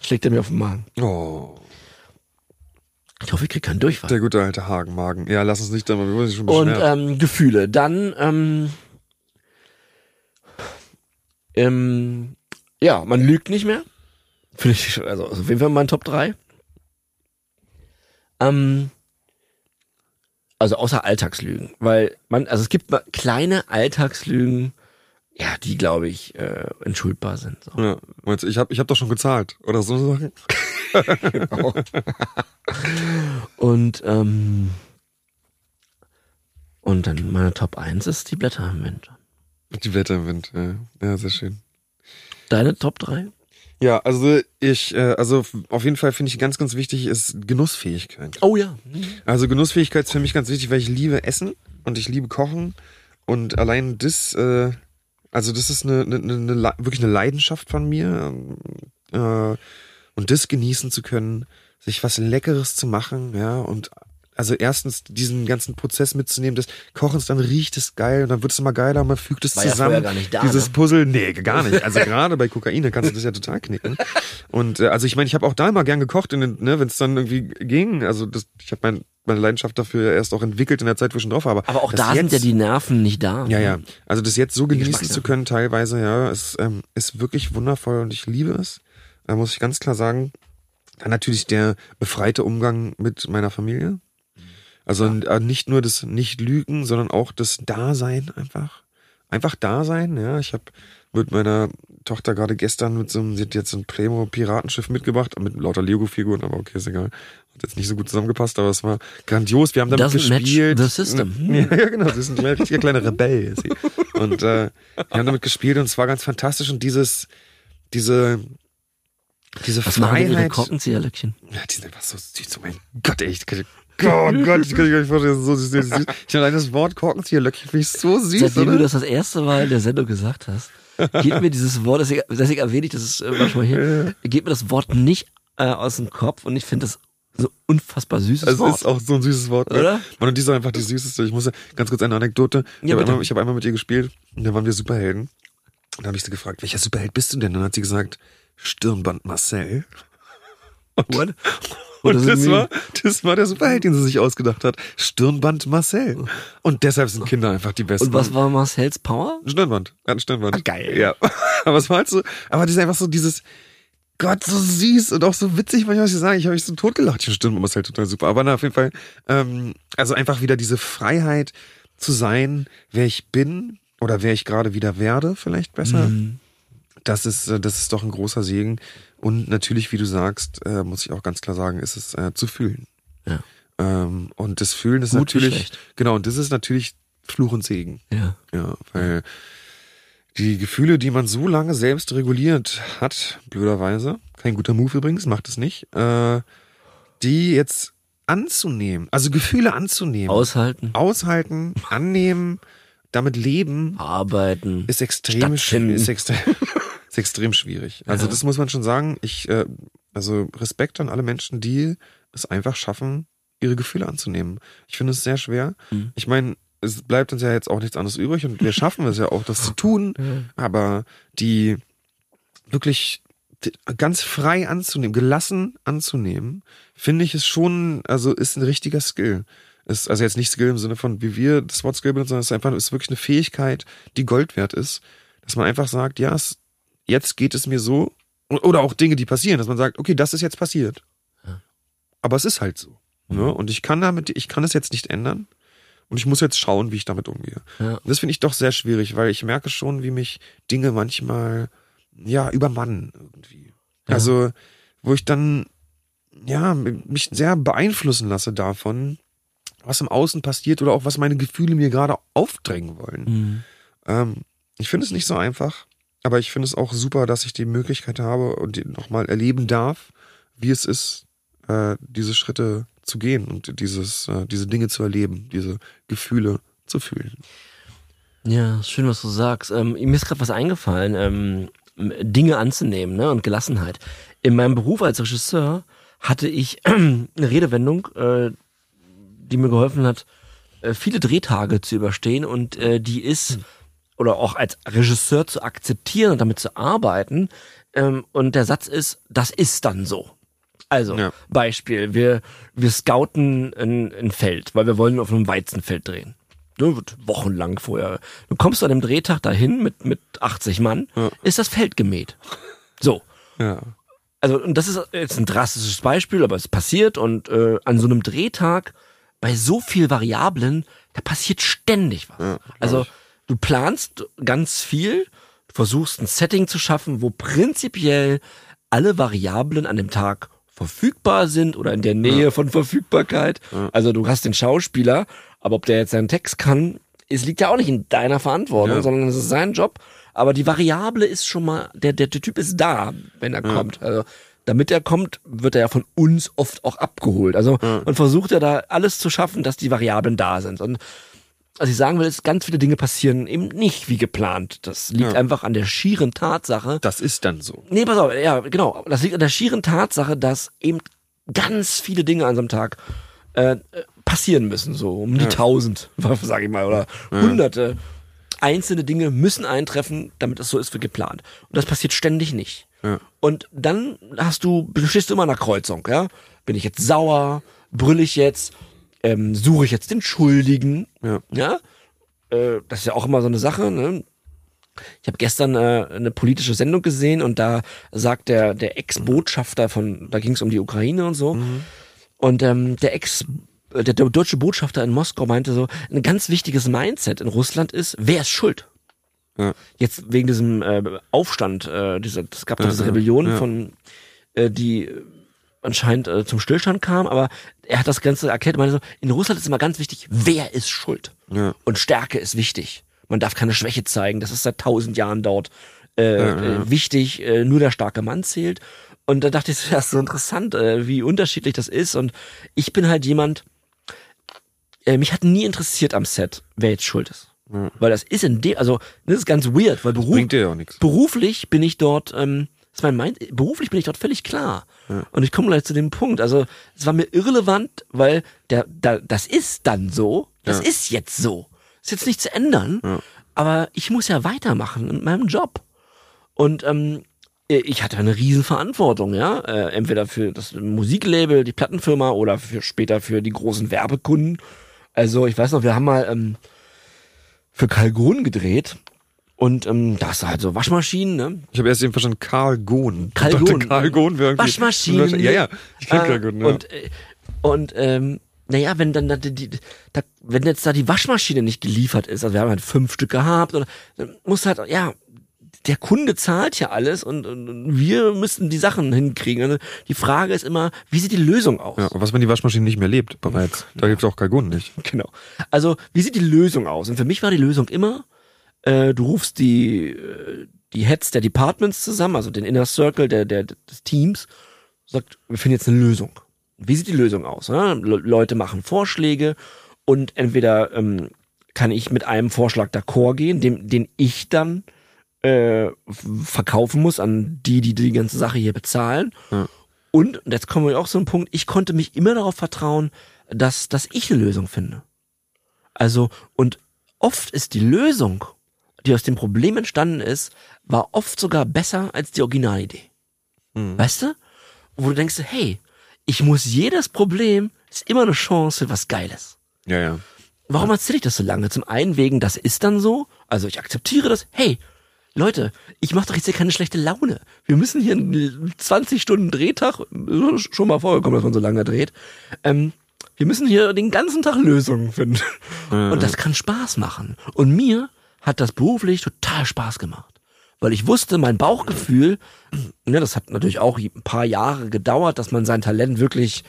schlägt er mir auf den Magen. Oh, Ich hoffe, ich kriege keinen Durchfall. der gute alte Hagenmagen. Ja, lass uns nicht da wir wollen sich schon Und ähm, Gefühle. Dann, ähm, ähm, ja, man lügt nicht mehr. Finde ich, also auf jeden Fall mein Top 3. Ähm, also außer Alltagslügen. Weil man, also es gibt kleine Alltagslügen, ja, die, glaube ich, äh, entschuldbar sind. So. Ja, meinst du, ich habe ich hab doch schon gezahlt. Oder so Sachen. Und, ähm, und dann meine Top 1 ist die Blätter im Winter. Die Blätter im Wind, ja. Ja, sehr schön. Deine Top 3? Ja, also ich, äh, also auf jeden Fall finde ich ganz, ganz wichtig ist Genussfähigkeit. Oh ja. Also Genussfähigkeit ist für mich ganz wichtig, weil ich liebe Essen und ich liebe Kochen und allein das, äh, also das ist eine, eine, eine, Le- wirklich eine Leidenschaft von mir ähm, äh, und das genießen zu können, sich was Leckeres zu machen, ja und also erstens diesen ganzen Prozess mitzunehmen, des Kochens, dann riecht es geil und dann wird es immer geiler und man fügt es War ja zusammen. vorher gar nicht da, Dieses ne? Puzzle, nee, gar nicht. Also gerade bei Kokain da kannst du das ja total knicken. Und äh, also ich meine, ich habe auch da immer gern gekocht, in den, ne, wenn es dann irgendwie ging. Also das, ich habe mein, meine Leidenschaft dafür erst auch entwickelt in der Zeit, wo ich schon drauf war. Aber, Aber auch das da sind ja jetzt- die Nerven nicht da. ja, ja. Also das jetzt so genießen zu können, teilweise, ja, ist, ähm, ist wirklich wundervoll und ich liebe es. Da muss ich ganz klar sagen. Dann natürlich der befreite Umgang mit meiner Familie. Also äh, nicht nur das Nicht-Lügen, sondern auch das Dasein einfach. Einfach Dasein, ja. Ich habe mit meiner Tochter gerade gestern mit so einem, sie hat jetzt ein Primo-Piratenschiff mitgebracht, mit lauter Lego-Figuren, aber okay, ist egal. Hat jetzt nicht so gut zusammengepasst, aber es war grandios. Wir haben damit Doesn't match gespielt. the system. Ja, ja, genau. Sie ist ein richtiger kleiner Rebell. Und äh, wir haben damit gespielt und es war ganz fantastisch. Und dieses, diese, diese Was machen denn ihre Freiheit. Korkenzieherlöckchen? Ja, die sind einfach so süß. Oh mein Gott. Ich, kann- oh Gott, ich kann mir gar nicht vorstellen, das ist so süß. süß. Ich allein das Wort Korkenzieherlöckchen finde ich so süß, Seitdem oder? du das das erste Mal in der Sendung gesagt hast, geht mir dieses Wort, deswegen, deswegen erwähne ich das ist, äh, manchmal hier, geht mir das Wort nicht äh, aus dem Kopf und ich finde das so unfassbar süßes Es Wort. ist auch so ein süßes Wort. ne? Oder? Mann, und die ist einfach die süßeste. Ich muss ja- ganz kurz eine Anekdote. Ich Ja, habe bitte. einmal, ich hab einmal mit ihr gespielt und da waren wir Superhelden. Und da habe ich sie gefragt, welcher Superheld bist du denn? Und dann hat sie gesagt, Stirnband Marcel. Und does it das mean? war, das war der Superheld, den sie sich ausgedacht hat. Stirnband Marcel. Und deshalb sind Kinder einfach die besten. Und was war Marcells Power? Ein Stirnband. Er hat ein Stirnband. Ah, geil. Ja. Aber es war halt so, aber das ist einfach so dieses, Gott, so süß und auch so witzig, manchmal, was ich sagen. Ich habe mich so totgelacht. Ich Stirnband ist halt total super. Aber na, auf jeden Fall, ähm, also einfach wieder diese Freiheit zu sein, wer ich bin oder wer ich gerade wieder werde, vielleicht besser. Mhm. Das ist, äh, das ist doch ein großer Segen. Und natürlich, wie du sagst, äh, muss ich auch ganz klar sagen, ist es äh, zu fühlen. Ja. Ähm, und das Fühlen ist Gut natürlich, genau, und das ist natürlich Fluch und Segen. Ja. Ja, weil die Gefühle, die man so lange selbst reguliert hat, blöderweise, kein guter Move übrigens, macht es nicht, äh, die jetzt anzunehmen, also Gefühle anzunehmen, Aushalten, aushalten, annehmen, damit leben, arbeiten. ist extrem, ist extrem, ist extrem schwierig. Also Ja. das muss man schon sagen. Ich, äh, also Respekt an alle Menschen, die es einfach schaffen, ihre Gefühle anzunehmen. Ich finde es sehr schwer. Mhm. Ich meine, es bleibt uns ja jetzt auch nichts anderes übrig und wir schaffen es ja auch, das zu tun. Aber die wirklich ganz frei anzunehmen, gelassen anzunehmen, finde ich es schon, also ist ein richtiger Skill. Ist also jetzt nicht Skill im Sinne von, wie wir das Wort Skill benutzen, sondern es ist einfach, ist wirklich eine Fähigkeit, die Gold wert ist, dass man einfach sagt, ja, es, jetzt geht es mir so, oder auch Dinge, die passieren, dass man sagt, okay, das ist jetzt passiert. Aber es ist halt so. Ne? Und ich kann damit, ich kann es jetzt nicht ändern. Und ich muss jetzt schauen, wie ich damit umgehe. Ja. Und das finde ich doch sehr schwierig, weil ich merke schon, wie mich Dinge manchmal, ja, übermannen irgendwie. Ja. Also, wo ich dann, ja, mich sehr beeinflussen lasse davon, was im Außen passiert oder auch was meine Gefühle mir gerade aufdrängen wollen. Mhm. Ähm, ich finde es nicht so einfach, aber ich finde es auch super, dass ich die Möglichkeit habe und nochmal erleben darf, wie es ist, äh, diese Schritte zu gehen und dieses, äh, diese Dinge zu erleben, diese Gefühle zu fühlen. Ja, schön, was du sagst. Ähm, mir ist gerade was eingefallen, ähm, Dinge anzunehmen ne, und Gelassenheit. In meinem Beruf als Regisseur hatte ich eine Redewendung, äh, die mir geholfen hat, äh, viele Drehtage zu überstehen und äh, die ist, oder auch als Regisseur zu akzeptieren und damit zu arbeiten. Ähm, und der Satz ist, das ist dann so. Also, Ja. Beispiel, wir, wir scouten ein, ein Feld, weil wir wollen auf einem Weizenfeld drehen. Ne, wochenlang vorher. Du kommst an dem Drehtag dahin mit, mit 80 Mann, Ja. ist das Feld gemäht. So. Ja. Also, und das ist jetzt ein drastisches Beispiel, aber es passiert und äh, an so einem Drehtag bei so viel Variablen, da passiert ständig was. Ja, also, ich. Du planst ganz viel, du versuchst ein Setting zu schaffen, wo prinzipiell alle Variablen an dem Tag verfügbar sind oder in der Nähe von Verfügbarkeit. Also du hast den Schauspieler, aber ob der jetzt seinen Text kann, es liegt ja auch nicht in deiner Verantwortung, Ja. sondern es ist sein Job. Aber die Variable ist schon mal, der, der, der Typ ist da, wenn er kommt. Also damit er kommt, wird er ja von uns oft auch abgeholt. Also man versucht ja da alles zu schaffen, dass die Variablen da sind. Und was ich sagen will, ist, ganz viele Dinge passieren eben nicht wie geplant. Das liegt Ja. einfach an der schieren Tatsache, Das ist dann so. Nee, pass auf, ja, genau. Das liegt an der schieren Tatsache, dass eben ganz viele Dinge an so einem Tag äh, passieren müssen, so um die tausend, sag ich mal, oder hunderte. Einzelne Dinge müssen eintreffen, damit es so ist wie geplant. Und das passiert ständig nicht. Ja. Und dann hast du, du stehst immer an der Kreuzung, ja? Bin ich jetzt sauer? Brüll ich jetzt? Ähm, suche ich jetzt den Schuldigen? Ja. Ja? Äh, das ist ja auch immer so eine Sache, ne? Ich habe gestern äh, eine politische Sendung gesehen und da sagt der der Ex-Botschafter von, da ging es um die Ukraine und so, und ähm, der Ex äh, der, der deutsche Botschafter in Moskau meinte so, ein ganz wichtiges Mindset in Russland ist, wer ist schuld? Ja. Jetzt wegen diesem äh, Aufstand, äh, dieser, es gab Ja, diese Rebellion ja. von, äh, die anscheinend äh, zum Stillstand kam, aber er hat das Ganze erklärt, und meinte so, in Russland ist immer ganz wichtig, wer ist schuld? Ja. Und Stärke ist wichtig. Man darf keine Schwäche zeigen. Das ist seit tausend Jahren dort äh. Äh, wichtig. Äh, nur der starke Mann zählt. Und da dachte ich, das ist so interessant, äh, wie unterschiedlich das ist. Und ich bin halt jemand, äh, mich hat nie interessiert am Set, wer jetzt schuld ist. Ja. Weil das ist in dem, also das ist ganz weird, weil Beruf, Bringt dir ja auch nichts. beruflich bin ich dort, ähm, ist mein Mind, beruflich bin ich dort völlig klar. Und ich komme gleich zu dem Punkt. Also es war mir irrelevant, weil der, da, das ist dann so, das Ja. ist jetzt so. Ist jetzt nicht zu ändern, Ja. aber ich muss ja weitermachen in meinem Job. Und ähm, ich hatte eine riesen Verantwortung, ja. Äh, entweder für das Musiklabel, die Plattenfirma oder für später für die großen Werbekunden. Also ich weiß noch, wir haben mal ähm, für Calgon gedreht und ähm, da hast du halt so Waschmaschinen, ne? Ich habe erst eben verstanden, Karl Gohn. Karl Gohn. Karl Gohn wäre irgendwie- Waschmaschinen. Ja, ja, ich kenn Äh, Karl Gohn, ja. Und, äh, und ähm, naja, wenn dann da die, da, wenn jetzt da die Waschmaschine nicht geliefert ist, also wir haben halt fünf Stück gehabt, oder, dann muss halt, ja, der Kunde zahlt ja alles und, und, und wir müssen die Sachen hinkriegen. Also die Frage ist immer, wie sieht die Lösung aus? ja, und was, wenn die Waschmaschine nicht mehr lebt bereits? Da gibt's auch Karl Gohn nicht. Genau. Also, wie sieht die Lösung aus? Und für mich war die Lösung immer, äh, du rufst die, äh, die Heads der Departments zusammen, also den Inner Circle der, der, des Teams, sagt, wir finden jetzt eine Lösung. Wie sieht die Lösung aus? Ne? Leute machen Vorschläge und entweder ähm, kann ich mit einem Vorschlag d'accord gehen, dem, den ich dann äh, verkaufen muss an die, die die ganze Sache hier bezahlen. Ja. Und, und jetzt kommen wir auch zu einem Punkt, ich konnte mich immer darauf vertrauen, dass, dass ich eine Lösung finde. Also, und oft ist die Lösung, die aus dem Problem entstanden ist, war oft sogar besser als die Originalidee. Mhm. Weißt du? Wo du denkst, hey, ich muss jedes Problem, ist immer eine Chance für was Geiles. Ja, ja. Warum erzähle ich das so lange? Zum einen wegen, das ist dann so, also ich akzeptiere das, hey, Leute, ich mache doch jetzt hier keine schlechte Laune. Wir müssen hier einen 20 Stunden Drehtag, schon mal vorgekommen, dass man so lange dreht. Ähm, wir müssen hier den ganzen Tag Lösungen finden. Mhm. Und das kann Spaß machen. Und mir hat das beruflich total Spaß gemacht. Weil ich wusste, mein Bauchgefühl, ne, das hat natürlich auch ein paar Jahre gedauert, dass man sein Talent wirklich,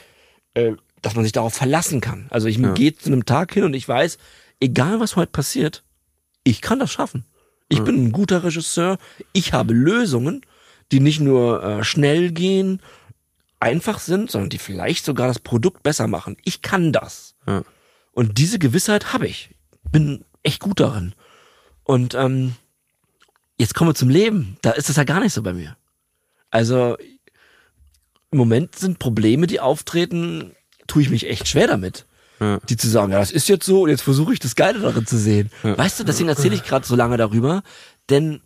äh, dass man sich darauf verlassen kann. Also ich ja. gehe zu einem Tag hin und ich weiß, egal was heute passiert, ich kann das schaffen. Ich ja. bin ein guter Regisseur. Ich habe Lösungen, die nicht nur äh, schnell gehen, einfach sind, sondern die vielleicht sogar das Produkt besser machen. Ich kann das. Ja. Und diese Gewissheit habe ich. Bin echt gut darin. Und ähm, jetzt kommen wir zum Leben. Da ist es ja gar nicht so bei mir. Also im Moment sind Probleme, die auftreten, tue ich mich echt schwer damit. Ja. Die zu sagen, ja, das ist jetzt so und jetzt versuche ich das Geile darin zu sehen. Ja. Weißt du, deswegen erzähle ich gerade so lange darüber, denn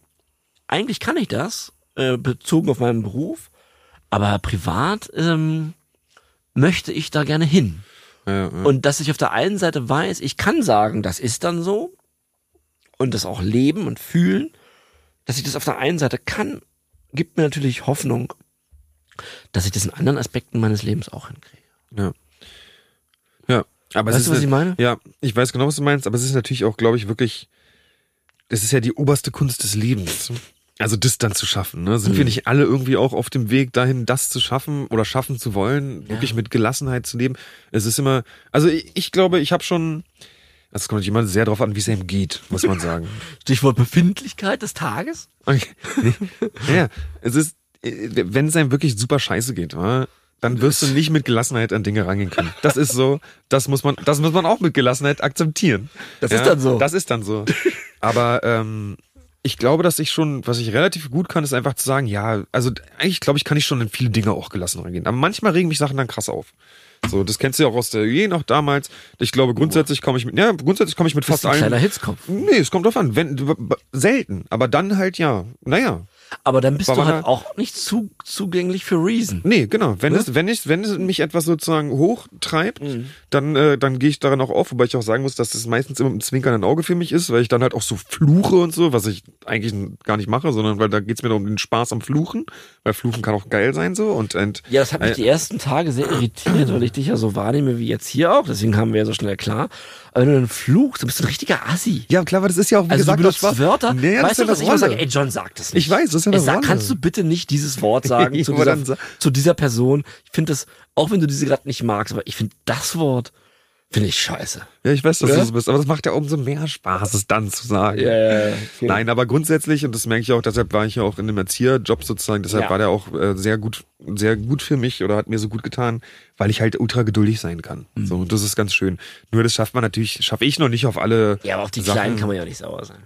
eigentlich kann ich das, äh, bezogen auf meinen Beruf, aber privat ähm, möchte ich da gerne hin. Ja, und dass ich auf der einen Seite weiß, ich kann sagen, das ist dann so und das auch leben und fühlen, dass ich das auf der einen Seite kann, gibt mir natürlich Hoffnung, dass ich das in anderen Aspekten meines Lebens auch hinkriege. Ja. Ja, aber weißt du, was ich meine? Ja, ich weiß genau, was du meinst, aber es ist natürlich auch, glaube ich, wirklich, es ist ja die oberste Kunst des Lebens. Also das dann zu schaffen, ne? Sind mhm. wir nicht alle irgendwie auch auf dem Weg dahin, das zu schaffen oder schaffen zu wollen, ja. wirklich mit Gelassenheit zu leben? Es ist immer, also ich, ich glaube, ich habe schon, es kommt jemand sehr darauf an, wie es ihm geht, muss man sagen. Stichwort Befindlichkeit des Tages? Okay. ja, es ist, wenn es einem wirklich super scheiße geht, dann wirst du nicht mit Gelassenheit an Dinge rangehen können. Das ist so, das muss man, das muss man auch mit Gelassenheit akzeptieren. Das ja, ist dann so. Das ist dann so. Aber ähm, ich glaube, dass ich schon, was ich relativ gut kann, ist einfach zu sagen, ja, also eigentlich glaube ich, kann ich schon in viele Dinge auch gelassen reingehen. Aber manchmal regen mich Sachen dann krass auf. So, das kennst du ja auch aus der je noch damals. Ich glaube, grundsätzlich komme ich mit, ja, grundsätzlich komme ich mit fast allen. Kleiner Hitzkopf. Nee, es kommt drauf an. Wenn, selten. Aber dann halt ja. Naja. Aber dann bist du halt auch nicht zu, zugänglich für Reason. Nee, genau. Wenn ne? es, wenn ich, wenn es mich etwas sozusagen hochtreibt, mhm. dann, äh, dann gehe ich daran auch auf, wobei ich auch sagen muss, dass das meistens immer ein zwinkernden Auge für mich ist, weil ich dann halt auch so fluche und so, was ich eigentlich gar nicht mache, sondern weil da geht's mir um den Spaß am Fluchen, weil Fluchen kann auch geil sein so und, und Ja, das hat mich äh, die ersten Tage sehr irritiert, weil ich dich ja so wahrnehme wie jetzt hier auch, deswegen haben wir ja so schnell klar. Aber wenn du dann fluchst, dann bist du ein richtiger Assi. Ja, klar, aber das ist ja auch, wie also gesagt, du benutzt Wörter. Nee, weißt du, was ich immer sage? Ey, John sagt das nicht. Ich weiß, das ist ja eine sag, Rolle. Kannst du bitte nicht dieses Wort sagen zu, dieser, zu dieser Person? Ich finde das, auch wenn du diese gerade nicht magst, aber ich finde das Wort, Finde ich scheiße. Ja, ich weiß, dass ja? du so bist, aber das macht ja umso mehr Spaß, es dann zu sagen. Ja, ja. Nein, aber grundsätzlich, und das merke ich auch, deshalb war ich ja auch in dem Erzieherjob sozusagen, deshalb war der auch äh, sehr gut, sehr gut für mich oder hat mir so gut getan, weil ich halt ultra geduldig sein kann. Mhm. So, und das ist ganz schön. Nur das schafft man natürlich, schaffe ich noch nicht auf alle. Ja, aber auf die Sachen. Kleinen kann man ja nicht sauer sein.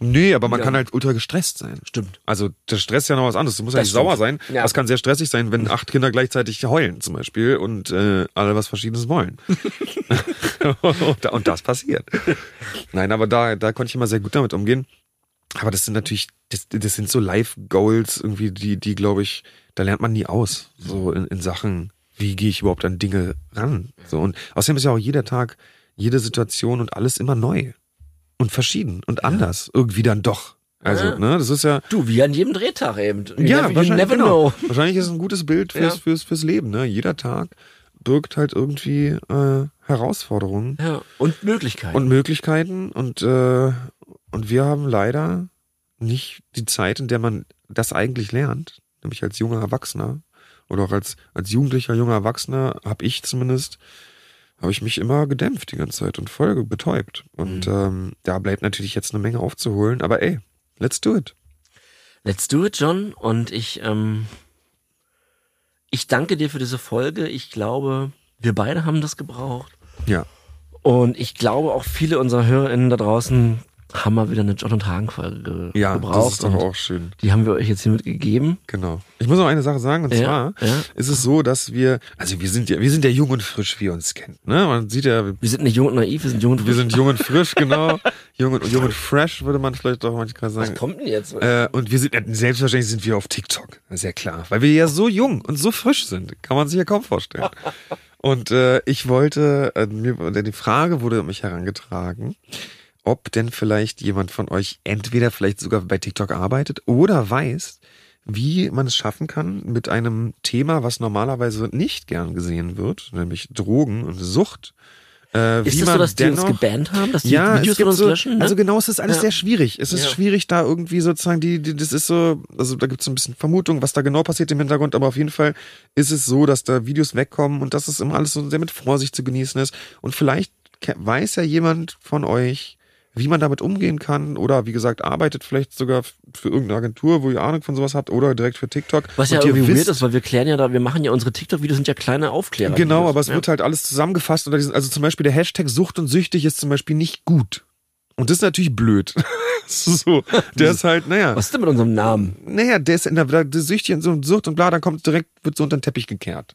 Nee, aber man ja. kann halt ultra gestresst sein. Stimmt. Also der Stress ist ja noch was anderes. Du musst ja nicht sauer sein. Ja. Das kann sehr stressig sein, wenn acht Kinder gleichzeitig heulen zum Beispiel und äh, alle was Verschiedenes wollen. und das passiert. Nein, aber da, da konnte ich immer sehr gut damit umgehen. Aber das sind natürlich, das, das sind so Life-Goals irgendwie, die, die glaube ich, da lernt man nie aus. So in, in Sachen, wie gehe ich überhaupt an Dinge ran. So und außerdem ist ja auch jeder Tag, jede Situation und alles immer neu und verschieden und anders ja. irgendwie dann doch. Also, ja. ne, das ist ja. Du, wie an jedem Drehtag eben. You ja, never, wahrscheinlich, genau. wahrscheinlich ist es ein gutes Bild fürs, ja. fürs, fürs Leben, ne? Jeder Tag birgt halt irgendwie äh, Herausforderungen. Ja, und Möglichkeiten. Und Möglichkeiten. Und, äh, und wir haben leider nicht die Zeit, in der man das eigentlich lernt, nämlich als junger Erwachsener oder auch als, als jugendlicher junger Erwachsener, habe ich zumindest habe ich mich immer gedämpft die ganze Zeit und voll betäubt. Und Mhm. ähm, da bleibt natürlich jetzt eine Menge aufzuholen. Aber ey, let's do it. Let's do it, John. Und ich, ähm, ich danke dir für diese Folge. Ich glaube, wir beide haben das gebraucht. Ja. Und ich glaube auch viele unserer HörerInnen da draußen haben mal wieder eine John und Hagen Folge ge Ja, gebraucht. das ist doch auch schön. Die haben wir euch jetzt hier mitgegeben. Genau. Ich muss noch eine Sache sagen, und Ja, zwar ja. ist es so, dass wir, also wir sind ja, wir sind ja jung und frisch, wie ihr uns kennt. Ne? Man sieht ja, Wir sind nicht jung und naiv, wir sind jung und wir frisch. sind jung und frisch, genau. jung, und, jung und fresh, würde man vielleicht auch manchmal Was sagen. kommt denn jetzt? Äh, und wir sind, selbstverständlich sind wir auf TikTok. Ja klar. Weil wir ja so jung und so frisch sind. Kann man sich ja kaum vorstellen. Und äh, ich wollte, äh, mir, die Frage wurde mich herangetragen, ob denn vielleicht jemand von euch entweder vielleicht sogar bei TikTok arbeitet oder weiß, wie man es schaffen kann mit einem Thema, was normalerweise nicht gern gesehen wird, nämlich Drogen und Sucht. Äh, ist das so, dass die uns dennoch- gebannt haben, dass die ja, Videos von uns so, löschen? Ne? Also genau, es ist alles Ja. sehr schwierig. Es ist Ja. schwierig, da irgendwie sozusagen die, die, das ist so, also da gibt es ein bisschen Vermutung, was da genau passiert im Hintergrund, aber auf jeden Fall ist es so, dass da Videos wegkommen und dass es immer alles so sehr mit Vorsicht zu genießen ist. Und vielleicht weiß ja jemand von euch, wie man damit umgehen kann oder wie gesagt, arbeitet vielleicht sogar für irgendeine Agentur, wo ihr Ahnung von sowas habt oder direkt für TikTok. Was ja irgendwie weird wisst- ist, weil wir klären ja da, wir machen ja unsere TikTok-Videos sind ja kleine Aufklärer. Genau, aber es ja. wird halt alles zusammengefasst unter diesen, also zum Beispiel der Hashtag Sucht und Süchtig ist zum Beispiel nicht gut. Und das ist natürlich blöd. so, der ist halt, naja, Was ist denn mit unserem Namen? naja, der ist in der, der Süchtig und so und Sucht und bla, dann kommt direkt, wird so unter den Teppich gekehrt.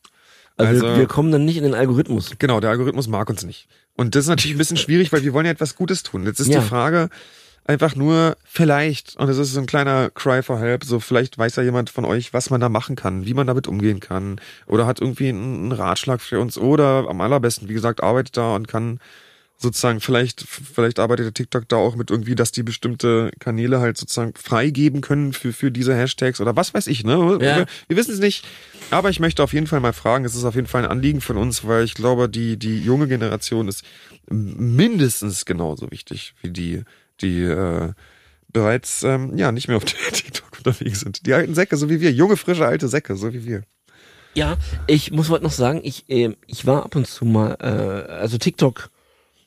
Also, Also- wir kommen dann nicht in den Algorithmus. Genau, der Algorithmus mag uns nicht. Und das ist natürlich ein bisschen schwierig, weil wir wollen ja etwas Gutes tun. Jetzt ist Ja. die Frage einfach nur, vielleicht, und das ist so ein kleiner Cry for Help, so vielleicht weiß ja jemand von euch, was man da machen kann, wie man damit umgehen kann, oder hat irgendwie einen, einen Ratschlag für uns, oder am allerbesten, wie gesagt, arbeitet da und kann sozusagen, vielleicht, vielleicht arbeitet der TikTok da auch mit irgendwie, dass die bestimmte Kanäle halt sozusagen freigeben können für, für diese Hashtags oder was weiß ich, ne? Ja. Wir, wir wissen es nicht. Aber ich möchte auf jeden Fall mal fragen, es ist auf jeden Fall ein Anliegen von uns, weil ich glaube, die, die junge Generation ist mindestens genauso wichtig wie die, die äh, bereits ähm, ja nicht mehr auf TikTok unterwegs sind. Die alten Säcke, so wie wir, junge, frische, alte Säcke, so wie wir. Ja, ich muss heute noch sagen, ich, ähm, ich war ab und zu mal, äh, also TikTok,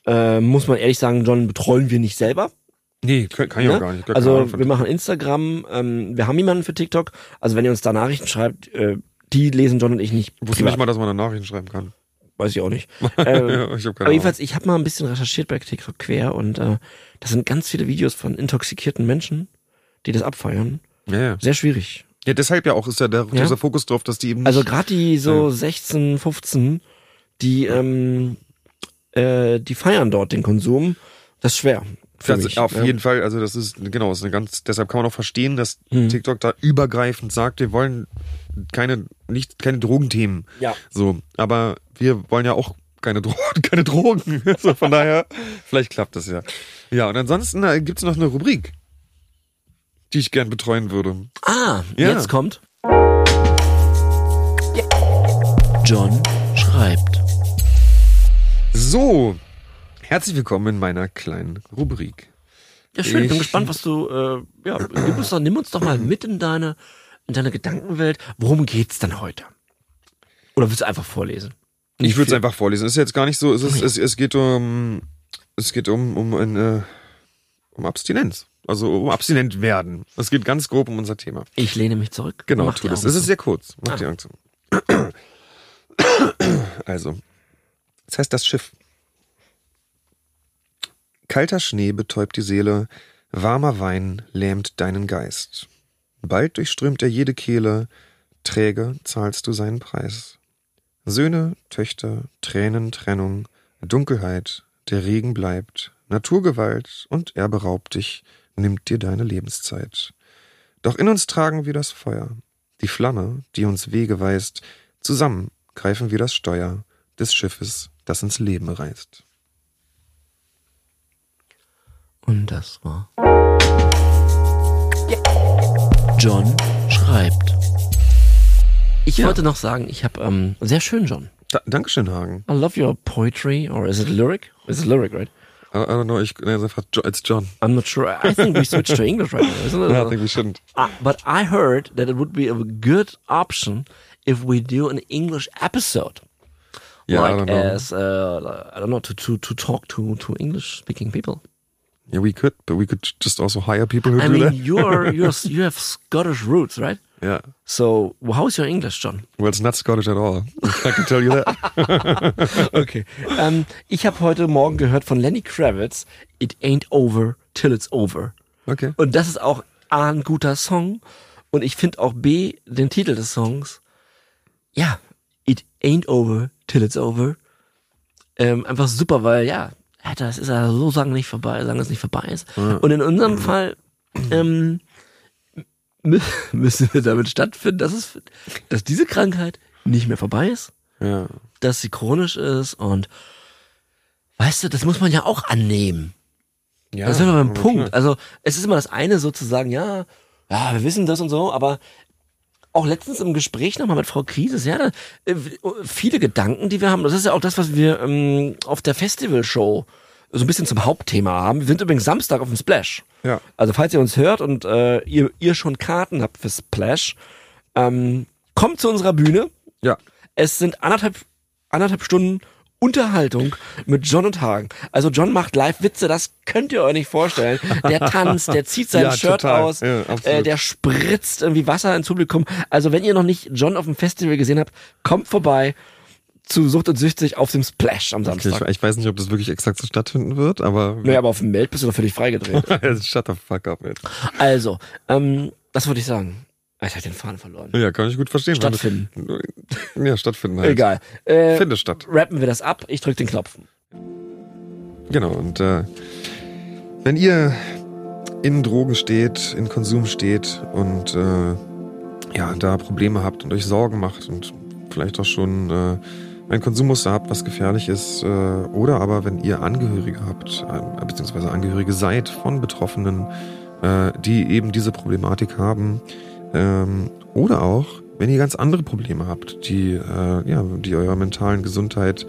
äh, muss man ehrlich sagen, John, betreuen wir nicht selber. Nee, kann, kann ich ne? auch gar nicht. Gar Also wir machen Instagram, ähm, wir haben jemanden für TikTok. Also wenn ihr uns da Nachrichten schreibt, äh, die lesen John und ich nicht. wusste privat. nicht mal, dass man da Nachrichten schreiben kann. Weiß ich auch nicht. ja, ähm, ich habe keine aber jedenfalls, ich habe mal ein bisschen recherchiert bei TikTok quer und äh, das sind ganz viele Videos von intoxikierten Menschen, die das abfeiern. Ja, ja. Sehr schwierig. ja, deshalb ja auch ist ja, der, Ja. dieser Fokus drauf, dass die eben Also gerade die so 16, 15, die ähm, äh, die feiern dort den Konsum. Das ist schwer. Für Das, mich. auf ja. jeden Fall, also das ist, genau, ist eine ganz, deshalb kann man auch verstehen, dass Mhm. TikTok da übergreifend sagt, wir wollen keine, nicht, keine Drogenthemen. Ja. So, aber wir wollen ja auch keine Drogen, keine Drogen. so, von daher, vielleicht klappt das ja. Ja, und ansonsten äh, gibt's noch eine Rubrik, die ich gern betreuen würde. Ah, Ja. jetzt kommt. John schreibt. So, herzlich willkommen in meiner kleinen Rubrik. Ja, schön. Ich bin gespannt, was du. Äh, ja, nimm uns, doch, nimm uns doch mal mit in deine in deine Gedankenwelt. Worum geht's denn heute? Oder willst du einfach vorlesen? Ich würde es einfach vorlesen. Es ist jetzt gar nicht so, es, ist, es, es geht um, es geht um, um, eine, um Abstinenz. Also um abstinent werden. Es geht ganz grob um unser Thema. Ich lehne mich zurück. Genau, tu das. Es ist sehr kurz. Mach Ah. die zu. Also, das heißt das Schiff. Kalter Schnee betäubt die Seele, warmer Wein lähmt deinen Geist. Bald durchströmt er jede Kehle, träge zahlst du seinen Preis. Söhne, Töchter, Tränen, Trennung, Dunkelheit, der Regen bleibt, Naturgewalt und er beraubt dich, nimmt dir deine Lebenszeit. Doch in uns tragen wir das Feuer, die Flamme, die uns Wege weist, zusammen greifen wir das Steuer des Schiffes, das ins Leben reist. Und das war. John schreibt. Ich Ja. wollte noch sagen, ich habe ähm, sehr schön, John. Da, Dankeschön, Hagen. I love your poetry, or is it lyric? Is it lyric, right? I, I don't know, ich, it's John. I'm not sure. I think we switched to English right now, isn't it? I think we shouldn't. Uh, but I heard that it would be a good option if we do an English episode. Yeah, I like don't know. as uh, I don't know to to to talk to to English speaking people. Yeah, we could, but we could just also hire people who I do mean, that. you're you're you have Scottish roots, right? Yeah. So how's your English, John? Well, it's not Scottish at all. I can tell you that. Okay. ähm, ich habe heute Morgen gehört von Lenny Kravitz, It Ain't Over Till It's Over. Okay. Und das ist auch A, ein guter Song. Und ich finde auch B, den Titel des Songs, ja, It Ain't Over Till It's Over. Ähm, einfach super, weil ja, das ist ja so sagen nicht vorbei, sagen es nicht vorbei ist. Und in unserem Fall ähm, mü- müssen wir damit stattfinden, dass es, dass diese Krankheit nicht mehr vorbei ist Ja. dass sie chronisch ist und weißt du, das muss man ja auch annehmen. Ja. Das ist immer aber Punkt. klar. Also es ist immer das eine sozusagen, ja, ja, wir wissen das und so, aber auch letztens im Gespräch nochmal mit Frau Krieses, ja, da, äh, viele Gedanken, die wir haben, das ist ja auch das, was wir ähm, auf der Festivalshow so ein bisschen zum Hauptthema haben. Wir sind übrigens Samstag auf dem Splash. Ja. Also falls ihr uns hört und äh, ihr, ihr schon Karten habt für Splash, ähm, kommt zu unserer Bühne. Ja. Es sind anderthalb, anderthalb Stunden Unterhaltung mit John und Hagen. Also John macht Live-Witze, das könnt ihr euch nicht vorstellen. Der tanzt, der zieht sein Ja, Shirt total. aus, Ja, äh, der spritzt irgendwie Wasser ins Publikum. Also wenn ihr noch nicht John auf dem Festival gesehen habt, kommt vorbei zu Sucht und Süchtig auf dem Splash am Okay, Samstag. ich, ich weiß nicht, ob das wirklich exakt so stattfinden wird, aber Naja, aber auf dem Meld bist du doch völlig freigedreht. shut the fuck up, man. Also, ähm, das wollte ich sagen. Ich habe den Faden verloren. Ja, kann ich gut verstehen. das- Stattfinden. Ja, stattfinden halt. Egal. Äh, Findet statt. rappen wir das ab. Ich drück den Knopf. Genau, und äh, wenn ihr in Drogen steht, in Konsum steht und äh, ja, da Probleme habt und euch Sorgen macht und vielleicht auch schon äh, ein Konsummuster habt, was gefährlich ist, äh, oder aber wenn ihr Angehörige habt, äh, beziehungsweise Angehörige seid von Betroffenen, äh, die eben diese Problematik haben, ähm, oder auch wenn ihr ganz andere Probleme habt, die, äh, ja, die eurer mentalen Gesundheit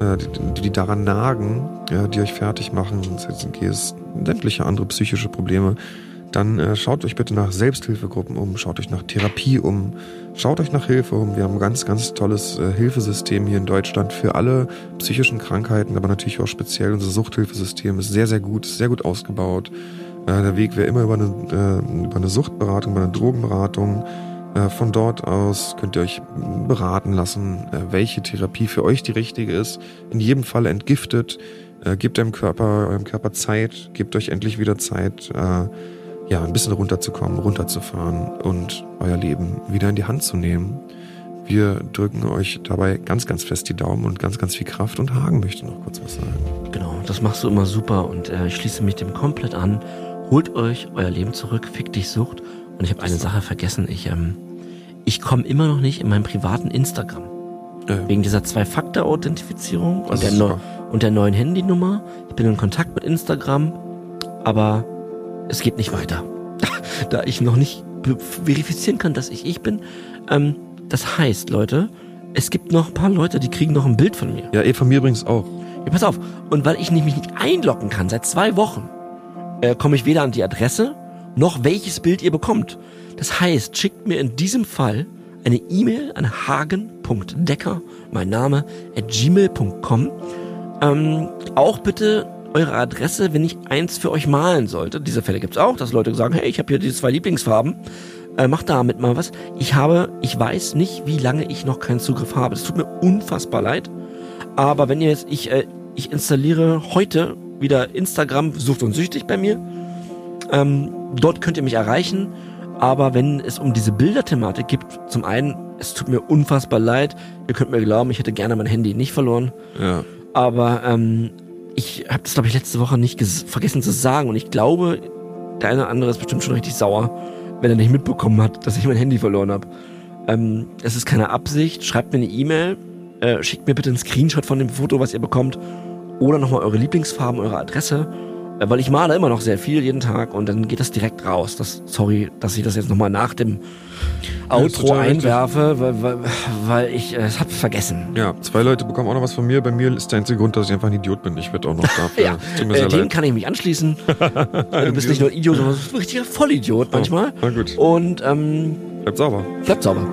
äh, die, die daran nagen, ja, die euch fertig machen, es sämtliche andere psychische Probleme, dann äh, schaut euch bitte nach Selbsthilfegruppen um, schaut euch nach Therapie um, schaut euch nach Hilfe um. Wir haben ein ganz, ganz tolles äh, Hilfesystem hier in Deutschland für alle psychischen Krankheiten, aber natürlich auch speziell unser Suchthilfesystem ist sehr, sehr gut, sehr gut ausgebaut. Äh, der Weg wäre immer über eine, äh, über eine Suchtberatung, über eine Drogenberatung. Äh, Von dort aus könnt ihr euch beraten lassen, äh, welche Therapie für euch die richtige ist. In jedem Fall entgiftet. Äh, Gebt eurem Körper, eurem Körper Zeit, gebt euch endlich wieder Zeit, äh, ja, ein bisschen runterzukommen, runterzufahren und euer Leben wieder in die Hand zu nehmen. Wir drücken euch dabei ganz, ganz fest die Daumen und ganz, ganz viel Kraft. Und Hagen möchte noch kurz was sagen. Genau, das machst du immer super und äh, ich schließe mich dem komplett an. Holt euch euer Leben zurück, fick dich Sucht. Und ich habe eine Sache vergessen. Ich, ähm, ich komme immer noch nicht in meinen privaten Instagram. Äh, Wegen dieser Zwei-Faktor-Authentifizierung und, der neu- und der neuen Handynummer. Ich bin in Kontakt mit Instagram, aber es geht nicht weiter. da ich noch nicht verifizieren kann, dass ich ich bin. Ähm, das heißt, Leute, es gibt noch ein paar Leute, die kriegen noch ein Bild von mir. ja, ihr von mir übrigens auch. Ja, pass auf. Und weil ich nämlich nicht einloggen kann seit zwei Wochen, äh, komme ich weder an die Adresse, noch welches Bild ihr bekommt. Das heißt, schickt mir in diesem Fall eine E-Mail an hagen.decker, mein Name, at gmail.com. Ähm, auch bitte eure Adresse, wenn ich eins für euch malen sollte. Diese Fälle gibt's auch, dass Leute sagen, hey, ich habe hier diese zwei Lieblingsfarben. Äh, mach damit mal was. Ich habe, ich weiß nicht, wie lange ich noch keinen Zugriff habe. Es tut mir unfassbar leid. Aber wenn ihr jetzt, ich, äh, ich installiere heute wieder Instagram, sucht und süchtig bei mir. Ähm, dort könnt ihr mich erreichen. Aber wenn es um diese Bilderthematik geht, zum einen, es tut mir unfassbar leid. Ihr könnt mir glauben, ich hätte gerne mein Handy nicht verloren. Ja. Aber ähm, ich habe das, glaube ich, letzte Woche nicht ges- vergessen zu sagen. Und ich glaube, der eine oder andere ist bestimmt schon richtig sauer, wenn er nicht mitbekommen hat, dass ich mein Handy verloren habe. Ähm, es ist keine Absicht. Schreibt mir eine E-Mail. Äh, schickt mir bitte einen Screenshot von dem Foto, was ihr bekommt. Oder nochmal eure Lieblingsfarben, eure Adresse. Äh, weil ich male immer noch sehr viel jeden Tag und dann geht das direkt raus. Das, sorry, dass ich das jetzt nochmal nach dem Outro einwerfe, weil, weil, weil ich äh, es hab vergessen. Ja, zwei Leute bekommen auch noch was von mir. Bei mir ist der einzige Grund, dass ich einfach ein Idiot bin. Ich werde auch noch dafür. Ja, Tut mir äh, sehr dem leid. kann ich mich anschließen. du bist nicht nur Idiot, sondern du bist ein richtiger Vollidiot manchmal. Na gut, Und ähm, bleibt sauber. bleibt sauber.